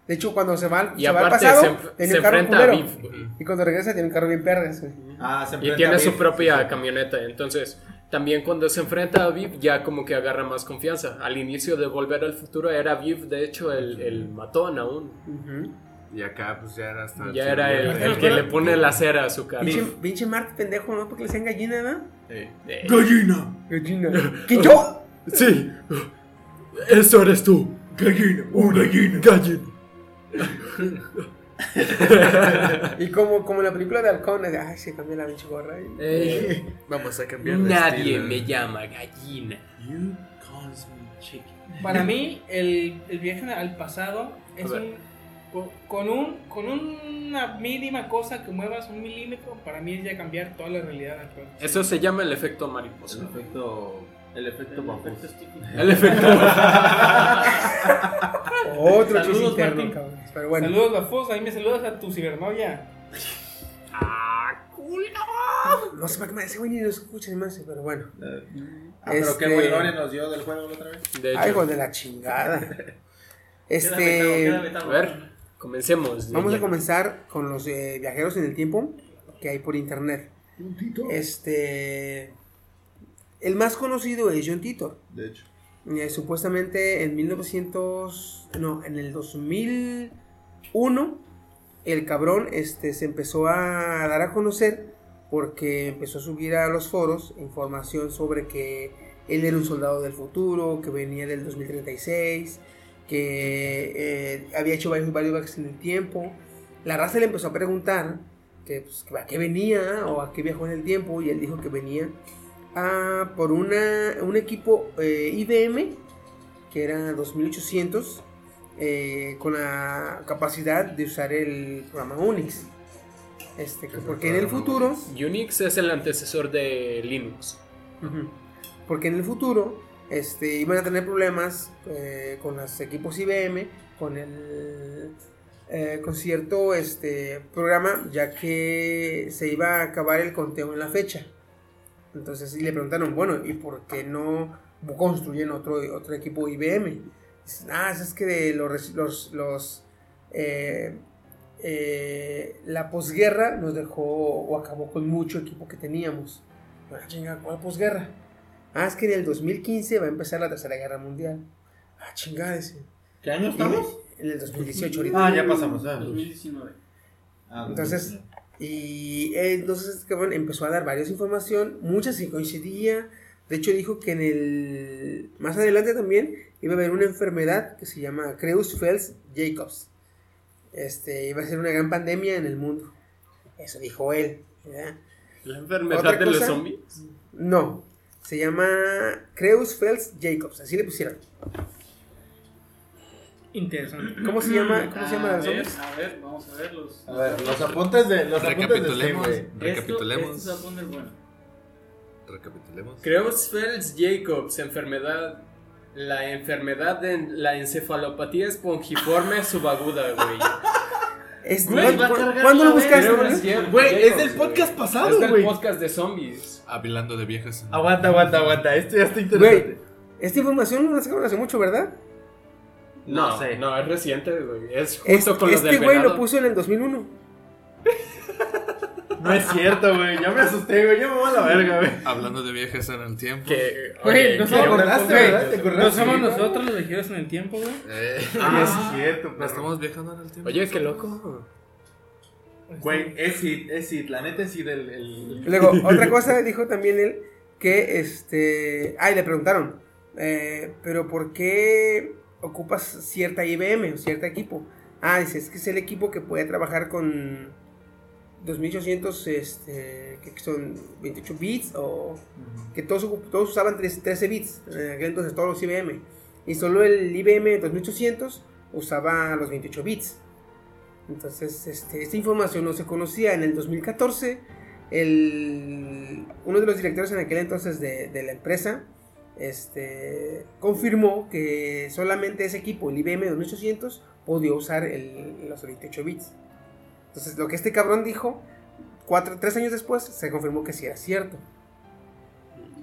B: De hecho, cuando se va,
D: Y
B: se va al
D: aparte
B: pasado,
D: se,
B: tenía
D: se
B: un carro
D: enfrenta a
B: culero.
D: Viv. güey.
B: Y cuando regresa, tiene un carro bien perras, güey.
C: Ah, se
D: Y tiene
C: a
D: su propia camioneta. Entonces, también cuando se enfrenta a Viv, ya como que agarra más confianza. Al inicio de Volver al Futuro era Viv, de hecho, el, el matón aún.
I: Y acá pues ya era hasta...
D: Ya era el, que le pone la cera a su cara.
B: Pinche, pinche Mart pendejo, ¿no? Porque le decían gallina, ¿no?
D: Eh,
I: ¡Gallina!
B: Gallina. ¿Quién yo?
D: Sí, eso eres tú.
I: ¡Gallina! ¡Un gallina!
D: Gallina.
B: Y como, como en la película de Halcón, de, ay, se cambió la pinche gorra. y-
D: Eh,
I: Vamos a cambiar de
D: nadie
I: estilo.
D: me llama gallina.
E: You calls me chicken.
G: Para mí, el, el viaje al pasado es un Con, con un, con una mínima cosa que muevas un milímetro, para mí es ya cambiar toda la realidad actual.
D: Eso se llama el efecto mariposa.
H: El efecto. El efecto bambú.
D: El efecto.
B: Otro chiste interno,
G: Martín.
B: cabrón. Pero bueno.
G: Saludos, Bafos, ahí me saludas a tu cibernovia.
B: No sé para qué me ese güey ni lo escucha ni más, pero bueno.
H: Ah, pero
B: Este-
H: qué buen lore nos dio del juego la otra vez.
D: De
B: Ay,
D: hecho,
B: hijo de la chingada. Este.
D: a ver, comencemos.
B: Vamos a comenzar con los eh, viajeros en el tiempo que hay por internet. Este. El más conocido es John Titor.
H: De hecho.
B: Eh, supuestamente en 1900. No, en el 2001. El cabrón este, se empezó a dar a conocer porque empezó a subir a los foros información sobre que él era un soldado del futuro, que venía del 2036, que eh, había hecho varios, varios viajes en el tiempo. La raza le empezó a preguntar que, pues, a qué venía o a qué viajó en el tiempo y él dijo que venía a, por una, un equipo eh, IBM que era 2800 eh, con la capacidad de usar el programa Unix. Este, que porque en el futuro
D: Unix es el antecesor de Linux.
B: Porque en el futuro este, iban a tener problemas eh, con los equipos IBM, con el eh, con cierto este, programa, ya que se iba a acabar el conteo en la fecha. Entonces y le preguntaron, bueno, ¿y por qué no construyen otro, otro equipo IBM? Dicen, ah, es que de los, los, los, eh, eh, la posguerra nos dejó o acabó con mucho equipo que teníamos. Ah, chinga, ¿cuál posguerra? Ah, es que en el 2015 va a empezar la Tercera Guerra Mundial. Ah, chingada, ese.
H: ¿Qué año estamos?
B: En el 2018 ahorita.
H: Ah, ya pasamos. ah.
E: 2019.
H: Ah,
B: Entonces, y eh, entonces este cabrón empezó a dar varias información, muchas sí coincidía. De hecho dijo que en el más adelante también iba a haber una enfermedad que se llama Creutzfeldt-Jacobs. Este iba a ser una gran pandemia en el mundo. Eso dijo él. ¿verdad?
D: ¿La enfermedad
B: ¿Otra
D: de los
B: cosa?
D: zombies?
B: No, se llama Creutzfeldt-Jacobs, así le pusieron.
G: Interesante.
B: ¿Cómo se llama? ¿Cómo se llama
E: a ver,
B: zombies?
E: a ver, vamos a ver los.
H: A ver, los apuntes de los apuntes de este,
I: Recapitulemos.
H: güey.
E: Esto,
I: Recapitulemos.
E: esto poner bueno.
I: Recapitulemos.
D: Creutzfeldt-Jacobs, enfermedad. La enfermedad de la encefalopatía espongiforme subaguda, güey.
B: Es-
E: Güey, va a
B: ¿cu-
E: cargar
B: ¿Cuándo lo buscaste?
H: Güey, es del
D: güey.
H: podcast pasado,
D: Es del
H: güey.
D: podcast de zombies.
I: Hablando de viejas.
H: Aguanta, aguanta, aguanta. Esto ya está interesante.
B: Güey, esta información no la sacaron hace mucho, ¿verdad?
D: No,
H: No sé.
D: no, es reciente, güey. Es junto
B: Este,
D: con los
B: este
D: del
B: güey
D: venado.
B: lo puso en el 2001.
H: No es cierto, güey. Ya me asusté, güey. Ya me voy a la verga, güey.
I: Hablando de viejas en el tiempo.
D: Que,
G: Güey,
D: oye,
G: no
H: acordaste,
G: güey,
H: ¿verdad? ¿Te acordaste?
G: No somos nosotros los viajeros en el tiempo, güey.
I: Eh,
H: Oye, es cierto,
I: ¿no
H: pero.
I: estamos viajando en el tiempo.
D: Oye, qué loco.
H: Güey, es it, es it. La neta es it el. el...
B: Luego, otra cosa dijo también él que este. Ay, le preguntaron, eh, pero ¿por qué ocupas cierta IBM o cierto equipo? Ah, dice, es que es el equipo que puede trabajar con 2800, este, que son 28 bits o que todos, todos usaban tres- 13 bits, en aquel entonces todos los IBM. Y solo el IBM 2800 usaba los 28 bits. Entonces, este, esta información no se conocía. En el 2014, el, uno de los directores en aquel entonces de, de la empresa este, confirmó que solamente ese equipo, el IBM 2800, podía usar el- los 28 bits. Entonces, lo que este cabrón dijo, cuatro, tres años después, se confirmó que sí era cierto.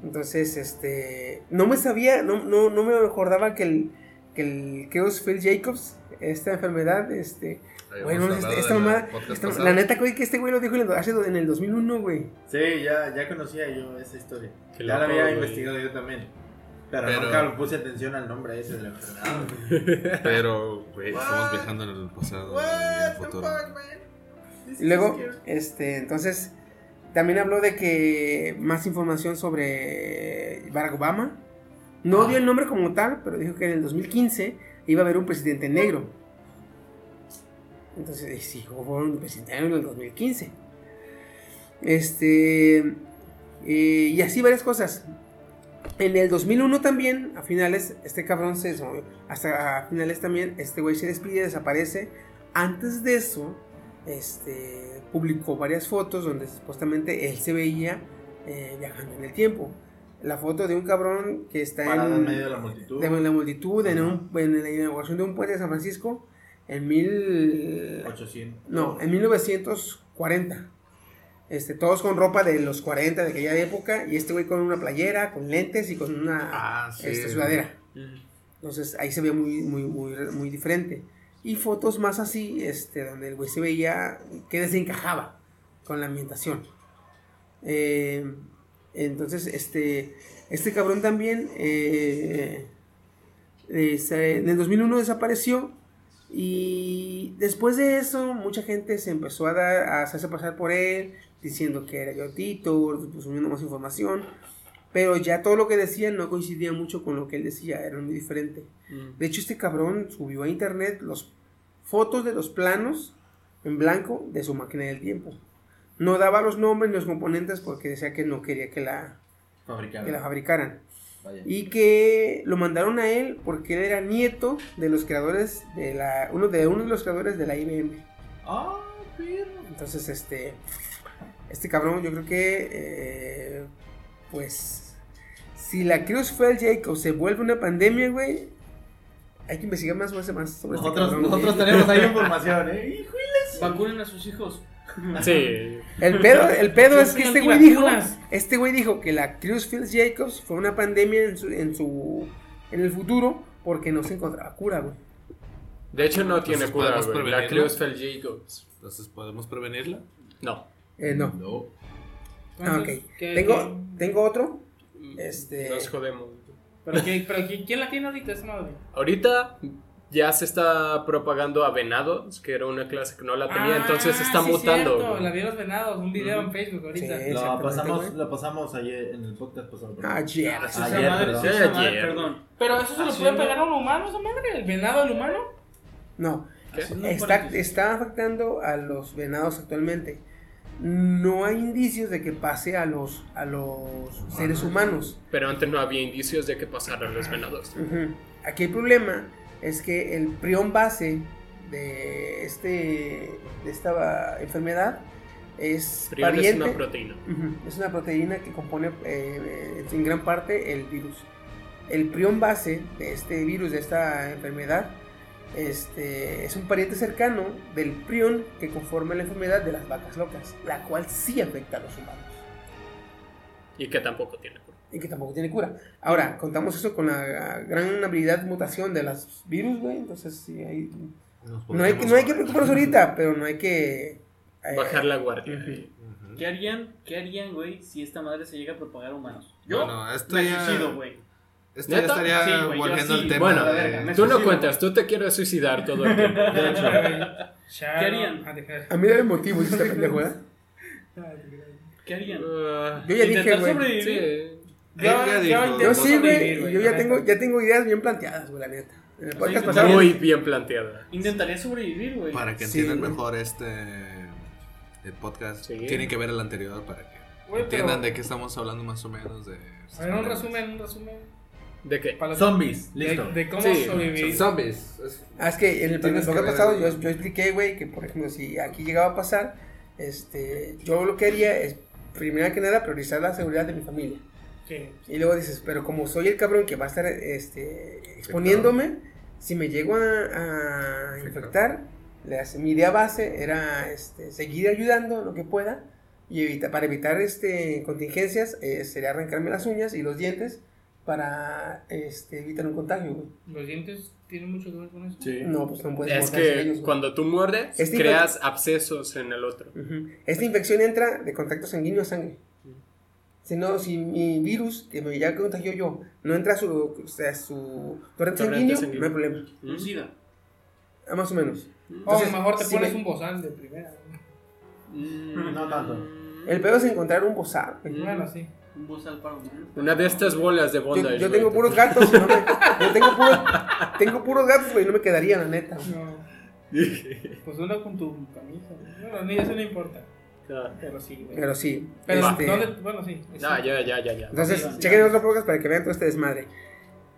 B: Entonces, este, no me sabía, no, no, no me acordaba que el, que el Creutzfeldt Jacobs, esta enfermedad, este,
I: Hablado
B: esta, mamada, esta- la neta, güey, que este güey lo dijo en el, hace do- en el 2001, güey.
H: Sí, ya, ya conocía yo esa historia.
D: Qué
H: ya la había
D: güey.
H: investigado yo también. Pero,
I: Pero-
H: nunca le puse atención al nombre ese de la enfermedad.
I: Pero, güey, estamos viajando en el pasado y en el futuro.
B: Y luego, este, entonces, también habló de que más información sobre Barack Obama. No dio el nombre como tal, pero dijo que en el 2015 iba a haber un presidente negro. Entonces, sí, presidente negro en el 2015. Este, eh, y así varias cosas. En el 2001 también, a finales, este cabrón se... Hasta a finales también, este güey se despide, desaparece Antes de eso, este, publicó varias fotos donde supuestamente él se veía eh, viajando en el tiempo. La foto de un cabrón que está
C: en
B: en,
C: medio de la multitud.
B: de la multitud en, un- en la inauguración de un puente de San Francisco en mil
C: 800.
B: no en 1940 este todos con ropa de los 40 de aquella época y este güey con una playera con lentes y con una
I: Ah, sí.
B: este, sudadera. entonces ahí se veía muy muy muy muy diferente. Y fotos más así este donde el güey se veía que desencajaba con la ambientación. Eh, entonces este este cabrón también eh, eh, se- en el 2001 desapareció y después de eso mucha gente se empezó a dar a hacerse pasar por él diciendo que era Yotito, subiendo más información pero ya todo lo que decía no coincidía mucho con lo que él decía, era muy diferente. De hecho, este cabrón subió a internet las fotos de los planos en blanco de su máquina del tiempo. No daba los nombres ni los componentes porque decía que no quería que la,
C: Fabricado.
B: que la fabricaran.
H: Vaya.
B: Y que lo mandaron a él porque él era nieto de los creadores de la. uno de uno de los creadores de la IBM.
H: Ah, perro.
B: Entonces, este. Este cabrón, yo creo que. eh, pues. Si la Cruzfeld Jacob se vuelve una pandemia, güey. Hay que investigar más, más, más sobre este
C: Nosotros,
B: cabrón,
C: nosotros tenemos ahí información, ¿eh? Hijo,
E: Vacunen a sus hijos.
D: Sí.
B: El pedo, el pedo es que este güey dijo. Este güey dijo que la Cruzfeld Jacobs fue una pandemia en su, en su. en el futuro. Porque no se encontraba cura, güey.
D: De hecho, no tiene cura,
I: ¿podemos
D: güey. La
I: prevenirlo?
D: Cruzfeld Jacobs.
I: Entonces, ¿podemos prevenirla?
D: No.
B: Eh, no.
I: No.
B: Ah, ok.
G: Entonces, ¿qué-
B: Tengo, tengo otro. Este.
D: Nos jodemos.
G: Pero, ¿qué- pero ¿quién, quién la tiene ahorita esa madre?
D: Ahorita ya se está propagando a venados, que era una clase que no la tenía,
G: Ah,
D: entonces está
G: sí,
D: mutando.
G: cierto. La vi los venados, un video en Facebook ahorita.
B: Sí.
C: Lo pasamos, lo pasamos ayer en el podcast pasado.
B: Ayer.
E: Ah,
C: Ayer,
E: madre,
C: perdón.
E: madre,
D: Ayer.
E: perdón.
G: Pero eso se lo puede pegar a un humano, esa madre. ¿El venado al humano?
B: No. Está, está afectando a los venados actualmente. No hay indicios de que pase a los, a los seres humanos.
D: Pero antes no había indicios de que pasaran los venados.
B: Ujú. Aquí el problema es que el prión base de, este, de esta enfermedad es
D: Prion es
B: pariente.
D: una proteína.
B: Es una proteína que compone eh, en gran parte el virus. El prión base de este virus, de esta enfermedad, este, es un pariente cercano del prión que conforma la enfermedad de las vacas locas, la cual sí afecta a los humanos
D: Y que tampoco tiene.
B: Y que tampoco tiene cura. Ahora, contamos eso con la gran habilidad de mutación de los virus, güey, entonces sí hay...
I: Nos
B: No hay, que- no hay que preocuparnos ahorita, pero no hay que... eh,
D: Bajar la guardia.
B: ujú.
I: Ujú.
E: ¿Qué harían, ¿Qué harían, güey, si esta madre se llega a propagar a humanos?
I: No, no, esto
E: me
I: ya,
E: suicido, güey.
I: esto ya estaría
E: Sí, yo
I: al tema
D: Bueno,
E: verga,
I: de...
D: Tú no cuentas, tú te quieres suicidar todo el tiempo.
G: ¿Qué
E: harían?
B: A mí era el motivo, ¿sí pendejo, eh?
E: ¿Qué harían?
D: Ah,
B: Yo ya dije, güey.
I: Dijo,
B: Yo
I: vos
B: sí, güey. Yo
G: la
B: ya
G: neta.
B: tengo, ya tengo ideas bien planteadas, güey, la neta. En el
E: O
B: podcast
E: sea,
B: pasado.
D: Muy bien planteada.
E: Intentaría sobrevivir, güey.
I: Para que entiendan mejor este el podcast,
D: Sí.
I: tienen que ver el anterior para que entiendan
G: pero-
I: de qué estamos hablando más o menos de...
G: A ver, un resumen, un resumen.
D: ¿De qué?
C: Zombies,
G: de,
C: listo.
G: de cómo
D: Sí,
G: sobrevivir.
I: Zombies. Es-
B: Ah, es que en el,
I: que
B: podcast pasado yo, yo expliqué, güey, que por ejemplo, si aquí llegaba a pasar, este, yo lo que haría es, primero que nada, priorizar la seguridad de mi familia.
G: Sí.
B: Y luego dices, pero como soy el cabrón que va a estar este, exponiéndome, si me llego a, a infectar, mi idea base era este, seguir ayudando lo que pueda y evita, para evitar este, contingencias eh, sería arrancarme las uñas y los dientes para este, evitar un contagio. güey.
G: Los dientes tienen mucho que ver con eso.
C: Sí.
B: No, pues no puedes
D: Es que
B: ellos,
D: cuando tú muerdes,
B: Este
D: creas abscesos en el otro.
B: Ujú. Esta infección entra de contacto sanguíneo a sangre. Si no, si mi virus, que me ya contagió yo, no entra a su, o sea, su torrente, sanguíneo,
D: sanguíneo.
B: no hay problema.
E: Un SIDA.
B: Ah, más o menos.
G: O
B: Entonces,
G: mejor te
B: si
G: pones
B: me-
G: un bozal de primera.
E: Mm,
C: No tanto.
B: El pedo es encontrar un bozal.
G: Bueno, sí.
E: Un bozal para humano.
D: Una de estas bolas de bondage.
B: yo tengo puros gatos. y no me- yo tengo puros, tengo puros gatos, güey. No me quedaría, la neta.
G: No. Pues uno con tu camisa. Bueno, ni eso no importa. Pero sí, güey.
B: Pero sí.
G: Pero,
B: este,
G: ¿dónde? Bueno, sí. Sí.
D: ya, ya, ya, ya.
B: Entonces,
E: Sí,
B: chequen otro podcast para que vean todo este desmadre.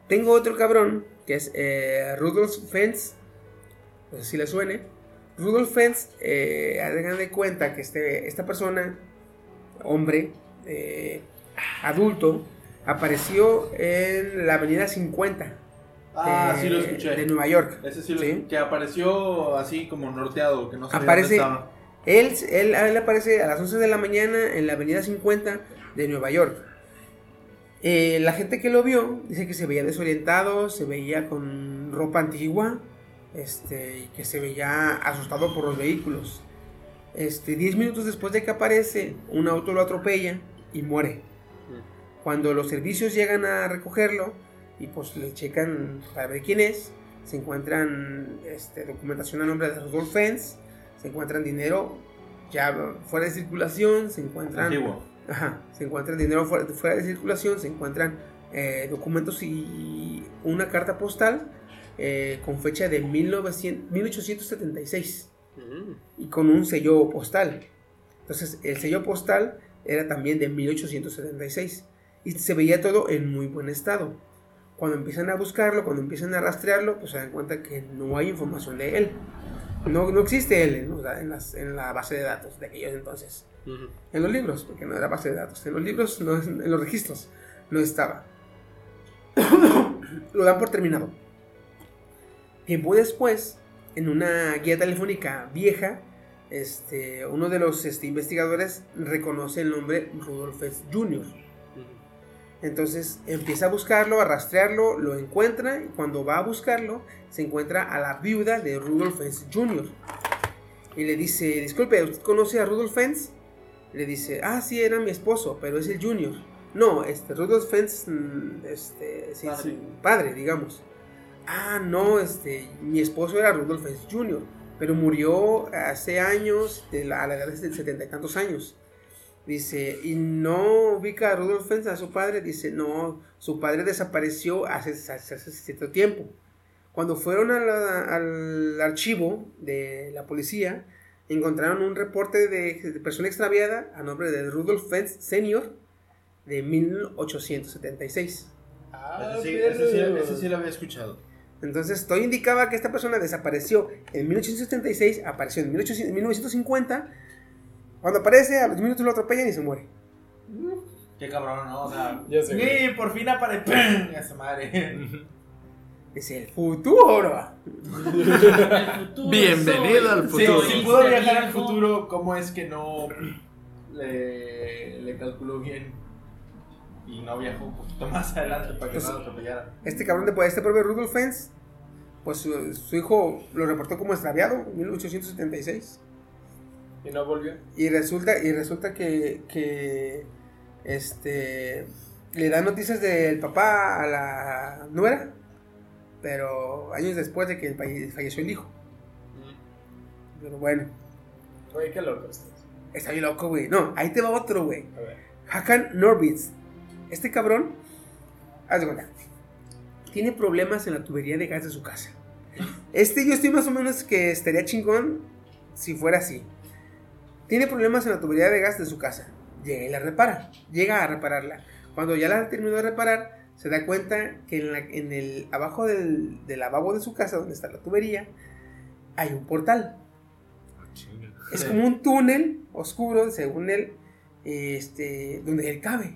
B: Tengo otro cabrón que es eh, Rudolf Fentz. No sé si le suene. Rudolf Fentz, eh, hagan de cuenta que este, esta persona, hombre, eh, adulto, apareció en la avenida 50
C: Ah,
B: de,
C: sí lo escuché.
B: de Nueva York.
C: Ese sí lo
B: ¿sí?
C: que apareció así como norteado, que no sabía
B: Aparece-
C: dónde estaba.
B: Él, él, aparece a las 11 de la mañana en la avenida 50 de Nueva York. Eh, la gente que lo vio dice que se veía desorientado, se veía con ropa antigua, este, que se veía asustado por los vehículos. Este, 10 minutos después de que aparece, un auto lo atropella y muere. Cuando los servicios llegan a recogerlo y pues le checan para ver quién es, se encuentran este, documentación a nombre de Rudolf Fentz, se encuentran dinero ya fuera de circulación, se encuentran
C: Antiguo.
B: Ajá, se encuentra dinero fuera, fuera de circulación, se encuentran eh, documentos y una carta postal eh, con fecha de 1900 1876
D: Mm.
B: y con un sello postal. Entonces, el sello postal era también de 1876 y se veía todo en muy buen estado. Cuando empiezan a buscarlo, cuando empiezan a rastrearlo, pues se dan cuenta que no hay información de él. No, no existe él en, los- en las- en la base de datos de aquellos entonces. En los libros, porque no era base de datos. En los libros, no, en los registros, no estaba. Lo dan por terminado. Tiempo después, en una guía telefónica vieja, este, uno de los este, investigadores reconoce el nombre Rudolf Jr. Entonces empieza a buscarlo, a rastrearlo, lo encuentra y cuando va a buscarlo se encuentra a la viuda de Rudolf Fentz Jr. Y le dice, disculpe, ¿usted conoce a Rudolf Fentz? Le dice, ah, sí, era mi esposo, pero es el Junior. No, este, Rudolf Fentz, mm, este, sí,
E: Padre.
B: sí, padre, digamos. Ah, no, este, mi esposo era Rudolf Fentz Jr., pero murió hace años, de la, a la edad de setenta y tantos años. Dice, y no ubica a Rudolf Fentz, a su padre. Dice, no, su padre desapareció hace, hace, hace cierto tiempo. Cuando fueron a la- al archivo de la policía, encontraron un reporte de, de persona extraviada a nombre de Rudolf Fentz Sr. de 1876.
G: Ah,
C: Ese sí, ese sí- ese sí lo había escuchado.
B: Entonces, todo indicaba que esta persona desapareció en 1876, apareció en 1800 1950. Cuando aparece, a los minutos lo atropellan y se muere.
C: Qué cabrón, ¿no? O sea,
D: Ya sé, güey.
C: ¡Ni! por fin aparece. ¡Pum! ¡Esa madre!
B: Es el futuro.
E: El futuro
I: Bienvenido
E: soy.
I: al futuro.
C: si pudo viajar al futuro, ¿cómo es que no le, le calculó bien? Y no viajó un poquito más adelante para que
B: Pues-
C: no lo atropellara.
B: Este cabrón de este propio Rudolf Fentz, pues su, su hijo lo reportó como extraviado en 1876.
D: Y no volvió.
B: Y resulta, y resulta que, que este le da noticias del papá a la nuera, pero años después de que falle- falleció el hijo. Pero bueno,
D: Oye, qué loco estás.
B: está bien loco, güey. No, ahí te va otro, güey.
D: A ver.
B: Hakan Norbitz. Este cabrón, haz de cuenta, tiene problemas en la tubería de gas de su casa. Este yo estoy más o menos que estaría chingón si fuera así. Tiene problemas en la tubería de gas de su casa. Llega y la repara. Llega a repararla. Cuando ya la terminó de reparar, se da cuenta que en, la- en el abajo del, del lavabo de su casa, donde está la tubería, hay un portal. Es como un túnel oscuro, según él, este, donde él cabe.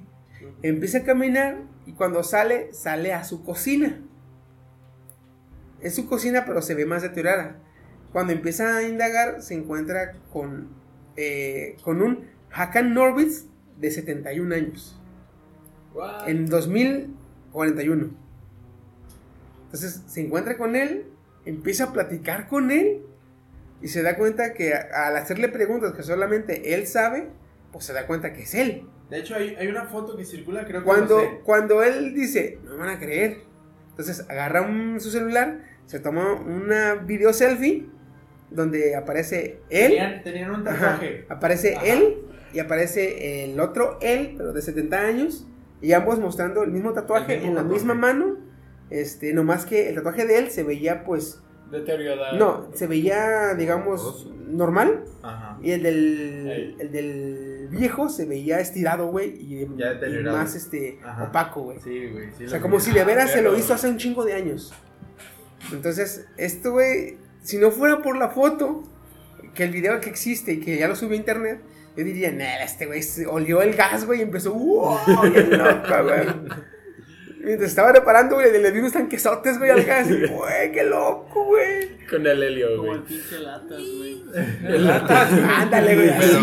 B: Empieza a caminar y cuando sale, sale a su cocina. Es su cocina, pero se ve más deteriorada. Cuando empieza a indagar, se encuentra con, eh, con un Hakan Norwitz de 71 años.
D: What?
B: En 2041. Entonces se encuentra con él, empieza a platicar con él y se da cuenta que a- al hacerle preguntas que solamente él sabe, pues se da cuenta que es él.
C: De hecho, hay, hay una foto que circula, creo que
B: Cuando,
C: sé.
B: cuando él dice, no me van a creer. Entonces agarra un- su celular, se toma una video selfie donde aparece él.
C: Tenían, tenían un
B: Ajá,
C: tatuaje.
B: aparece
C: Ajá.
B: él y aparece el otro él, pero de 70 años. Y ambos mostrando el mismo tatuaje
C: El mismo
B: en la
C: tatuaje.
B: misma mano. Este, nomás que el tatuaje de él se veía pues.
D: Deteriorada.
B: No, se veía, digamos, normal.
C: Ajá.
B: Y el del, el del viejo se veía estirado, güey. Y, y
C: deteriorado.
B: más este,
C: Ajá.
B: opaco, güey.
C: Sí, güey. sí
B: O sea,
C: vi.
B: como si de veras se lo hizo hace un chingo de años. Entonces, esto, güey, si no fuera por la foto, que el video que existe y que ya lo subió a internet, yo diría, nah, este güey se olió el gas, güey, y empezó, wow, loco, güey. Mientras estaba reparando, güey, le di unos tanquesotes, güey, al gas. y, Güey, qué loco, güey.
D: Con el helio,
E: Como el
D: güey.
E: pinche latas, güey.
B: Ándale, güey.
F: Pero,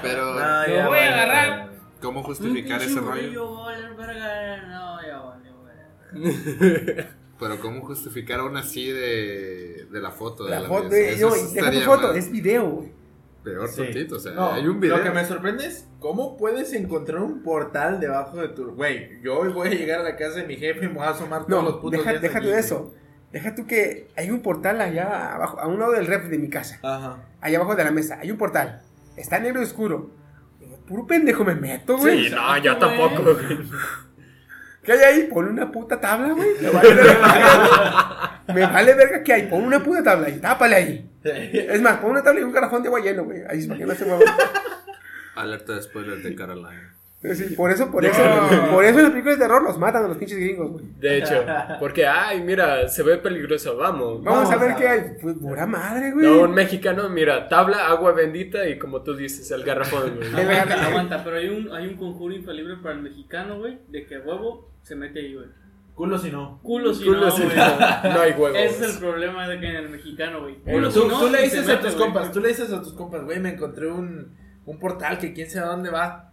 F: pero
H: No,
G: Lo
H: ya,
G: voy a agarrar.
F: ¿cómo justificar ese rollo?
E: morrillo, va a verga. No, ya valió, güey.
F: Pero ¿cómo justificar aún así de, de la foto? De
B: La
F: la
B: foto,
F: vez?
B: eh,
F: Eso
B: no, y deja tu foto,
F: mal.
B: es video, güey.
F: Peor
H: Sí.
F: tantito, o sea,
H: No,
F: hay un video.
H: Lo que me sorprende es cómo puedes encontrar un portal debajo de tu. Güey, yo hoy voy a llegar a la casa de mi jefe y me voy a asomar todos los
B: No,
H: putos
B: deja,
H: días
B: deja
H: allí,
B: tú
H: güey.
B: eso. Deja tú que hay un portal allá abajo, a un lado del ref de mi casa.
H: Ajá.
B: Allá abajo de la mesa, hay un portal. Está negro y oscuro. Puro pendejo me meto, güey.
D: Sí, no, yo tampoco, güey.
B: ¿Qué hay ahí? Pon una puta tabla, güey. Me vale verga. Me vale verga que hay. Pon una puta tabla y tápale ahí. Es más, pon una tabla y un garrafón de agua lleno, güey. Ahí es para que no se mueva.
I: Alerta de spoiler de Caroline.
B: Sí, por eso, por eso, por eso en las películas de terror los matan a los pinches gringos, güey.
D: De hecho, porque, ay, mira, se ve peligroso, vamos.
B: Vamos, a
H: Vamos
B: ver
H: a
B: qué hay. Pues pura madre, güey.
D: No, un mexicano, mira, tabla, agua bendita y como tú dices, el garrafón, güey.
B: Gar-
E: Aguanta, pero hay un, hay un conjuro infalible para el mexicano, güey, de que huevo se mete ahí, güey.
H: Culo si no.
E: Culo si
D: Culo
E: no,
D: si no, no hay huevos.
E: Ese es el problema de que en el mexicano, güey.
H: Tú,
E: Culo si no,
H: tú le dices a tus compas, tú le dices a tus compas, güey, me encontré un, un portal que quién sabe a dónde va.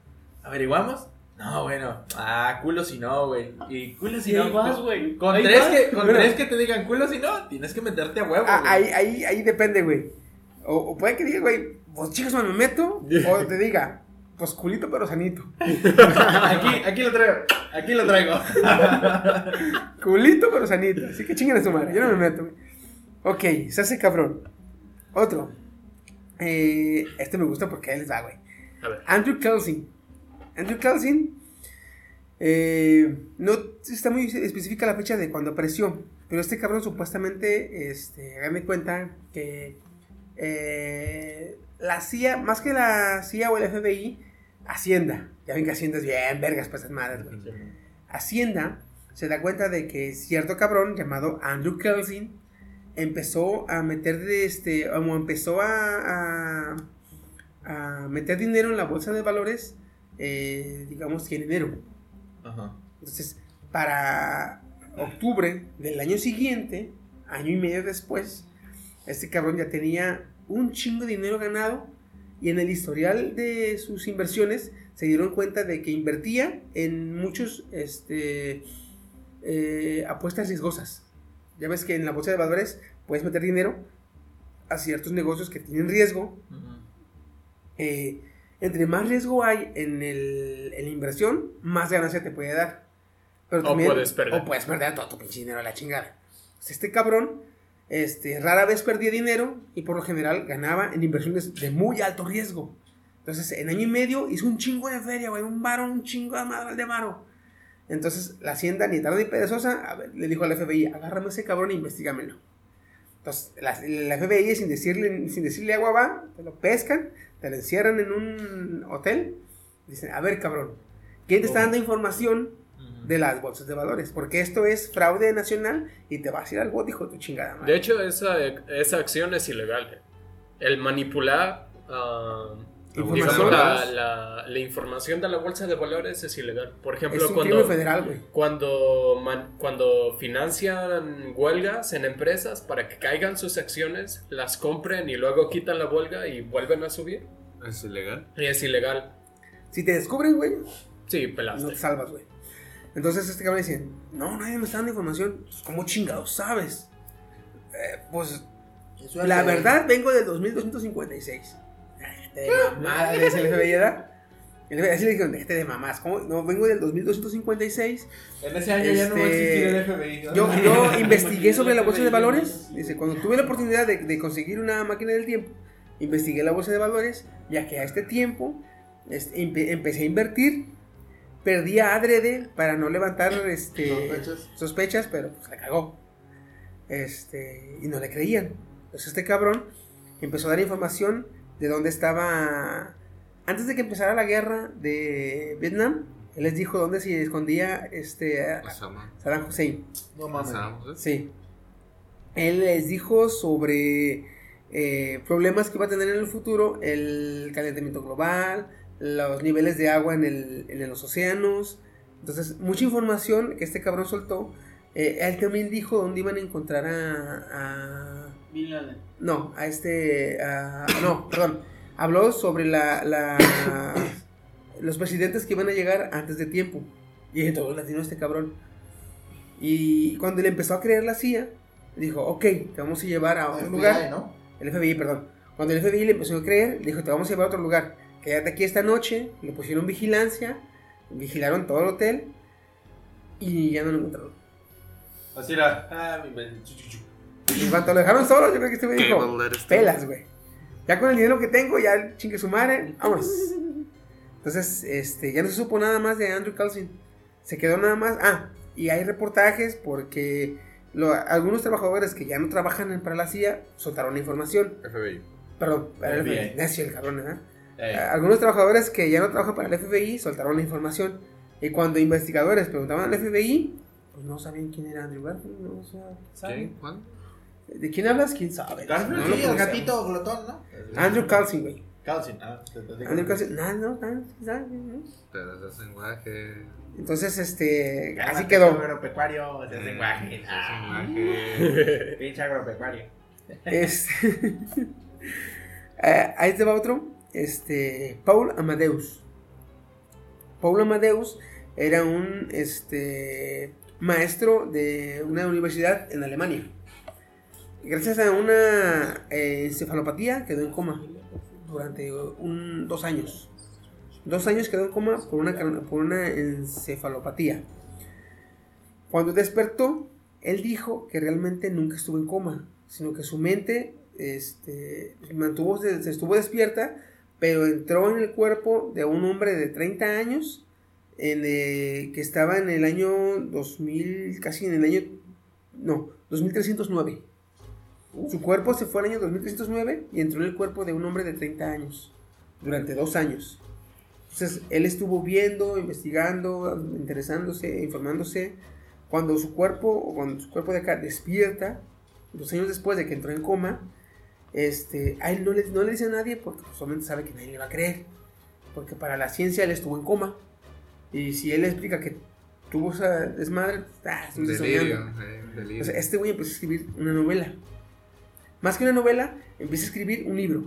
H: ¿Averiguamos? No, bueno. Ah, culo si no, güey. Y culo si
E: Y
H: no.
E: vas,
H: con-
E: güey.
H: Con, tres
E: vas.
H: que, con
B: Bueno.
H: tres que te digan culo si no, tienes que meterte a huevo.
B: Ah,
H: güey.
B: ahí, ahí, ahí depende, güey. O, o puede que diga, güey, pues chicos, me meto. O te diga, pues culito pero sanito.
H: Aquí, aquí lo traigo. Aquí lo traigo.
B: Culito pero sanito. Así que chinguen a su madre. Yo no me meto, güey. Ok, se hace cabrón. Otro. Eh, este me gusta porque él les va, güey.
D: A ver.
B: Andrew Kelsin. Andrew Kelsin. eh, no está muy específica la fecha de cuando apareció. Pero este cabrón supuestamente, este, hagan de cuenta que eh, la CIA, más que la CIA o el FBI, Hacienda. Ya ven que Hacienda es bien vergas para esas madres, güey. Hacienda se da cuenta de que cierto cabrón llamado Andrew Kelsin empezó a meter de este, como empezó a, a, a meter dinero en la bolsa de valores, eh, digamos que en enero.
H: Ajá.
B: Entonces, para octubre del año siguiente, año y medio después, este cabrón ya tenía un chingo de dinero ganado y en el historial de sus inversiones se dieron cuenta de que invertía en muchos este, eh, apuestas riesgosas. Ya ves que en la bolsa de valores puedes meter dinero a ciertos negocios que tienen riesgo. Eh, entre más riesgo hay en, el, en la inversión, más ganancia te puede dar. Pero
D: O puedes perder.
B: O puedes perder todo tu pinche dinero a la chingada. Pues este cabrón este, rara vez perdía dinero y por lo general ganaba en inversiones de muy alto riesgo. Entonces, en año y medio hizo un chingo de feria, güey, un varo, un chingo de madre de varo. Entonces, la hacienda, ni tarde ni perezosa, a ver, le dijo al FBI, agárrame a ese cabrón e investigamelo. Entonces, la, la FBI, sin decirle, sin decirle agua va, lo pescan, te lo encierran en un hotel, dicen, a ver, cabrón, ¿quién te está dando información de las bolsas de valores? Porque esto es fraude nacional y te vas a ir al bote, hijo de tu chingada madre.
D: De hecho, esa, esa acción es ilegal. El manipular ah,
B: Información.
D: la, la- la información de la bolsa de valores es ilegal. Por ejemplo,
B: es un
D: cuando,
B: federal, güey.
D: cuando, man- cuando financian huelgas en empresas para que caigan sus acciones, las compren y luego quitan la huelga y vuelven a subir.
I: ¿Es ilegal?
D: Y es ilegal.
B: Si te descubren, güey,
D: Sí,
B: no te
D: pelaste.
B: salvas, güey. Entonces este cabrón dice, no, nadie me está dando información. Pues, ¿Cómo chingados sabes? Eh, pues, la verdad, vengo del 2256. De mamadas, dice el FBI, ¿verdad? Así le dijeron, déjate de mamás. ¿Cómo? No, vengo del 2256.
H: En ese año ya no a
B: Este,
H: existir el FBI. ¿no?
B: Yo, yo investigué sobre la bolsa de valores. Dice, cuando tuve la oportunidad de, de conseguir una máquina del tiempo, investigué la bolsa de valores, ya que a este tiempo este, empe- empecé a invertir, perdía adrede para no levantar este,
F: Sospechas.
B: sospechas, pero pues la cagó. Este, y no le creían. Entonces este cabrón empezó a dar información de dónde estaba... Antes de que empezara la guerra de Vietnam, él les dijo dónde se escondía este,
I: Osama.
B: Saddam Hussein.
H: No mames.
B: Sí. Él les dijo sobre eh, problemas que va a tener en el futuro el calentamiento global, los niveles de agua en, el- en los océanos. Entonces, mucha información que este cabrón soltó. Eh, él también dijo dónde iban a encontrar a- a
E: Bin Laden.
B: no, a este. a- no, perdón. Habló sobre la, la- los presidentes que iban a llegar antes de tiempo. Y dije, todo latino este cabrón. Y cuando le empezó a creer la CIA, dijo, ok, te vamos a llevar a otro
J: FBI,
B: lugar.
J: ¿no?
B: El FBI, perdón. Cuando el FBI le empezó a creer, dijo, te vamos a llevar a otro lugar. Quédate aquí esta noche. Le pusieron vigilancia. Vigilaron todo el hotel. Y ya no lo encontraron.
H: Así era. Ah, mi
B: Y cuando lo dejaron solo, yo creo que este güey dijo, pelas, güey. Ya con el dinero que tengo, ya chingue su madre, vámonos. Entonces, este, ya no se supo nada más de Andrew Carlson. Se quedó nada más. Ah, y hay reportajes porque lo- algunos trabajadores que ya no trabajan en- para la CIA soltaron la información.
F: FBI.
B: Perdón, para el
H: FBI.
B: Necio el cabrón, ¿verdad?
H: Eh,
B: Algunos trabajadores que ya no trabajan para el FBI soltaron la información. Y cuando investigadores preguntaban al FBI, pues no sabían quién era Andrew Garfield. No, o sea, ¿saben?
I: ¿Quién?
B: ¿De quién hablas? ¿Quién sabe?
H: Garfield,
B: No
J: Sí, el
B: conocemos.
J: gatito glotón, ¿no?
B: Andrew Carlson, güey.
H: Calcin. Ah.
B: Andrew Carlson. No, no, no, no, no.
I: Pero es lenguaje.
B: Entonces, este, así quedó.
H: Agropecuario, es lenguaje.
I: Es lenguaje.
H: Pinche agropecuario.
B: Este, eh, ahí te va otro. Este, Paul Amadeus. Paul Amadeus era un este, maestro de una universidad en Alemania. Gracias a una eh, encefalopatía quedó en coma durante un, dos años. Dos años quedó en coma por una, por una encefalopatía. Cuando despertó, él dijo que realmente nunca estuvo en coma, sino que su mente este, mantuvo, se, estuvo despierta, pero entró en el cuerpo de un hombre de 30 años, en, eh, que estaba en el año 2000, casi en el año, no, 2309. Su cuerpo se fue al año 2309 y entró en el cuerpo de un hombre de 30 años, durante dos años. Entonces, él estuvo viendo, investigando, interesándose, informándose. Cuando su cuerpo, o cuando su cuerpo de acá despierta, dos años después de que entró en coma, este, a él no le, no le dice a nadie porque pues, solamente sabe que nadie le va a creer. Porque para la ciencia él estuvo en coma. Y si él le explica que tuvo esa desmadre, ah,
I: Delirio. eh, delirio.
B: O sea, este güey empezó a escribir una novela. Más que una novela, empieza a escribir un libro.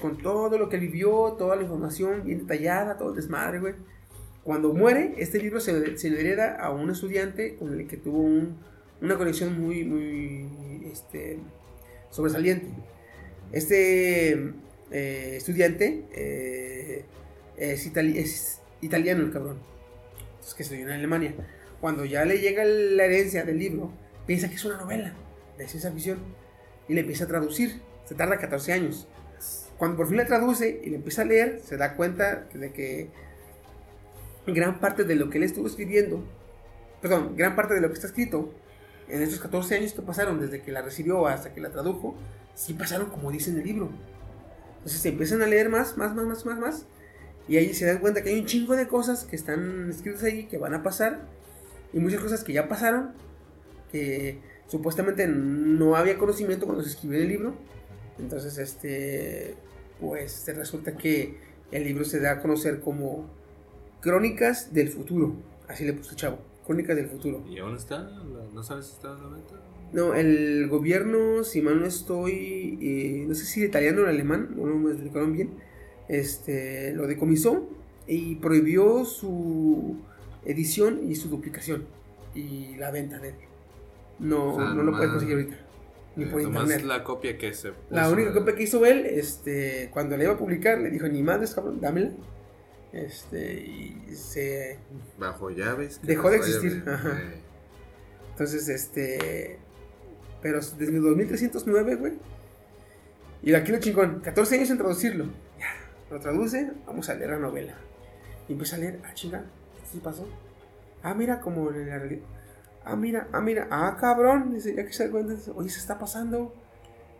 B: Con todo lo que vivió, toda la información bien detallada, todo el desmadre, güey. Cuando muere, este libro se, se le hereda a un estudiante con el que tuvo un- una conexión muy, muy este, sobresaliente. Este eh, estudiante eh, es, itali- es italiano, el cabrón. Es que estudió en Alemania. Cuando ya le llega la herencia del libro, piensa que es una novela de ciencia ficción y le empieza a traducir. Se tarda 14 años. Cuando por fin la traduce y le empieza a leer, se da cuenta de que gran parte de lo que él estuvo escribiendo, perdón, gran parte de lo que está escrito en estos 14 años que pasaron desde que la recibió hasta que la tradujo, sí pasaron como dice en el libro. Entonces se empiezan a leer más, más, más, más, más, más. Y ahí se dan cuenta que hay un chingo de cosas que están escritas ahí, que van a pasar. Y muchas cosas que ya pasaron, que supuestamente no había conocimiento cuando se escribió el libro. Entonces, este, pues resulta que el libro se da a conocer como Crónicas del Futuro. Así le puso el chavo, Crónicas del Futuro.
I: ¿Y aún está? ¿No sabes si está en la venta?
B: No, el gobierno, si mal no estoy, eh, no sé si italiano o alemán, no me explicaron bien, este, lo decomisó y prohibió su edición y su duplicación y la venta de él. No, no lo puedes conseguir ahorita, ni por internet.
I: la copia que se
B: La única copia que hizo él, este, cuando le iba a publicar, le dijo, ni madres, cabrón, dámela. Este, y se...
I: Bajo llaves.
B: Dejó de existir, ajá. Entonces, este... Pero desde 2309, güey. Y aquí lo chingón, 14 años en traducirlo. Ya, lo traduce, vamos a leer la novela. Y empieza a leer, ah, chinga, ¿qué pasó? Ah, mira, como en la realidad. Ah, mira, ah, mira, ah, cabrón. Dice, ya que se da cuenta, dice, oye, se está pasando.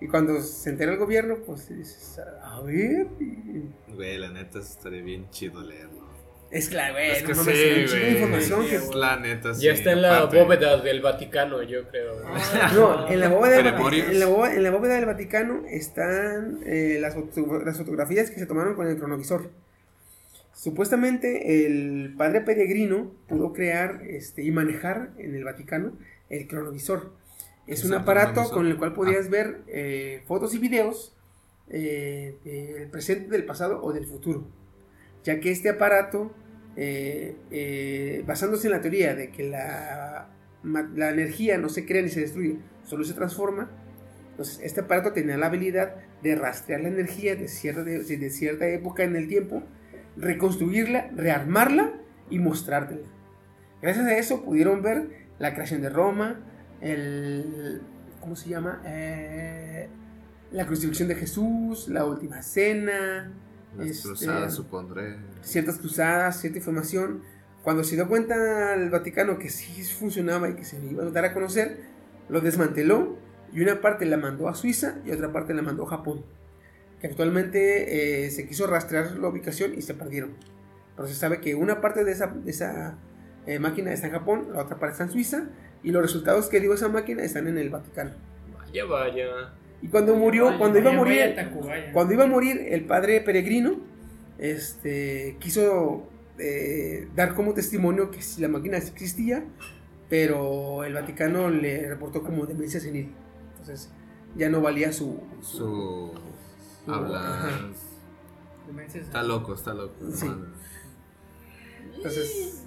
B: Y cuando se entera el gobierno, pues dices, a ver. y-
I: Güey, la neta estaría bien chido leerlo.
B: Es claro, güey.
I: Es
B: no
I: que
B: mames,
I: sí, güey.
B: información que-
I: Es la neta, sí.
D: Ya está en la
I: aparte.
D: bóveda del Vaticano, yo creo.
B: No, en la bóveda del,
I: Gregorius.
B: en la bóveda, en la bóveda del Vaticano están eh, las, foto- las fotografías que se tomaron con el cronovisor. Supuestamente el padre peregrino pudo crear este, y manejar en el Vaticano el cronovisor. Es
I: ¿Qué
B: un aparato con el cual podías ver eh, fotos y videos eh, del presente, del pasado o del futuro. Ya que este aparato, eh, basándose en la teoría de que la, la energía no se crea ni se destruye, solo se transforma, entonces este aparato tenía la habilidad de rastrear la energía de cierta, de, de cierta época en el tiempo, reconstruirla, rearmarla y mostrártela. Gracias a eso pudieron ver la creación de Roma, el... ¿Cómo se llama? Eh, la crucifixión de Jesús, la última cena,
I: Las
B: este,
I: cruzadas, supondré.
B: ciertas cruzadas, cierta información. Cuando se dio cuenta el Vaticano que sí funcionaba y que se iba a dar a conocer, lo desmanteló y una parte la mandó a Suiza y otra parte la mandó a Japón. Que actualmente eh, se quiso rastrear la ubicación y se perdieron. Pero se sabe que una parte de esa, de esa eh, máquina está en Japón, la otra parte está en Suiza y los resultados que dio esa máquina están en el Vaticano.
D: Vaya, vaya.
B: Y cuando murió, cuando iba a morir,
G: vaya,
B: cuando iba a morir el padre peregrino, este, quiso eh, dar como testimonio que si la máquina existía, pero el Vaticano le reportó como demencia senil. Entonces ya no valía su...
I: Su.
B: Su-
I: Habla.
B: ajá.
G: Demencias.
I: Está loco, está loco.
B: Sí. Entonces,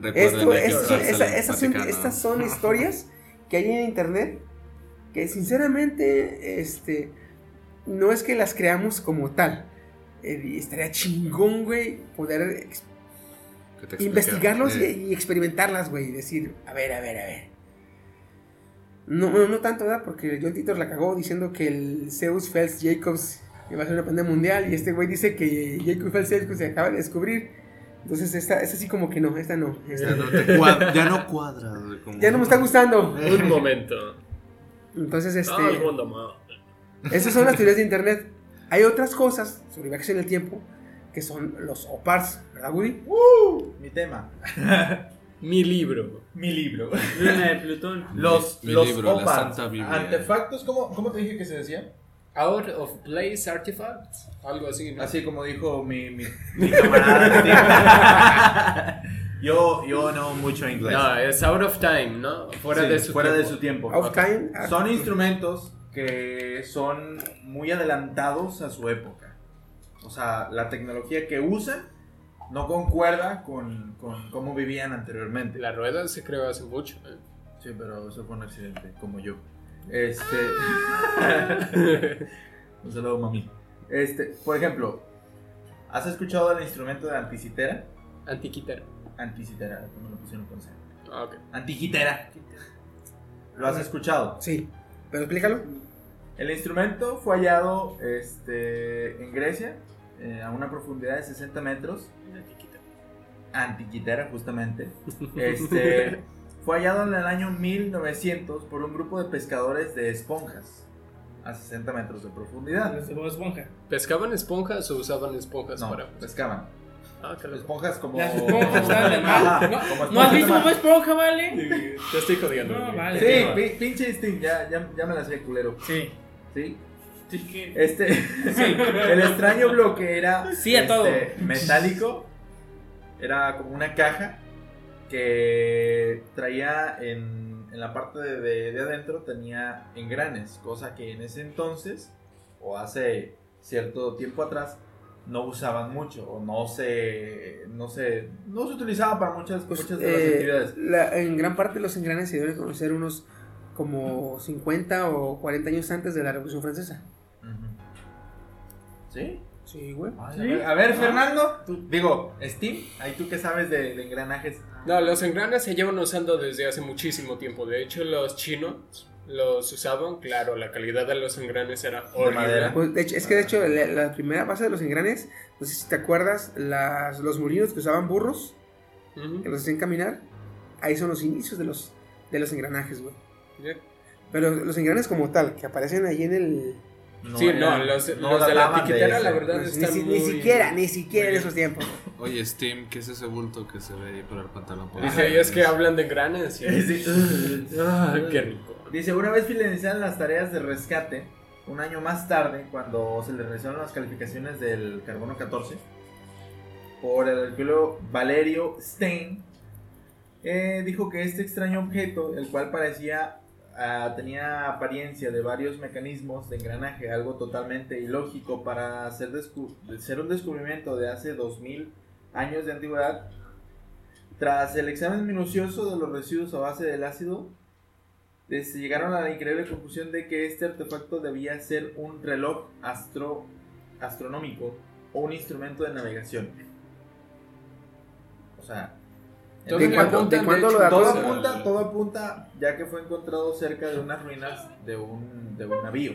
I: Recuerden
B: esto, esa- esas son- estas son historias que hay en internet que sinceramente este, no es que las creamos como tal. Eh, estaría chingón, güey, poder investigarlos y,
I: Eh,
B: y experimentarlas, güey. Y decir, a ver, a ver, a ver. No, no, no tanto, ¿verdad? Porque John Titor la cagó diciendo que el Zeus Fels Jacobs iba a ser una pandemia mundial. Y este güey dice que Jacob Fels Jacobs se acaba de descubrir. Entonces, esta, esta sí como que no, esta no. esta
I: Ya no, te cuad- ya no cuadra. como-
B: ya no me está gustando.
D: Un momento.
B: Entonces, este.
D: Ah, el mundo.
B: Esas son las teorías de internet. Hay otras cosas sobre viajes en el tiempo que son los OPARS, ¿verdad, Woody?
C: Mi tema,
D: Mi libro.
C: mi libro.
E: Luna de Plutón.
C: Los,
I: Mi
C: los
I: libro, la
C: OPARs,
I: Santa Biblia.
C: artefactos, ¿cómo, ¿cómo te dije que se decía?
D: Out of place artifacts. Algo así. ¿no?
C: Así como dijo mi, mi, mi camarada. Yo, yo no mucho inglés.
D: No, es out of time, ¿no? Fuera
C: Sí,
D: de su
C: fuera de
D: tiempo.
C: su tiempo.
B: Off time. ah,
C: Son instrumentos que son muy adelantados a su época. O sea, la tecnología que usan no concuerda con, con cómo vivían anteriormente.
D: La rueda se creó hace mucho. ¿eh?
C: Sí, pero eso fue un accidente, como yo. Este. un saludo, mami. Este, por ejemplo, ¿has escuchado el instrumento de anticitera?
D: Antiquitera.
C: Anticitera, como lo pusieron con C.
D: Ah, ok.
C: Antiquitera. ¿Lo has escuchado?
B: Sí, pero explícalo.
C: El instrumento fue hallado este, en Grecia eh, a una profundidad de 60 metros. Antiquitera, justamente. Este, fue hallado en el año 1900 por un grupo de pescadores de esponjas a 60 metros de profundidad.
G: Esponja.
D: ¿Pescaban esponjas o usaban esponjas
C: No,
D: para.?
C: pescaban.
D: Ah.
C: Esponjas como.
G: Las esponjas estaban ¿No,
C: como
G: ¿No has visto
C: mar.
G: Esponja, vale?
D: Te estoy jodiendo.
G: No, vale.
C: Sí, pi- pinche instinct, ya, ya, ya me la sé culero.
G: Sí.
C: ¿Sí?
E: Sí,
C: Este, el extraño bloque era
G: Sí, a
C: este,
G: todo.
C: metálico. Era como una caja que traía en, en la parte de, de- de adentro tenía engranes, cosa que en ese entonces o hace cierto tiempo atrás no usaban mucho o no se no se no se utilizaba para muchas
B: Pues,
C: muchas de las
B: eh,
C: actividades.
B: la- en gran parte los engranes se deben conocer unos como 50 o 40 años antes de la Revolución Francesa.
C: Ujú. ¿Sí?
B: Sí, güey.
C: A ver, a ver, Fernando, tú- digo, Steve, ahí tú qué sabes de, de engranajes.
D: No, los engranes se llevan usando desde hace muchísimo tiempo. De hecho, los chinos los usaban. Claro, la calidad de los engranes era horrible.
C: madera.
B: Pues, de hecho, es que de hecho la, la primera base de los engranes, no sé si te acuerdas, las, los molinos que usaban burros, que los hacían caminar, ahí son los inicios de los, de los engranajes, güey. Pero los engranes como tal, que aparecen ahí en el,
C: no
D: sí, no, los,
C: no
D: los de la tiquitera, la verdad,
B: Ni,
D: están
B: si-
D: muy...
B: ni siquiera, ni siquiera en esos tiempos.
I: Oye, Steam, ¿qué es ese bulto que se ve ahí por el pantalón? Por
D: Dice, y es que hablan de granes. y-
C: Sí.
D: Ah, qué rico.
C: Dice, una vez finalizaron las tareas de rescate, un año más tarde, cuando se le realizaron las calificaciones del carbono 14, por el arqueólogo Valerio Stein, eh, dijo que este extraño objeto, el cual parecía, ah, tenía apariencia de varios mecanismos de engranaje, algo totalmente ilógico para ser, ser un descubrimiento de hace 2000 años de antigüedad, tras el examen minucioso de los residuos a base del ácido, este, llegaron a la increíble conclusión de que este artefacto debía ser un reloj astro, astronómico o un instrumento de navegación. O sea,
D: Todo
B: ¿De cuándo-
D: apuntan,
B: de cuándo lo dató?
C: todo apunta, todo apunta, ya que fue encontrado cerca de unas ruinas de un, de un navío.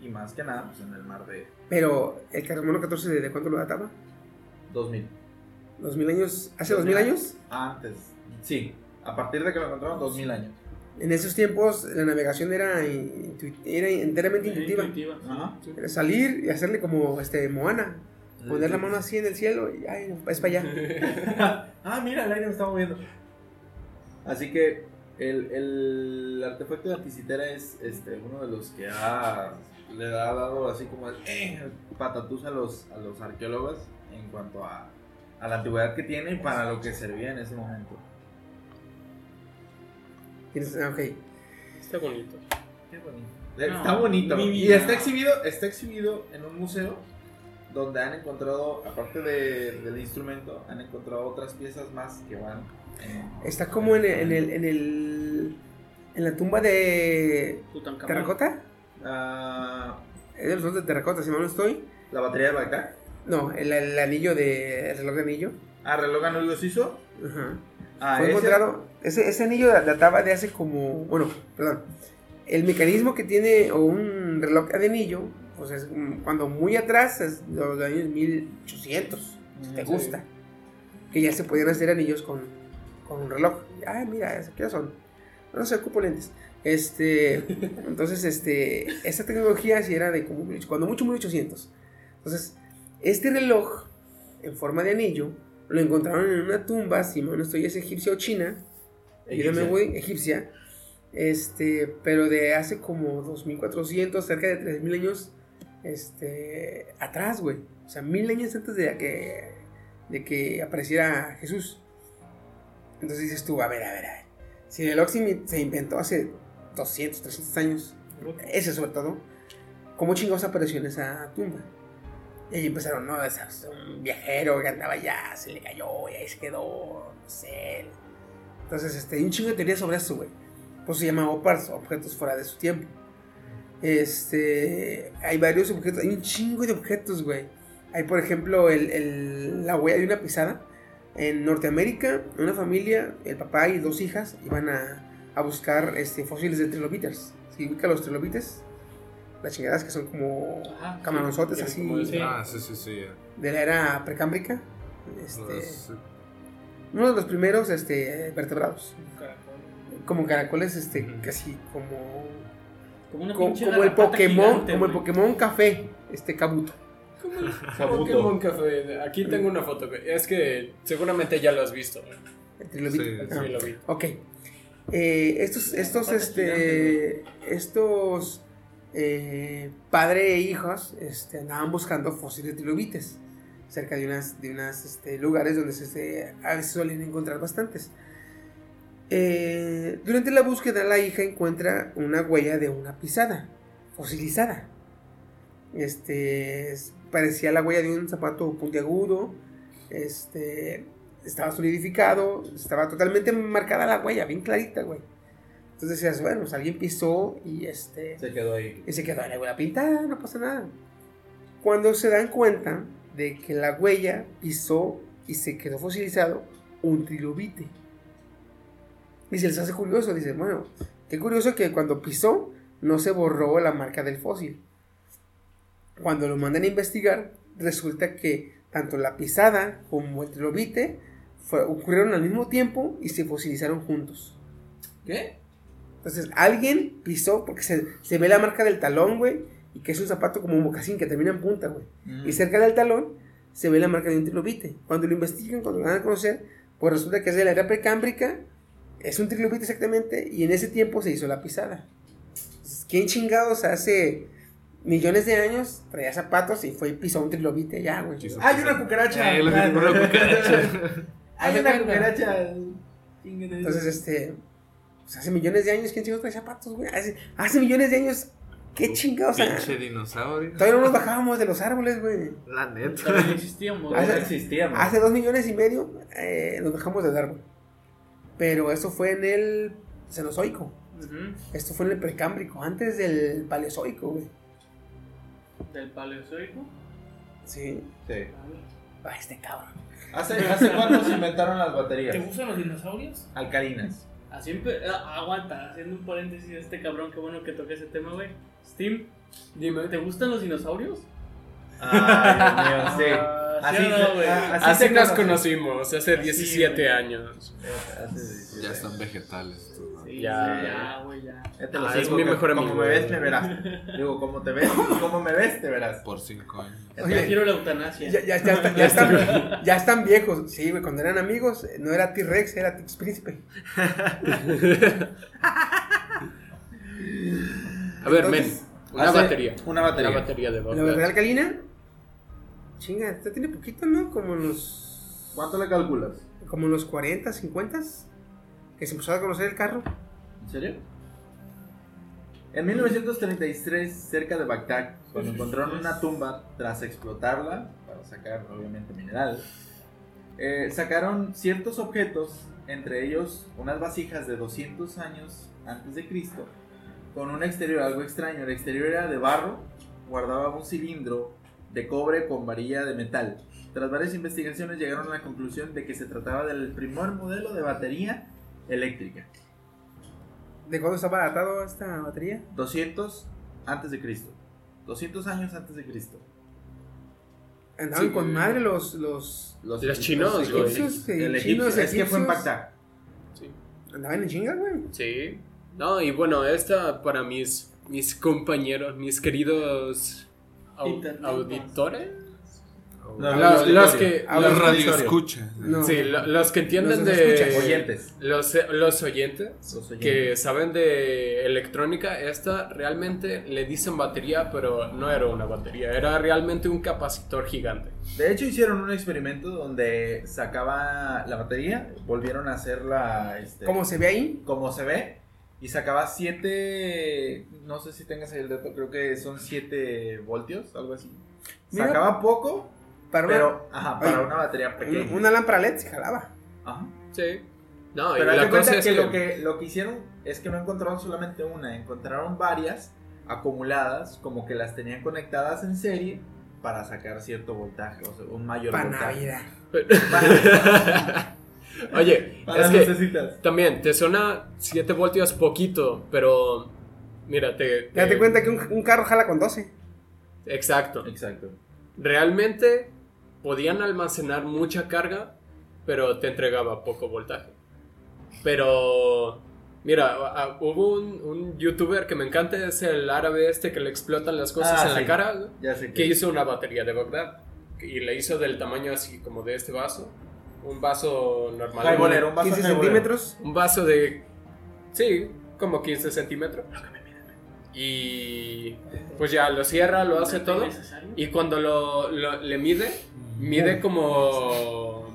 C: Y más que nada, pues en el mar de
B: Pero, ¿el carbono 14 de cuánto lo databa?
C: 2000.
B: ¿2000 años? ¿Hace 2000 años?
C: Antes, sí, a partir de que lo encontraron, 2000 años.
B: En esos tiempos la navegación era, intu- era enteramente intuitiva.
E: Intuitiva.
C: Ajá.
B: Era salir y hacerle como este Moana. Poner la mano así en el cielo y ay, es para allá.
C: ah, mira, el aire me está moviendo. Así que el, el artefacto de anticitera es este, uno de los que ha, le ha dado así como el eh, patatús a los, a los arqueólogos en cuanto a, a la antigüedad que tiene y para lo que servía en ese momento.
B: Tienes- ah, ok.
D: Está bonito.
C: Qué bonito.
E: No,
C: está bonito. Y está exhibido, está exhibido en un museo donde han encontrado, aparte de- del instrumento, han encontrado otras piezas más que van en-
B: Está como en el, en el, en el- en la tumba de terracota.
C: Ah,
B: Es de los dos de terracota, si mal no estoy.
C: la batería de Bagdad.
B: No, el, el anillo de. El reloj de anillo.
C: Ah, reloj anillo suizo.
B: Ajá.
C: Ah,
B: Fue
C: ese-
B: encontrado. Ese, ese anillo databa de hace como. Bueno, perdón. El mecanismo que tiene o un reloj de anillo, pues es cuando muy atrás, es los años 1800, si te
C: Sí.
B: gusta. Que ya se podían hacer anillos con, con un reloj. Ah, mira, ¿qué son? No sé, ocupo lentes. Este, entonces, este, esa tecnología sí era de como, cuando mucho, 1800. Entonces, este reloj en forma de anillo lo encontraron en una tumba, si no estoy, es egipcia o china,
C: Egipcia.
B: egipcia, este, pero de hace como 2400, cerca de 3000 años, este, atrás, güey, o sea, mil años antes de que, de que apareciera Jesús. Entonces dices tú, a ver, a ver, a ver, si el reloj se inventó hace 200, 300 años, ese sobre todo, ¿cómo chingados apareció en esa tumba? Y ahí empezaron, no, un viajero que andaba allá, se le cayó y ahí se quedó, no sé. Entonces, este, hay un chingo de teorías sobre eso, güey. Por eso se llama OPARS, objetos fuera de su tiempo. Este, hay varios objetos, hay un chingo de objetos, güey. Hay, por ejemplo, el, el- la huella de una pisada. En Norteamérica, una familia, el papá y dos hijas, iban a, a buscar este, fósiles de trilobites. ¿Sí ubica los trilobites? Las chingadas que son como
E: Ajá,
B: camaronzotes
E: sí,
B: así
E: como.
I: Ah, sí, sí, sí.
B: de la era precámbrica. Este, uno de los primeros este, vertebrados.
G: Caracol.
B: Como caracoles, este, casi como.
E: Como, una
B: Como, como el Pokémon.
E: gigante,
B: como el. Pokémon café. Este Kabuto.
D: Pokémon Café. Aquí tengo una foto. Es que seguramente ya lo has visto.
B: El trilobite.
I: Sí,
B: Ah,
D: Sí, lo vi.
B: Ok. Eh, estos, estos, este, estos eh, padre e hijos este, andaban buscando fósiles de trilobites cerca de unas, de unas este, lugares donde se, se- a veces suelen encontrar bastantes. Eh, durante la búsqueda, la hija encuentra una huella de una pisada fosilizada. Este es- parecía la huella de un zapato puntiagudo. Este estaba solidificado, estaba totalmente marcada la huella, bien clarita, güey. Entonces decías, bueno, pues alguien pisó y este
C: Se quedó ahí.
B: y se quedó la huella pintada, no pasa nada. Cuando se dan cuenta de que la huella pisó y se quedó fosilizado un trilobite. Y se les hace curioso, dicen, bueno, qué curioso que cuando pisó no se borró la marca del fósil. Cuando lo mandan a investigar, resulta que tanto la pisada como el trilobite fue- ocurrieron al mismo tiempo y se fosilizaron juntos.
C: ¿Qué?
B: Entonces, alguien pisó, porque se, se ve la marca del talón, güey, y que es un zapato como un mocasín que termina en punta, güey.
C: Mm.
B: Y cerca del talón se ve la marca de un trilobite. Cuando lo investigan, cuando lo van a conocer, pues resulta que es de la era precámbrica, es un trilobite exactamente, y en ese tiempo se hizo la pisada. Entonces, ¿Quién chingados hace millones de años traía zapatos y fue y pisó un trilobite ya, güey?
C: ¡Hay una cucaracha!
I: Lo que tengo una cucaracha.
C: ¡Hay una cucaracha!
B: Entonces, este, pues hace millones de años, ¿quién chingados traía zapatos, güey? Hace, hace millones de años, ¿qué chingados? O sea,
I: Pinche dinosaurio.
B: todavía no nos bajábamos de los árboles, güey.
I: La neta.
E: Todavía no existíamos.
B: Hace-
C: existíamos.
B: Hace dos millones y medio eh, nos bajamos del árbol. Pero eso fue en el Cenozoico. Esto fue en el Precámbrico, antes del Paleozoico, güey.
E: Del paleozoico.
B: Sí.
C: Sí.
B: Ah, este cabrón.
C: ¿Hace, ¿Hace cuánto se inventaron las
G: ¿Te
C: baterías?
G: gustan los dinosaurios?
C: Alcalinas.
E: Así empe- ah, aguanta, haciendo un paréntesis de este cabrón, qué bueno que toque ese tema, güey. Steam,
D: Dime.
E: ¿te gustan los dinosaurios?
C: Ay, Dios mío, sí.
E: Ah,
C: Así,
E: no,
C: ah, así
D: Así nos conocimos, hace
E: Así,
D: 17
E: güey.
D: años.
C: Hace 17.
I: Ya están vegetales. tú, ¿no?
E: Sí,
D: Ya.
E: ya, güey, ya.
C: Ya te lo
D: Ah, es mi
C: que
D: mejor
C: Como
D: amigo.
C: me ves, me verás. Digo, como te ves, como me ves, te verás.
I: Por 5 años.
E: Ya
B: Oye,
E: quiero la eutanasia.
B: Ya, ya, ya, está- ya están, ya están viejos. Sí, güey, cuando eran amigos, eh, no era T-Rex, era Tix Príncipe.
D: A ver,
B: Entonces,
D: men, una batería.
C: una batería.
D: Una batería de
B: La batería alcalina, chinga, esta tiene poquito, ¿no? Como los.
C: ¿Cuánto le calculas?
B: Como los 40, 50 que se empezó a conocer el carro.
C: ¿En serio? En 1933, cerca de Bagdad, cuando encontraron una tumba tras explotarla, para sacar obviamente mineral, eh, sacaron ciertos objetos, entre ellos unas vasijas de 200 años antes de Cristo, con un exterior algo extraño. El exterior era de barro, guardaba un cilindro de cobre con varilla de metal. Tras varias investigaciones llegaron a la conclusión de que se trataba del primer modelo de batería eléctrica.
B: ¿De cuándo estaba datado esta batería?
C: 200 antes de Cristo. 200 años antes de Cristo.
B: Andaban
D: Sí,
B: con
D: güey.
B: madre los. los
D: Los chinos, güey.
B: egipcios, eh,
C: El
B: chinos,
C: egipcio. Es que fue en
B: egipcios.
C: Bagdad.
B: Andaban en chinga, güey.
D: Sí. No, y bueno, esta para mis, mis compañeros, mis queridos. Auditores.
C: No,
D: los,
C: no,
D: los
C: no,
D: que. Los-
I: radio escucha.
B: No.
D: sí, lo- los que entienden
B: Los
D: de.
B: escuchas.
C: Oyentes.
D: Los, los oyentes.
C: Los oyentes.
D: que saben de electrónica, esta realmente le dicen batería, pero no era una batería, era realmente un capacitor gigante.
C: De hecho, hicieron un experimento donde sacaba la batería, volvieron a hacerla. Este,
B: Como se ve ahí,
C: como se ve, y sacaba 7. No sé si tengas ahí el dato, creo que son 7 voltios, algo así.
B: Mira.
C: Sacaba poco,
B: para una,
C: pero ajá, para
B: Oye,
C: una batería pequeña.
B: una, lámpara LED se jalaba.
C: Ajá.
D: Sí. No, y
C: Pero haz
D: la cosa es
C: que,
D: que,
C: Lo que lo que hicieron es que no encontraron solamente una, encontraron varias acumuladas, como que las tenían conectadas en serie para sacar cierto voltaje, o sea, un mayor
B: Para
C: voltaje.
B: Navidad.
D: Oye,
C: Para
D: es que
C: necesitas.
D: también te suena 7 voltios poquito, pero mira, te...
B: Date
D: te-
B: cuenta que un, un carro jala con 12.
D: Exacto.
C: Exacto.
D: Realmente podían almacenar mucha carga, pero te entregaba poco voltaje. Pero, mira, a- a- hubo un, un youtuber que me encanta, es el árabe este que le explotan las cosas
C: Ah,
D: en
C: sí.
D: la cara, güey,
C: Ya sé
D: que
C: que
D: hizo una batería de Bagdad. Y le hizo del tamaño así como de este vaso. Un vaso normal.
C: Un vaso
B: 15
C: highballer.
B: centímetros.
D: Un vaso de... Sí, como 15 centímetros. Y pues ya lo cierra, lo hace todo. Y cuando lo, lo- le mide, mide como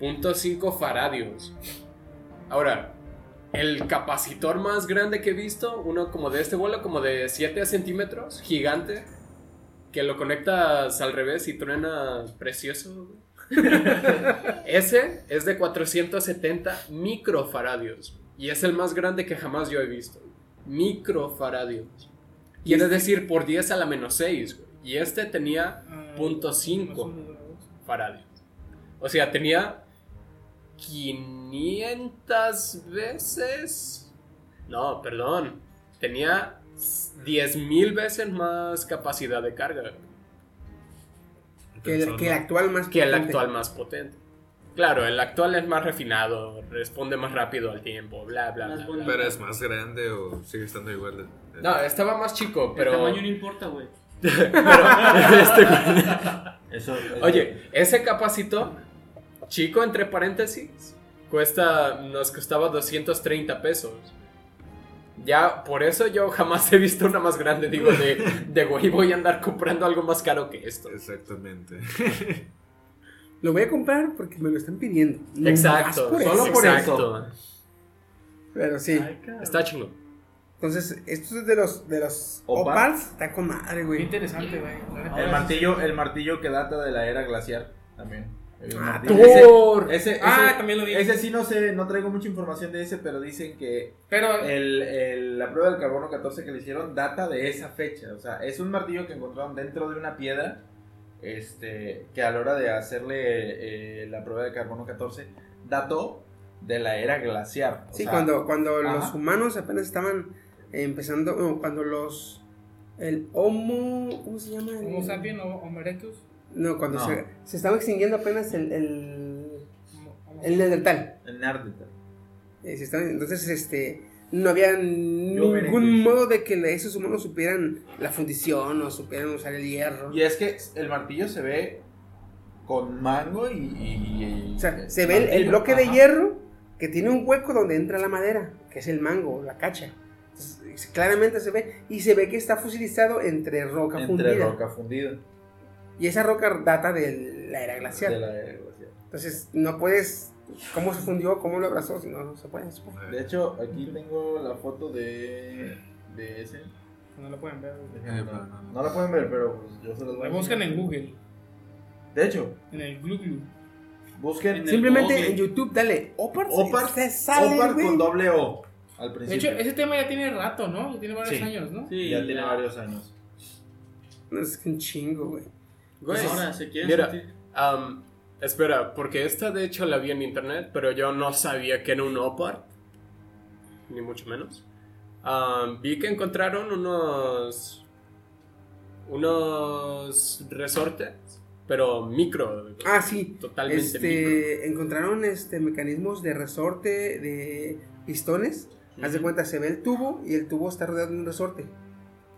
D: 0.5 faradios. Ahora, el capacitor más grande que he visto, uno como de este vuelo, como de 7 centímetros, gigante, que lo conectas al revés y truena precioso. Ese es de 470 microfaradios. Y es el más grande que jamás yo he visto. Microfaradios. Quiere decir por 10 a la menos 6. güey. Y este tenía
G: Ah,
D: Punto cinco. faradios. O sea, tenía 500 veces. No, perdón. Tenía 10.000 veces más capacidad de carga
B: Que el, que el actual más
D: que el
B: potente.
D: actual más potente. Claro, el actual es más refinado, responde más rápido al tiempo, bla, bla, bla.
I: Pero es más grande o sigue estando igual. de- de-
D: No, estaba más chico,
E: El
D: pero...
E: tamaño no importa, güey.
D: pero este-
H: Eso, eso-
D: Oye, ese capacito, chico entre paréntesis, cuesta, nos costaba 230 pesos. Ya, por eso yo jamás he visto una más grande. Digo, de, de güey, voy a andar comprando algo más caro que esto.
I: Exactamente.
B: Lo voy a comprar porque me lo están pidiendo. No
D: Exacto,
B: por
H: solo
B: eso.
H: por
D: exacto.
B: Pero sí.
D: Está chulo.
B: Entonces, esto es de los, de los
H: Opals.
B: opals. Está con madre,
G: Qué
B: güey.
G: interesante, güey.
H: El martillo, el martillo que data de la era glacial también. Un
B: Ah.
H: Ese, ese,
G: Ah,
H: ese-
G: también lo vi.
H: Ese sí no sé, no traigo mucha información de ese, pero dicen que
G: Pero
H: el, el- la prueba del carbono 14 que le hicieron data de esa fecha. O sea, es un martillo que encontraron dentro de una piedra. Este, que a la hora de hacerle eh, la prueba de carbono 14 dató de la era glaciar. O
B: Sí,
H: sea,
B: cuando, cuando
H: ajá.
B: los humanos apenas estaban empezando, cuando los, el Homo, ¿cómo se llama?
G: Homo sapiens o Homo erectus.
B: No, cuando
H: No.
B: Se, se estaba extinguiendo apenas el, el, Neandertal.
H: El Neandertal.
B: Eh, entonces, este, no había ningún modo de que esos humanos supieran la fundición o supieran usar el hierro.
H: Y es que el martillo se ve con mango y. y- y-
B: O sea, se ve el, bloque de hierro que tiene un hueco donde entra la madera, que es el mango, la cacha. Entonces, claramente se ve, y se ve que está fusilizado entre roca
H: Entre
B: fundida.
H: roca fundida.
B: Y esa roca data de la era glacial.
H: De la era glacial.
B: Entonces, no puedes. ¿Cómo se fundió? ¿Cómo lo abrazó? Si no, no se puede. puede.
H: De hecho, aquí tengo la foto de, de ese.
G: No lo pueden ver.
I: Eh, no, no, no.
H: No la pueden ver, pero pues, yo se los voy a
G: La buscan en Google.
H: De hecho,
G: En el Glu.
H: busquen
E: En el
B: Simplemente
E: Google.
B: en YouTube, dale Opar.
H: Opar,
B: se sale,
H: Opar
B: güey.
H: con doble O al
G: De
H: principio.
G: hecho, ese tema ya tiene rato, ¿no? Ya tiene varios
H: Sí.
G: años, ¿no?
E: Sí,
H: ya tiene varios años.
B: No, es que un chingo, güey.
D: Güey,
E: ahora se quieren
D: mira,
E: sentir-
D: am, espera, porque esta de hecho la vi en internet, pero yo no sabía que era un opar, ni mucho menos. Am, vi que encontraron unos unos resortes, pero micro,
B: Ah, sí.
D: totalmente micro.
B: Este, encontraron este mecanismos de resorte de pistones. Haz de cuenta, se ve el tubo y el tubo está rodeado de un resorte.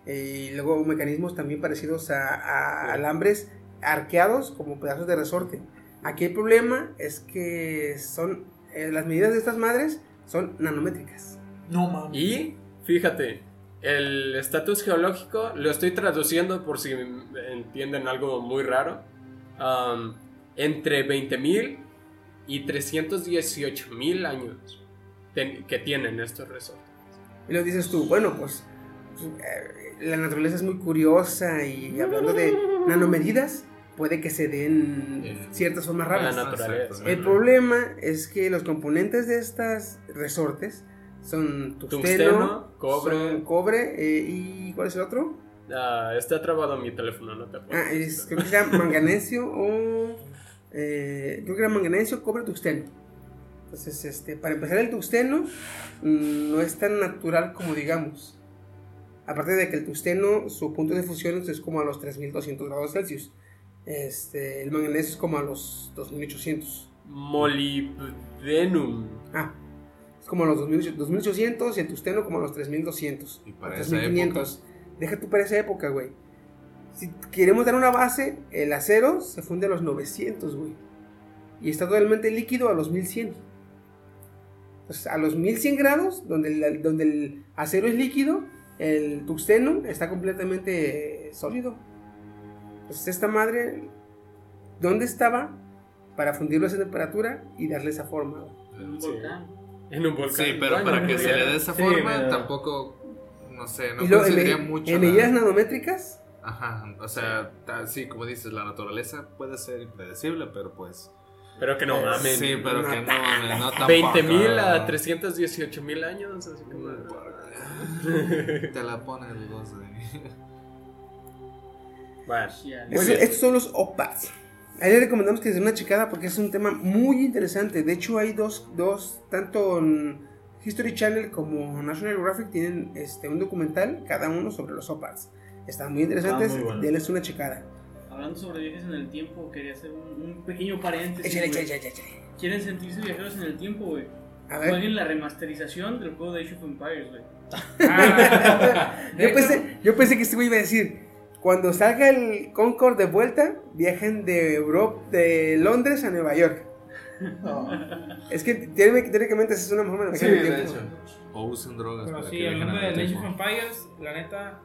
B: Eh, y luego mecanismos también parecidos a, a alambres arqueados como pedazos de resorte. Aquí el problema es que son eh, las medidas de estas madres son nanométricas.
H: No mames.
D: Y fíjate, el estatus geológico lo estoy traduciendo por si entienden algo muy raro. Am, entre 20.000 y 318.000 años ten- que tienen estos resortes.
B: Y luego dices tú, bueno, pues eh, la naturaleza es muy curiosa y hablando de nanomedidas, puede que se den ciertas formas
D: La
B: raras.
D: naturaleza.
I: Exacto.
B: El problema es que los componentes de estas resortes son tungsteno,
D: Tungsteno, cobre.
B: son cobre eh, y ¿cuál es el otro?
D: Ah, está trabado mi teléfono, no te puedo.
B: Ah, es, creo que era manganesio o eh, creo que era manganesio, cobre, tungsteno. Entonces, este, para empezar el tungsteno mm, no es tan natural como digamos. Aparte de que el tungsteno, su punto de fusión es como a los 3200 grados Celsius. Este, el manganesio es como a los 2800.
D: Molybdenum.
B: Ah, es como a los 2800 2800 y el tungsteno como a los 3200.
I: Y para
B: o
I: esa
B: 3500. Deja tú para esa época, güey. Si queremos dar una base, el acero se funde a los 900, güey. Y está totalmente líquido a los 1100. Entonces, a los 1100 grados, donde el, donde el acero es líquido, el tungsteno está completamente sólido. Entonces, esta madre, ¿dónde estaba para fundirlo a esa temperatura y darle esa forma? güey?
E: Un
D: Sí.
E: volcán.
D: En un volcán.
I: Sí, pero
D: Bueno,
I: para que se le dé esa
H: Sí,
I: forma,
H: pero-
I: tampoco, no sé, no
B: en, me-
I: mucho.
B: en
I: la-
B: medidas nanométricas,
I: Ajá, o sea, sí, como dices, la naturaleza puede ser impredecible, pero pues...
D: Pero que no
B: Eh,
D: mames.
I: sí, pero
B: no
I: que no,
B: tanto.
I: no tampoco.
D: 20.000 a 318.000 años. Así como...
I: Te la pone el dos de...
D: Bueno,
B: Estos, estos son los OPADs. Ahí les recomendamos que se den una checada porque es un tema muy interesante. De hecho, hay dos, dos tanto en History Channel como National Geographic tienen este, un documental, cada uno sobre los OPADs. Están muy interesantes,
H: Ah, muy bueno.
B: denles una checada.
E: hablando sobre viajes en el tiempo, quería hacer un, un pequeño paréntesis.
B: Échale, échale, échale, échale.
E: ¿Quieren sentirse viajeros en el tiempo, güey?
B: A ver.
E: Jueguen la remasterización del juego de Age of Empires, güey.
G: Ah,
B: Yo pensé, yo pensé que este güey iba a decir, cuando salga el Concorde de vuelta, viajen de Europa, de Londres a Nueva York. Es que teóric- teóricamente es una forma de
H: Sí, hecho.
I: O usen drogas.
G: Pero
I: para
G: sí,
I: que
G: hablando de Age of. Empires, la neta,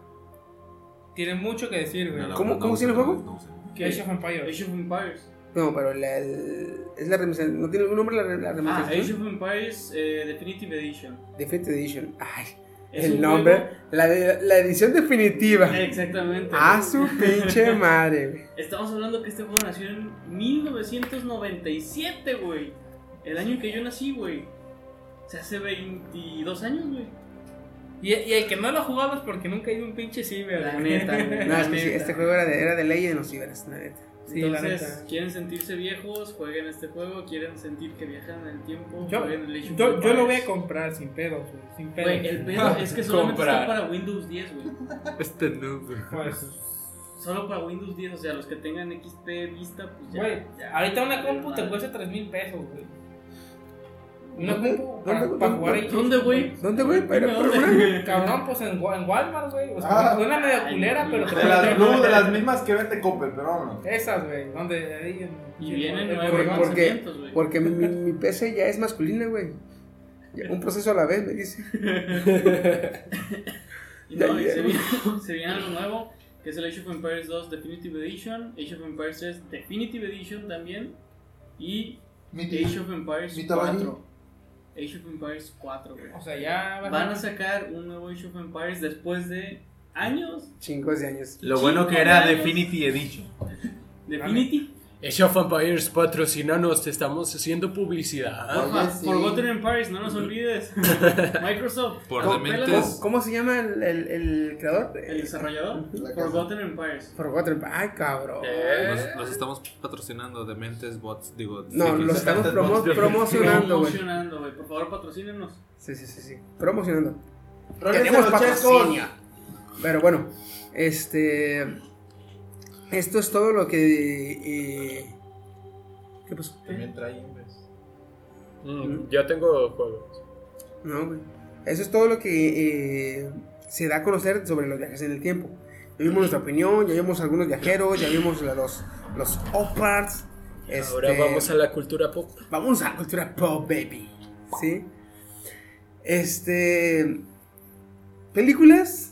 G: tiene mucho que decir, güey.
I: No, no,
B: ¿Cómo-
I: no
B: cómo se llama el juego?
E: ¿Qué?
G: Age of Empires.
E: Age of Empires.
B: No, pero la, el- es la remasterización. ¿No tiene algún nombre la, la
E: Ah, Age of Empires eh, Definitive Edition.
B: Definitive Edition. Ay,
E: Es
B: el nombre.
E: juego-
B: La, la edición definitiva.
E: Exactamente.
B: A su pinche madre, güey.
E: Estamos hablando que este juego nació en 1997, güey. El año en que yo nací, güey. O sea, hace 22 años, güey.
G: Y, y el que no lo ha jugado es porque nunca ha ido un pinche ciber.
E: La
G: güey.
E: neta, güey.
B: No,
E: La
B: es que sí,
E: neta.
B: este juego era de, era de ley en los ciberes, la neta.
G: Sí,
E: Entonces, quieren sentirse viejos, jueguen este juego. Quieren sentir que viajan en el tiempo,
G: Yo,
E: jueguen el Age
G: yo, yo lo voy a comprar sin pedos, güey. Sin pedos.
E: Güey, el pedo es que solamente está para Windows 10, güey.
I: Este noob.
G: Pues,
E: Solo para Windows 10, o sea, los que tengan XP Vista, pues ya.
G: güey,
E: ya.
G: ahorita una compu te cuesta 3 mil pesos, güey. Una
B: ¿Dónde?
G: compu para,
B: ¿Dónde?
G: para jugar ahí.
E: ¿Dónde, güey?
B: ¿Dónde, güey? Pero,
E: Dime
B: pero,
E: dónde.
B: una-
G: Cabrón, pues en, en Walmart, güey. O sea,
H: Ah.
G: suena medio culera, pero
H: De las Blue, de las mismas que vende Coppel, pero vámonos.
G: Esas, güey, donde ahí
E: Y vienen
G: en-
E: nuevos
B: Por- porque,
E: lanzamientos, güey.
B: porque mi, mi- mi PC ya es masculina, güey. Un proceso a la vez, me dice.
E: Y no, y
B: Ya,
E: se
B: ya.
E: viene, se viene algo nuevo, que es el Age of Empires 2 Definitive Edition, Age of Empires 3 Definitive Edition también, y Age of Empires
H: Mythology.
E: 4. Age of Empires 4, güey.
G: O sea, ya
E: Van a sacar un nuevo Age of Empires después de años.
B: Chingos de años.
H: Lo bueno que era Definity Edition.
E: Definitive.
D: Age of Empires patrocinanos, te estamos haciendo publicidad.
E: Porfa,
B: sí.
E: Forgotten Empires, no nos olvides. Microsoft.
I: Por
E: ¿cómo-
I: dementes.
B: ¿Cómo se llama el, el, el creador?
E: El desarrollador. Forgotten Empires.
B: Forgotten. Ay, cabrón.
D: Eh,
I: Nos, nos estamos patrocinando de mentes bots, digo.
B: No, los estamos promo- promocionando, güey.
E: Promocionando, güey. Por favor, patrocínenos.
B: Sí, sí, sí, sí. Promocionando. Tenemos
H: los
B: patrocinio. Pero bueno, este. Esto es todo lo que. eh, ¿Qué pasó?
H: También trae
D: mm, yo tengo juegos.
B: No, güey. Eso es todo lo que eh, se da a conocer sobre los viajes en el tiempo. Ya vimos nuestra opinión, ya vimos algunos viajeros, ya vimos la- los, los oparts.
D: Ahora
B: este,
D: vamos a la cultura pop.
B: Vamos a la cultura pop, baby. ¿Sí? Este. Películas.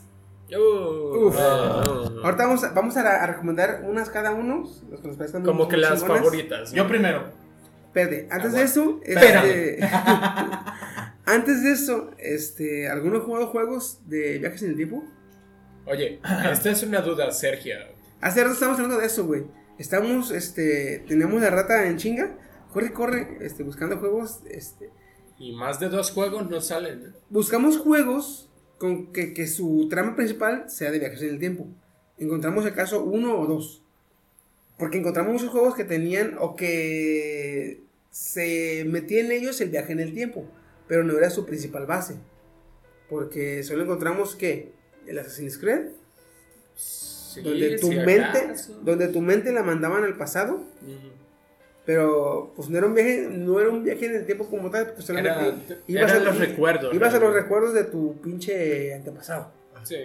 D: Uh,
B: Uf.
D: ah,
B: Ahorita vamos a, vamos a, a recomendar unas cada uno. Los que nos parezcan
D: Como
B: muy
D: que las
B: chingonas.
D: favoritas. ¿no?
H: Yo primero.
B: Espérate, antes de eso.
H: Espérame.
B: Este, antes de eso, este, ¿alguno ha jugado juegos de viajes en el tiempo?
D: Oye, esta es una duda, Sergio.
B: Hace rato estábamos hablando de eso, güey. Estamos, este, tenemos la rata en chinga. Corre, corre, este, buscando juegos, este.
D: Y más de dos juegos no salen. ¿eh?
B: Buscamos juegos con que, que su trama principal sea de viajes en el tiempo. Encontramos acaso uno o dos. Porque encontramos muchos juegos que tenían o que se metía en ellos el viaje en el tiempo, pero no era su principal base. Porque solo encontramos que el Assassin's Creed,
D: Sí,
B: donde tu mente,
D: acaso.
B: donde tu mente la mandaban al pasado. Pero pues no era un viaje, no era un viaje en el tiempo como tal, pues solamente
D: Era-
B: ibas
D: eran
B: a
D: los recuerdos.
B: Ibas a los recuerdos de tu pinche antepasado.
D: Sí.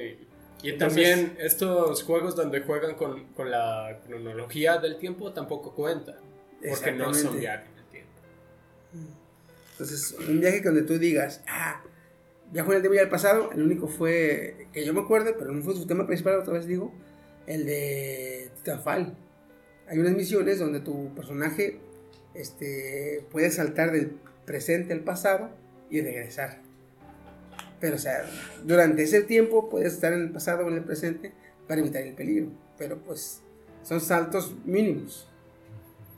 D: Y
B: Entonces-
D: también estos juegos donde juegan con, con la cronología del tiempo tampoco cuentan. Porque no son viajes en el tiempo.
B: Entonces, un viaje donde tú digas, ah, viajo en el tiempo y al pasado, el único fue, que yo me acuerde, pero no fue su tema principal, otra vez digo, el de Titanfall. Hay unas misiones donde tu personaje este, puede saltar del presente al pasado y regresar. Pero, o sea, durante ese tiempo puedes estar en el pasado o en el presente para evitar el peligro. Pero, pues, son saltos mínimos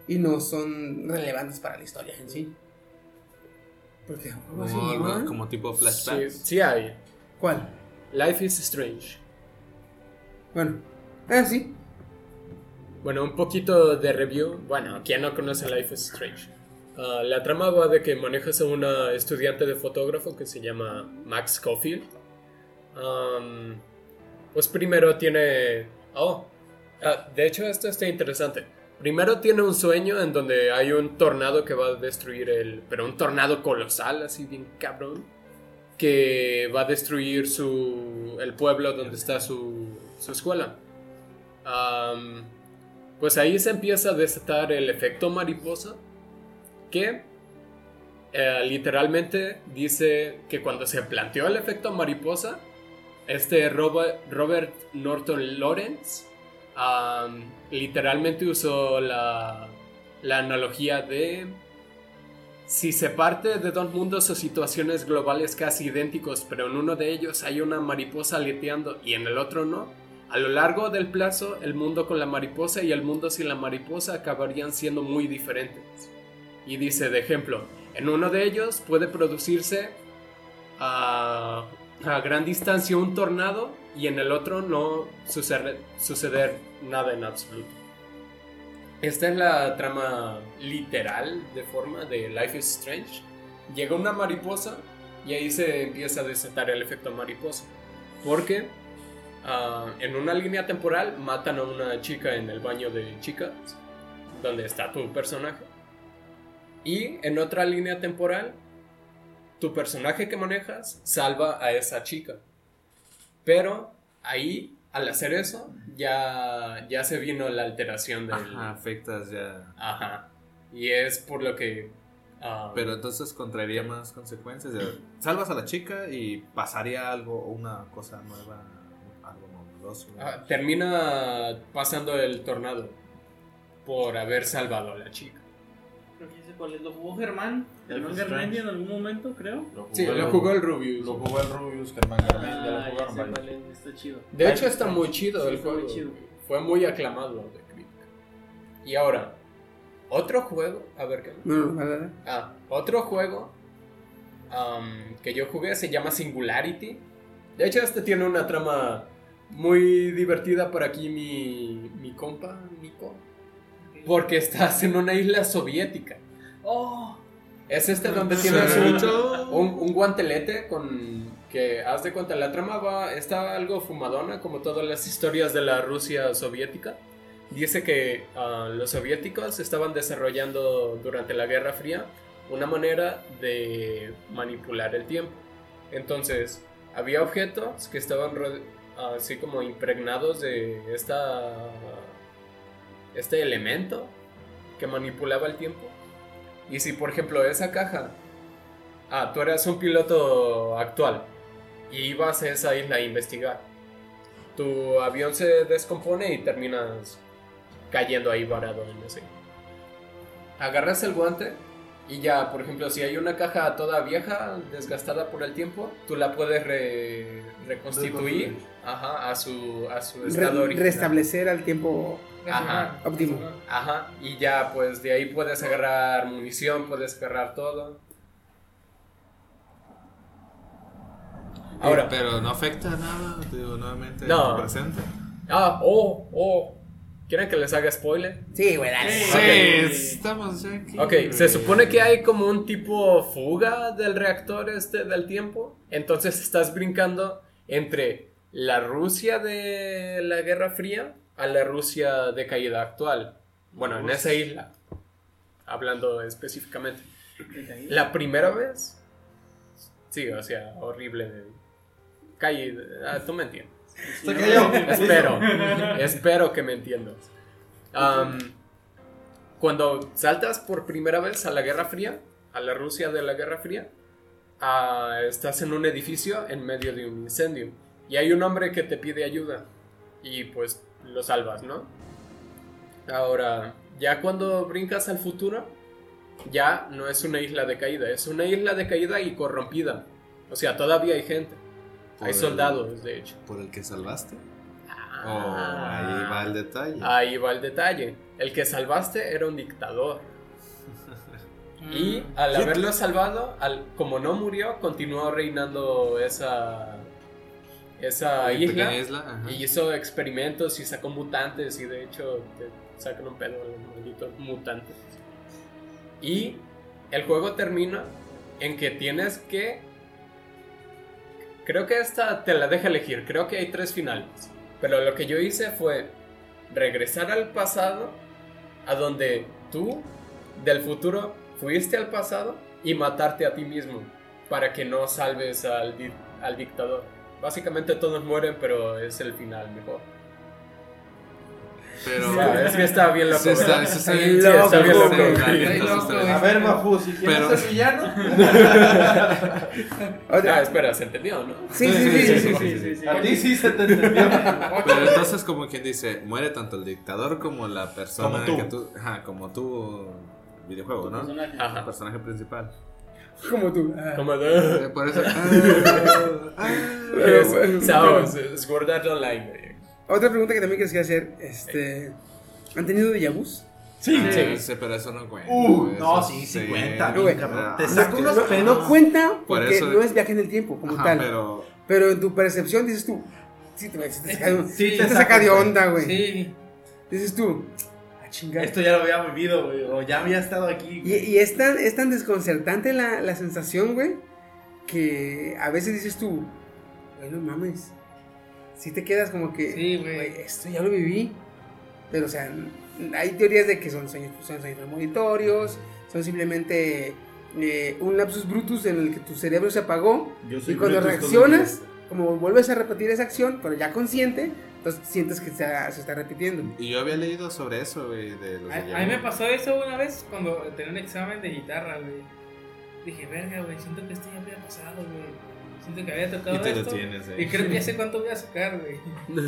B: y no son relevantes para la historia en sí. Porque, así,
I: Como, algo-
B: ¿no?
I: como tipo
D: Sí,
I: flashbacks.
D: sí hay.
B: ¿Cuál?
D: Life is Strange.
B: Bueno, ah, sí.
D: Bueno, un poquito de review. Bueno, ¿quién no conoce Life is Strange? Ah, la trama va de que manejas a una estudiante de fotógrafo que se llama Max Schofield. Am, pues primero tiene... Oh, Ah, de hecho, esto está interesante. Primero tiene un sueño en donde hay un tornado que va a destruir el... Pero un tornado colosal, así bien cabrón. Que va a destruir su... el pueblo donde está su, su escuela. Am, pues ahí se empieza a desatar el efecto mariposa. Que eh, literalmente dice que cuando se planteó el efecto mariposa, este Robert, Robert Norton Lawrence literalmente usó la, la analogía de si se parte de dos mundos o situaciones globales casi idénticos, pero en uno de ellos hay una mariposa aleteando y en el otro no, a lo largo del plazo el mundo con la mariposa y el mundo sin la mariposa acabarían siendo muy diferentes. Y dice, de ejemplo, en uno de ellos puede producirse a, a gran distancia un tornado y en el otro no suceder, suceder nada en absoluto. Esta es la trama literal de forma de Life is Strange. Llega una mariposa y ahí se empieza a desatar el efecto mariposa. Porque ah, en una línea temporal matan a una chica en el baño de chicas, donde está tu personaje. Y en otra línea temporal, tu personaje que manejas salva a esa chica. Pero ahí, al hacer eso, ya, ya se vino la alteración del...
F: Ajá, afectas ya.
D: Ajá. Y es por lo que... ah,
F: Pero entonces contraería más consecuencias. salvas a la chica y pasaría algo, una cosa nueva,
D: ah, termina pasando el tornado por haber salvado a la chica.
E: Creo que cuál es. ¿Lo jugó Germán? Germán Garmendia en algún momento, creo.
H: Lo
D: Sí, lo
H: el-
D: jugó el Rubius.
H: Lo jugó el Rubius, Germán Garmendia,
E: Ah,
H: lo
E: ya
H: jugaron varios.
E: es, está chido.
D: De hecho está muy chido
E: Sí,
D: el
E: está muy
D: juego.
E: chido.
D: Fue muy aclamado de crítica. Y ahora, otro juego, a ver qué.
B: No, no, vale, vale.
D: Ah, otro juego am, que yo jugué se llama Singularity. De hecho, este tiene una trama muy divertida por aquí mi, mi compa, Nico. Porque estás en una isla soviética.
E: ¡Oh!
D: Es este donde tienes un, un, un guantelete con que haz de cuenta la trama va está algo fumadona como todas las historias de la Rusia soviética. Dice que ah, los soviéticos estaban desarrollando durante la Guerra Fría una manera de manipular el tiempo. Entonces, había objetos que estaban así como impregnados de esta este elemento que manipulaba el tiempo. Y si, por ejemplo, esa caja. Ah, tú eras un piloto actual. Y ibas a esa isla a investigar. Tu avión se descompone y terminas cayendo ahí varado en ese. Agarras el guante y ya, por ejemplo, si hay una caja toda vieja, desgastada por el tiempo, tú la puedes re- reconstituir. Ajá, a su, a su
B: Re-
D: estado original.
B: restablecer al tiempo
D: Ajá.
B: óptimo.
D: Ajá, y ya pues de ahí puedes agarrar munición, puedes agarrar todo. Ahora,
F: Eh, pero no afecta nada, digo, nuevamente.
D: No.
F: presente.
D: ah, oh, oh, ¿quieren que les haga spoiler?
B: Sí, güey, dale.
E: Sí.
D: Ok.
F: estamos ya aquí.
D: Ok, se supone que hay como un tipo fuga del reactor este del tiempo, entonces estás brincando entre la Rusia de la Guerra Fría a la Rusia de caída actual. Bueno, en esa isla, hablando específicamente. La primera vez, sí, o sea, horrible. De... Calle, ah, tú me entiendes. Espero, espero que me entiendas. Cuando saltas por primera vez a la Guerra Fría, a la Rusia de la Guerra Fría, ah, estás en un edificio en medio de un incendio y hay un hombre que te pide ayuda y pues lo salvas, ¿no? Ahora, ya cuando brincas al futuro, ya no es una isla de caída, es una isla de caída y corrompida. O sea, todavía hay gente. Hay
F: Por el-
D: soldados, de hecho.
F: ¿Por el que salvaste?
D: Ah.
F: Oh, ahí va el detalle.
D: Ahí va el detalle. El que salvaste era un dictador. Y al haberlo salvado, al, como no murió, continuó reinando esa, esa isla. Y hizo experimentos y sacó mutantes. Y de hecho, te sacan un pedo a los malditos mutantes. Y el juego termina en que tienes que. Creo que esta te la deja elegir. Creo que hay tres finales. Pero lo que yo hice fue regresar al pasado, a donde tú del futuro fuiste al pasado y matarte a ti mismo para que no salves al, di- al dictador. Básicamente todos mueren, pero es el final mejor.
I: Pero.
D: Es que está bien loco.
I: Sí, está, sí, está
D: Sí,
I: bien.
D: sí, está bien
I: loco, sí, sí.
H: A ver, Mafu, si quieres
I: Pero-
H: ser villano.
D: Ah, espera, se entendió, ¿no?
B: Sí, sí, sí, sí, sí,
E: sí, sí, sí.
H: A ti sí se te entendió.
I: Pero entonces, como quien dice, muere tanto el dictador como la persona
H: Como tú.
I: que tú. Ajá, como tú. Videojuego, ¿no?
E: Personaje.
I: El
D: Ajá.
I: personaje principal.
B: Como tú. Ah.
D: Como de...
I: Eh, Por eso.
B: Pero, bueno,
D: Sao, Sword Art Online.
B: Otra pregunta que también quería hacer, este, ¿han tenido déjà vus?
H: Sí.
I: Sí, sí, pero eso no cuenta.
H: Uh,
I: Eso
H: no, sí, sí cuenta,
B: bien,
I: güey.
H: cabrón. Te
I: Ah,
H: unos
B: No, no cuenta
I: Por
B: porque
I: eso-
B: no es viaje en el tiempo como
I: Ajá,
B: tal. Pero...
I: pero.
B: en tu percepción dices tú, sí te, te saca,
H: Sí te
B: te
H: saca,
B: de onda, güey.
G: Sí.
B: Dices tú,
H: Esto ya lo había vivido, güey. O ya había estado aquí.
B: Y, y es, tan, es tan desconcertante la, la sensación, güey, que a veces dices tú, güey, no mames. Si te quedas como que,
G: Sí, güey.
B: esto ya lo viví. Pero, o sea, hay teorías de que son sueños, son sueños premonitorios, son simplemente eh, un lapsus brutus en el que tu cerebro se apagó.
H: Yo soy
B: Y cuando reaccionas, como vuelves a repetir esa acción, pero ya consciente, entonces sientes que se, se está repitiendo.
I: Y yo había leído sobre eso, güey, de los
G: A,
I: de
G: a mí me pasó eso una vez cuando tenía un examen de guitarra, güey. Dije, verga, güey, siento que esto ya había pasado, güey. Siento que había tocado
I: Y te
G: esto.
I: detienes, eh.
G: Y creo que ya sé cuánto voy a sacar, güey.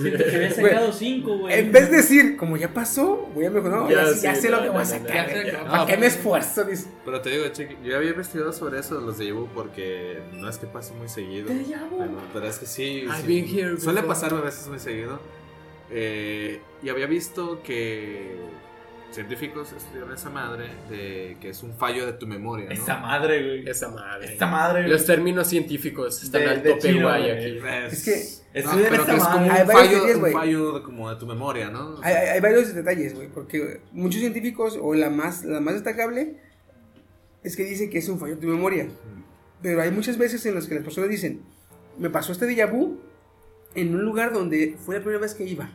E: Siento que había sacado cinco, güey.
B: En vez de decir, como ya pasó, voy a mejorar, no,
D: Ya
B: ya, sí, ya
D: sí,
B: sé lo que
D: no,
B: voy a sacar.
G: Lo
B: ¿Para qué me esfuerzo? Dice.
I: Pero te digo, cheque, yo había investigado sobre eso de los de Yahoo porque no es que pase muy seguido. Pero, pero es que sí.
D: I've
I: sí,
D: been here
I: suele
D: before.
I: pasar a veces muy seguido. Eh, y había visto que científicos estudiaron esa madre de que es un fallo de tu memoria, ¿no?
H: Esta madre, güey.
D: Esa madre.
H: Esta madre, güey.
D: Los términos científicos están
H: De-
D: al
H: de
D: tope
H: chino, güey.
D: aquí.
B: Es que
I: No,
H: Estudian
I: pero
H: esta
I: que es como un
B: madre. Hay varias
I: fallo,
B: teorías,
I: un
B: güey.
I: fallo de, como de tu memoria, ¿no? O
B: hay,
I: sea,
B: hay- hay varios detalles, güey, porque muchos científicos, o la más, la más destacable, es que dicen que es un fallo de tu memoria. Pero hay muchas veces en las que las personas dicen, me pasó este déjà vu en un lugar donde fue la primera vez que iba.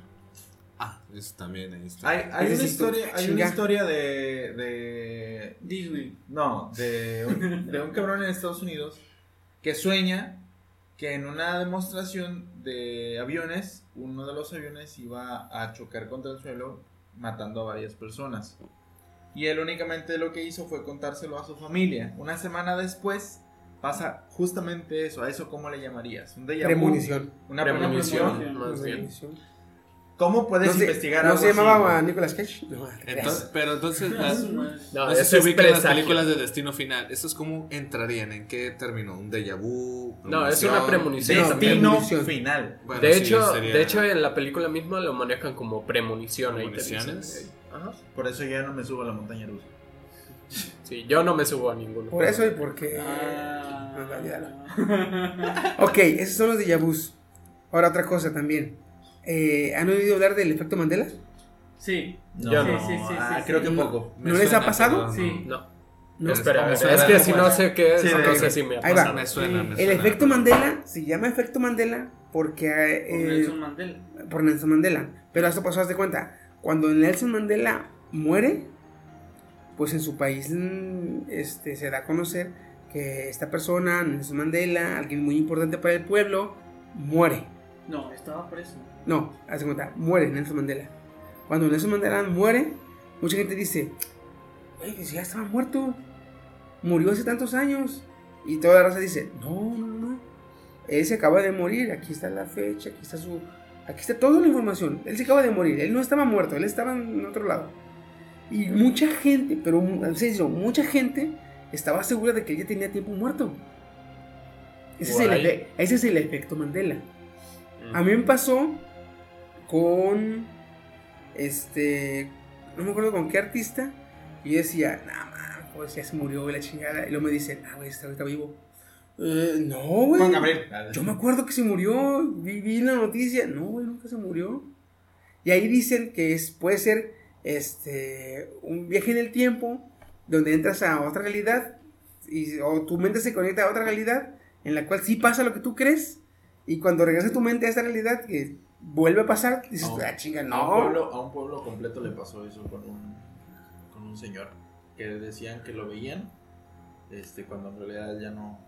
I: Eso también ahí está.
H: Hay, hay una historia, hay una historia de, de
E: Disney.
H: No, de un, de un cabrón en Estados Unidos que sueña que en una demostración de aviones, uno de los aviones iba a chocar contra el suelo matando a varias personas. Y él únicamente lo que hizo fue contárselo a su familia. Una semana después pasa justamente eso. ¿A eso cómo le llamarías? ¿Un déjà vu?
B: Premonición.
H: Una
D: Premonición,
H: premonición. ¿Cómo puedes
B: no se,
H: investigar
B: ¿No
H: algo
B: se llamaba
H: así?
B: Nicolas Cage? No,
I: Entonces, pero entonces, las,
D: No,
I: no sé
D: eso
I: si
D: es
I: ubican las películas de Destino Final. ¿Estos cómo entrarían? ¿En qué término? ¿Un déjà vu?
D: No, es una premonición.
B: No,
H: Destino
B: premonición.
H: final.
I: Bueno,
D: de,
I: sí,
D: hecho,
I: sería
D: de hecho, en la película misma lo manejan como premonición. ahí te dicen.
I: premoniciones.
D: Ajá.
H: Por eso ya no me subo a la montaña rusa.
D: Sí, yo no me subo a ninguno.
B: Por eso y porque...
E: Ah.
B: No, olvídalo. Ok, esos son los déjà vus. Ahora otra cosa también. Eh, ¿Han oído hablar del efecto Mandela?
E: Sí.
D: Yo no.
E: Sí, sí, sí,
H: ah,
E: sí,
H: creo
E: sí.
H: que poco.
I: Me
B: ¿No les ha pasado?
E: Sí.
D: No.
B: No.
D: Espera, es que si no sé qué es,
H: Sí,
D: no sé si me ha
B: Ahí va.
I: Me suena, me
B: El
I: suena.
B: efecto Mandela se llama efecto Mandela porque...
E: Por
B: eh,
E: Nelson Mandela.
B: por Nelson Mandela. Pero esto pasó, haz de cuenta. Cuando Nelson Mandela muere, pues en su país mm, este, se da a conocer que esta persona, Nelson Mandela, alguien muy importante para el pueblo, muere.
E: No, estaba preso.
B: No, haz de cuenta, muere Nelson Mandela. Cuando Nelson Mandela muere, mucha gente dice, oye, que si ya estaba muerto, murió hace tantos años. Y toda la raza dice, no, no, no, él se acaba de morir, aquí está la fecha, aquí está su... Aquí está toda la información. Él se acaba de morir, él no estaba muerto, él estaba en otro lado. Y mucha gente, pero en serio, mucha gente estaba segura de que él ya tenía tiempo muerto. Ese, es el, ese es el efecto Mandela. A mí me pasó con. Este. No me acuerdo con qué artista. Y yo decía, nah, man, pues ya se murió la chingada. Y luego me dicen, ah, güey, está ahorita vivo. "Eh, no, güey.
H: Juan Gabriel.
B: Yo me acuerdo que se murió. Vi, vi la noticia. No, güey, nunca se murió. Y ahí dicen que es, puede ser este, un viaje en el tiempo donde entras a otra realidad y, o tu mente se conecta a otra realidad en la cual sí pasa lo que tú crees y cuando regresa tu mente a esta realidad que vuelve a pasar, dices,
C: No.
B: ah, chinga,
C: A un,
B: no.
C: pueblo, a un pueblo completo le pasó eso con un, con un señor que decían que lo veían este, cuando en realidad ya no,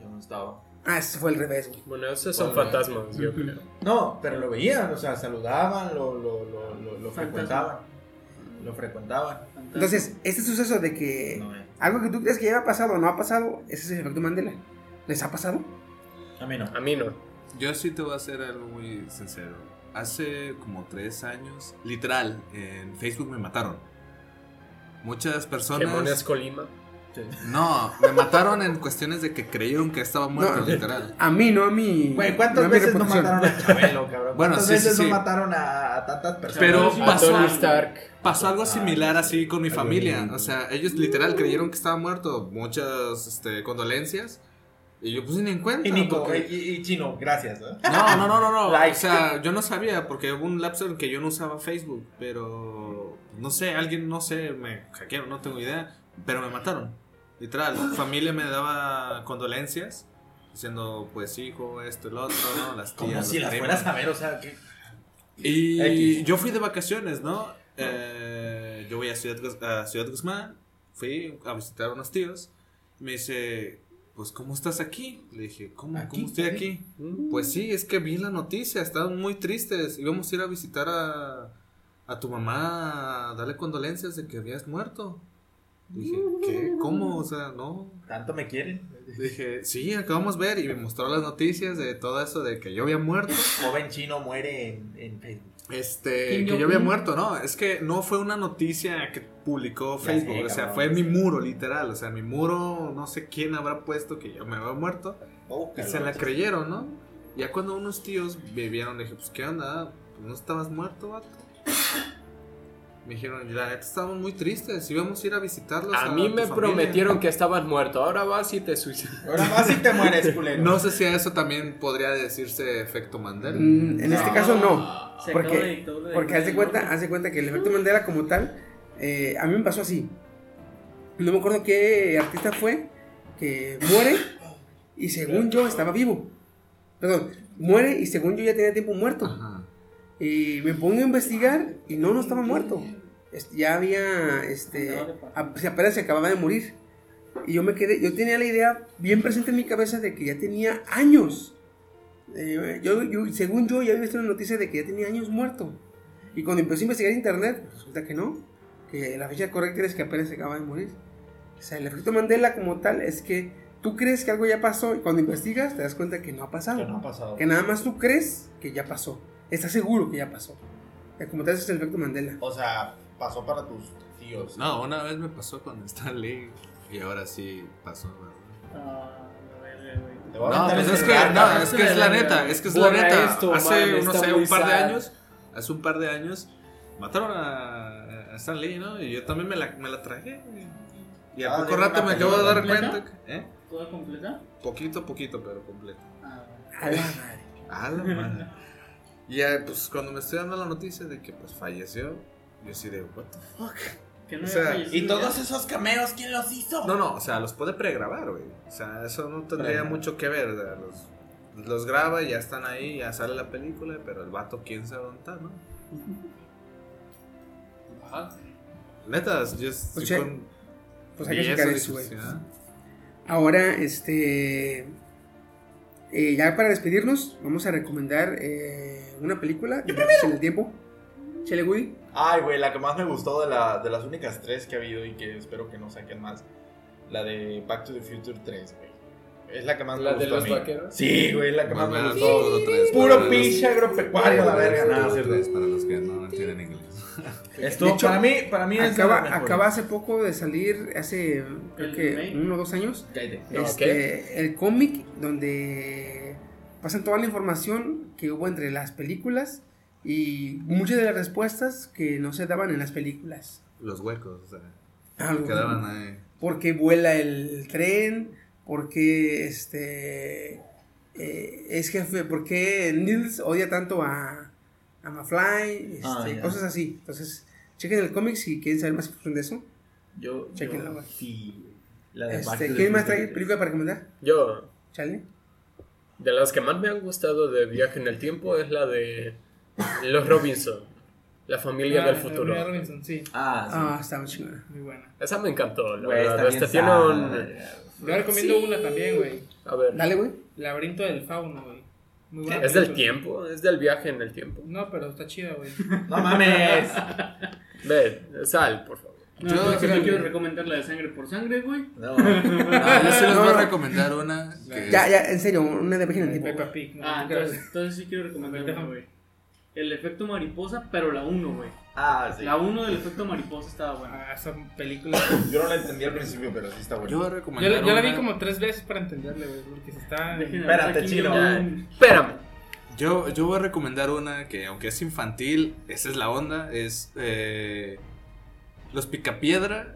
C: ya no estaba.
B: Ah, ese fue el revés, güey.
D: Bueno, esos son fantasmas, yo creo.
C: No, pero lo veían, o sea, saludaban, lo, lo, lo, lo, lo frecuentaban. Lo frecuentaban.
B: Entonces, este suceso de que
C: No, eh.
B: algo que tú crees que ya ha pasado o no ha pasado, ese es el efecto Mandela. ¿Les ha pasado?
C: A mí no.
D: A mí no.
I: Yo sí te voy a hacer algo muy sincero. Hace como tres años, literal, en Facebook me mataron. Muchas personas.
D: Demonios Colima.
I: No, me mataron en cuestiones de que creyeron que estaba muerto,
B: No.
I: literal.
B: A mí, no a mí.
C: Güey, ¿cuántas
B: no
C: veces no mataron a Chabelo, cabrón?
I: Bueno,
C: ¿Cuántas
I: sí,
C: veces
I: sí,
C: no
I: sí.
C: mataron a, tantas personas?
I: Pero
D: A
I: pasó-
D: Tony Stark.
I: Pasó algo similar así con mi familia. O sea, ellos literal creyeron que estaba muerto. Muchas este, condolencias. Y yo pues ni en cuenta.
C: Y Nico,
I: porque-
C: y, y Chino, gracias. ¿eh?
I: No, no, no, no, no.
C: Like.
I: O sea, yo no sabía porque hubo un lapso en que yo no usaba Facebook, pero no sé, alguien, no sé, me hackearon, no tengo idea, pero me mataron. Literal, familia me daba condolencias diciendo, pues hijo, esto, el otro, ¿no? Las tías.
C: Como si las
I: primos.
C: fueras a ver, o sea, que...
I: Y
C: X.
I: yo fui de vacaciones, ¿no? Eh, yo voy a Ciudad, a Ciudad Guzmán, fui a visitar a unos tíos. Me dice, pues, ¿cómo estás aquí? Le dije, ¿cómo,
C: ¿Aquí?
I: ¿cómo estoy aquí? Pues sí, es que vi la noticia, estaban muy tristes. Íbamos a ir a visitar a, a tu mamá, a darle condolencias de que habías muerto. Dije, ¿qué? ¿Cómo? O sea, no.
C: Tanto me quieren.
I: Dije, sí, acabamos de ver y me mostró las noticias de todo eso de que yo había muerto.
C: Joven chino muere en, en Facebook.
I: Este, que yo había muerto, no, es que no fue una noticia que publicó Facebook,
C: sé,
I: o sea, fue en mi muro, literal, o sea, en mi muro, no sé quién habrá puesto que yo me había muerto, y se la creyeron, ¿no? Ya cuando unos tíos me vieron, dije, pues, ¿qué onda? Pues, ¿No estabas muerto, vato? Me dijeron, la neta, estábamos muy tristes, íbamos a ir a visitarlos.
D: A mí
I: tu
D: me
I: familia".
D: prometieron que estabas muerto. Ahora vas y te suicidas.
C: Ahora más si te mueres, culero.
I: No sé si a eso también podría decirse efecto Mandela.
B: Mm, en este caso no.
E: Se
B: Porque-
E: de de-
B: Porque haz de cuenta, haz de cuenta que el efecto Mandela como tal, eh, a mí me pasó así. No me acuerdo qué artista fue que muere y según yo estaba vivo. Perdón, muere y según yo ya tenía tiempo muerto.
I: Ajá.
B: Y me pongo a investigar y no, no estaba muerto. Ya había, este, apenas se acababa de morir. Y yo me quedé, yo tenía la idea bien presente en mi cabeza de que ya tenía años. Eh, yo, yo- según yo, ya había visto una noticia de que ya tenía años muerto. Y cuando empecé a investigar en internet, resulta que no. Que la fecha correcta es que apenas se acaba de morir. O sea, el efecto Mandela como tal es que tú crees que algo ya pasó y cuando investigas te das cuenta que no ha pasado.
C: Que no ha pasado.
B: Que nada más tú crees que ya pasó. Estás seguro que ya pasó. Eh, Como tal, ese es el efecto Mandela.
C: O sea, pasó para tus tíos.
I: No, una vez me pasó con Stan Lee y ahora sí pasó.
C: Te a
I: No,
C: aventar
I: pues es que, no, es que es la neta, es que es la neta.
D: esto,
I: hace,
D: man,
I: no sé, un par de años, hace un par de años, mataron a, a Stan Lee, ¿no? Y yo también me la, me la tragué. Y al
C: Ah,
I: poco
C: ¿de
I: rato me acabo de dar cuenta. que- ¿Eh?
E: ¿Toda completa?
I: Poquito, poquito, pero completo.
E: Ah,
B: A la madre.
I: A la madre. Y ya, pues cuando me estoy dando la noticia de que pues falleció, yo así de, what the fuck.
E: que no
I: O
E: había
I: sea,
E: fallecido
C: Y todos esos cameos, ¿quién los hizo?
I: No, no, o sea, los puede pregrabar, güey. O sea, eso no tendría mucho que ver. o sea, los, los graba y ya están ahí, ya sale la película, pero el vato, quién sabe dónde está, ¿no? Neta, yo
B: Pues,
I: estoy
B: che,
I: con
B: Pues hay que
I: 10
B: checar eso, güey.
I: 18, ¿ah?
B: Ahora, este. Eh, ya para despedirnos, vamos a recomendar eh, una película. de en el tiempo. Chele Woody.
C: Ay, güey, la que más me gustó de, la, de las únicas tres que ha habido y que espero que no saquen más. La de Back to the Future 3, güey. Es la que más
D: ¿La
C: me
D: de
C: gustó.
D: los
C: a mí.
D: vaqueros?
C: Sí, güey, la que más me
I: Volver al
C: gustó.
I: para
C: Puro
I: los-
C: pinche agropecuario, la verga, nada,
I: para los que no entienden inglés.
C: Esto,
B: De hecho,
C: para mí, para mí es
B: Acaba,
C: mejores.
B: acaba hace poco de salir, hace creo
E: ¿El
B: que uno o dos años, este, el cómic donde pasan toda la información que hubo entre las películas y muchas de las respuestas que no se daban en las películas.
I: Los huecos, o sea,
B: Algo-
I: quedaban ahí.
B: ¿Por qué vuela el tren? ¿Por qué este eh, es jefe? ¿Por qué Nils odia tanto a, a McFly? Este,
C: Ah,
B: cosas así. Entonces, chequen el cómic si quieren saber más información de eso.
C: Yo,
B: Chequenla,
C: yo sí. La de
B: Este, ¿Quién más trae
C: 3.
B: película para recomendar?
D: Yo,
B: Chale.
D: de las que más me han gustado de Viaje en el Tiempo es la de Los Robinson. La familia
G: Ah,
D: del
G: la
D: futuro.
G: familia Robinson, sí,
C: Ah, sí.
B: Ah, está muy chingona.
G: muy buena.
D: Esa me encantó, la
C: Güey,
D: verdad.
C: está bien
D: Este tiene un...
G: Yo recomiendo una también, güey.
D: A ver.
B: Dale, güey.
G: Laberinto del fauno, güey. Muy buena
D: Es del tiempo, es del viaje en el tiempo.
G: No, pero está chida, güey.
C: No mames.
D: Ve, sal, por favor.
E: No,
I: Yo-
E: entonces
I: yo-
E: quiero recomendar la de sangre por sangre, güey.
C: No.
I: Ah, yo sí les voy a
B: No.
I: recomendar una. Que
B: Ya, ya, en serio, una de página en tiempo.
G: Peppa Pig. No,
E: Ah, entonces, entonces sí quiero recomendar una, güey. El efecto mariposa, pero la 1, güey.
C: Ah, sí.
E: La 1 del efecto mariposa estaba buena.
G: Ah, esa película.
C: Yo no la entendí al principio, pero sí está
I: Yo
C: bueno.
I: voy a
G: Yo,
I: recomendar.
G: la- yo la vi como tres veces para entenderle, güey. Porque se está.
C: Espérate, chino.
E: yo-
D: Espérame.
I: Yo, yo voy a recomendar una que, aunque es infantil, esa es la onda. Es. eh, Los Picapiedra.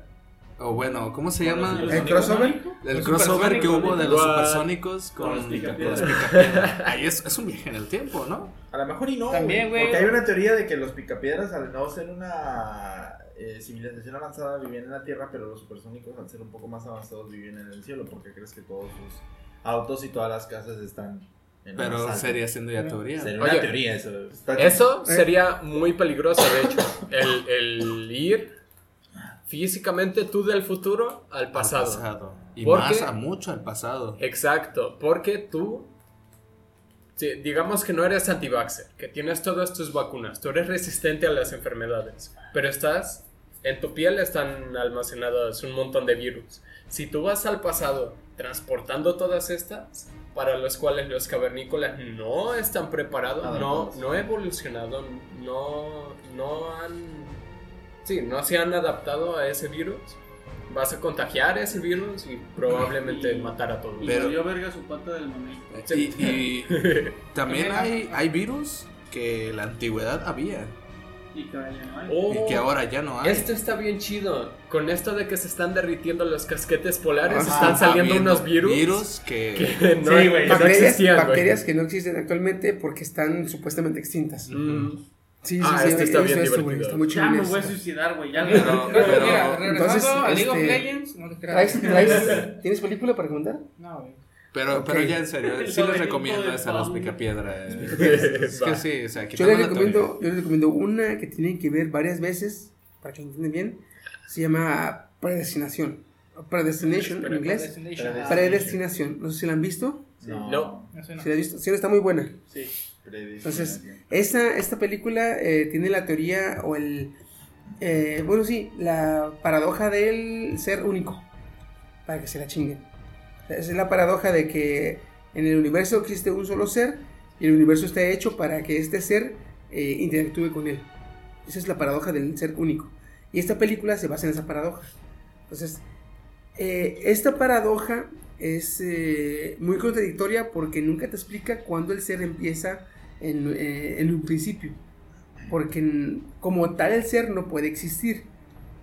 I: O bueno, ¿cómo se llama?
B: ¿El crossover?
I: El crossover que hubo de los supersónicos con,
E: los
I: con
E: Picapiedra.
I: los Picapiedra. Ahí es, es un viaje en el tiempo, ¿no?
C: A lo mejor y no.
G: También, güey.
C: Porque hay una teoría de que los picapiedras, al no ser una eh, civilización avanzada, vivían en la Tierra, pero los supersónicos, al ser un poco más avanzados, vivían en el cielo. Porque crees que todos sus autos y todas las casas están
I: Pero sería siendo ya teoría.
C: Sería
D: Oye,
C: una teoría eso. Está
D: Eso sería muy peligroso, de hecho. El, el ir físicamente tú del futuro al
I: Al
D: pasado.
I: Y
D: ¿Por
I: más a mucho al pasado.
D: Exacto, porque tú, digamos que no eres anti-vaxxer, que tienes todas tus vacunas, tú eres resistente a las enfermedades, pero estás, en tu piel están almacenados un montón de virus. Si tú vas al pasado transportando todas estas, para los cuales los cavernícolas no están preparados, no, no evolucionado, no, no han, sí, no se han adaptado a ese virus. Vas a contagiar ese virus y probablemente
E: Y-
D: matar a todos.
E: Y
I: Pero-
E: valió verga su pata del mamey.
I: Y, y también hay, hay virus que en la antigüedad había
E: Y que ahora ya no hay.
D: Oh,
I: y que ahora ya no hay.
D: Esto está bien chido. Con esto de que se están derritiendo los casquetes polares,
B: Ajá,
D: están saliendo unos virus,
I: Virus que.
D: que no,
C: Sí, güey.
D: no
B: Bacterias,
D: existían.
B: bacterias que no existen actualmente porque están supuestamente extintas.
D: Mm.
B: Sí, sí,
D: Ah,
B: sí.
D: este está bien
B: eso,
D: divertido.
B: Está muy
E: Ya me voy a suicidar, güey. Ya
I: Pero-
E: no.
G: Pero, mira,
B: entonces,
G: a League of
B: este,
G: Legends, no te creas.
B: ¿Traes- traes- ¿Tienes película para contar?
G: No, güey.
I: Pero,
B: Ok.
I: pero ya en serio, sí les recomiendo
E: del
I: esa, los
E: fauno.
I: Picapiedra. eh. Es que sí, o sea,
B: Yo
I: quitando
B: les recomiendo, yo les recomiendo una que tienen que ver varias veces para que entiendan bien. Se llama Predestinación. Predestination en inglés.
C: Predestination.
B: Predestinación. No sé si la han visto.
C: No.
D: No.
B: Si la han visto. Sí, está muy buena.
E: Sí.
B: Entonces, esta, esta película eh, tiene la teoría o el... eh, bueno, sí, la paradoja del ser único. Para que se la chinguen. Esa es la paradoja de que en el universo existe un solo ser y el universo está hecho para que este ser eh, interactúe con él. Esa es la paradoja del ser único. Y esta película se basa en esa paradoja. Entonces, eh, esta paradoja es eh, muy contradictoria porque nunca te explica cuándo el ser empieza en, eh, en un principio. Porque en- como tal el ser no puede existir.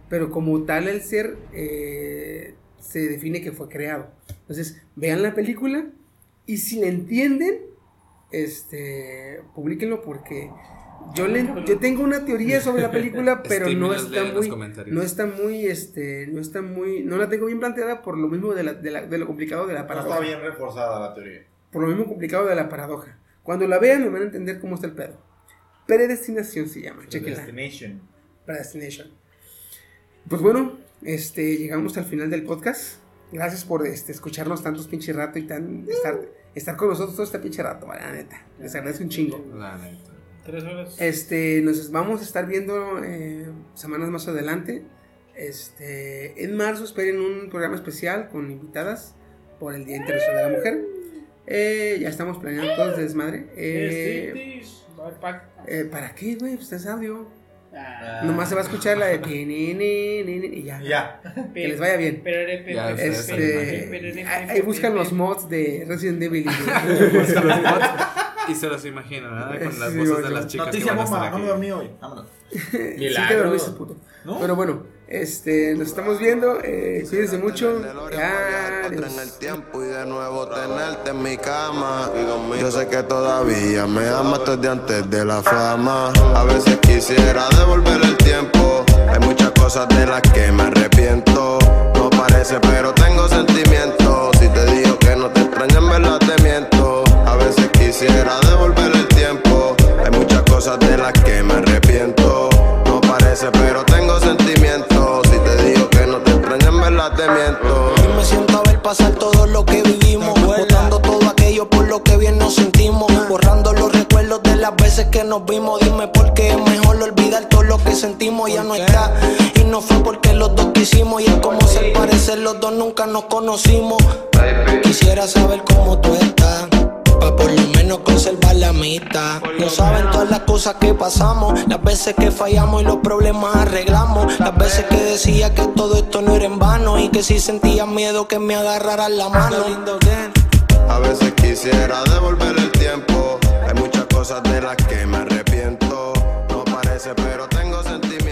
B: Pero como tal el ser eh, se define que fue creado. Entonces, vean la película y si la entienden, este, publíquenlo porque yo, le- yo tengo una teoría sobre la película, pero no está muy, no está muy, este, no está muy, no la tengo bien planteada por lo mismo de, la- de, la- de lo complicado de la
C: No
B: paradoja.
C: está bien reforzada la teoría.
B: Por lo mismo complicado de la paradoja. Cuando la vean me van a entender cómo está el pedo. Predestinación se llama, chequenla.
C: Destination.
B: Predestination. Pues bueno, este, llegamos al final del podcast. Gracias por este, escucharnos tantos pinche rato y tan estar, estar con nosotros todo este pinche rato, la neta. Les agradezco un chingo.
I: La neta.
G: Tres horas.
B: Este, nos vamos a estar viendo eh, semanas más adelante. Este, en marzo esperen un programa especial con invitadas por el Día Internacional de la Mujer. Eh, ya estamos planeando todo este desmadre. Eh,
G: pack.
B: eh, ¿Para qué, güey? Pues es audio.
E: Ah,
B: Nomás se va a escuchar la de PNN y ya.
C: Ya.
B: Que les vaya bien.
I: Ya,
B: Este, ahí buscan los mods de Resident Evil.
I: Y se los imaginan, ¿verdad? Con las voces de las chicas.
C: Noticia bomba, no me dormí hoy. Vámonos.
B: Sí que
D: Milagro.
B: dormiste, puto.
C: ¿No?
B: Pero bueno, este, nos estamos viendo. Eh, cuídense mucho.
A: El DeLorean para viajar para atrás en el
B: Adiós.
A: tiempo y de nuevo tenerte en mi cama. Yo sé que todavía me amas desde antes de la fama. A veces quisiera devolver el tiempo. Hay muchas cosas de las que me arrepiento. No parece, pero tengo sentimientos. Si te digo que no te extraño, en verdad te miento. A veces quisiera devolver el tiempo. Hay muchas cosas de las que me arrepiento. No parece, pero tengo sentimientos. Si te digo que no te extraño, en verdad te miento.
K: Y me siento a ver pasar todo lo que vivimos. Botando todo aquello por lo que bien nos sentimos. Borrando los recuerdos de las veces que nos vimos. Dime por qué es mejor olvidar todo lo que sentimos. Ya no está. Y no fue porque los dos quisimos. Y es como ser parecer, los dos nunca nos conocimos. Quisiera saber cómo tú estás. Pa' por lo menos conservar la amistad. No saben todas las cosas que pasamos, las veces que fallamos y los problemas arreglamos. Las veces que decía que todo esto no era en vano y que si sentía miedo que me agarraran la mano.
A: A veces quisiera devolver el tiempo. Hay muchas cosas de las que me arrepiento. No parece, pero tengo sentimientos.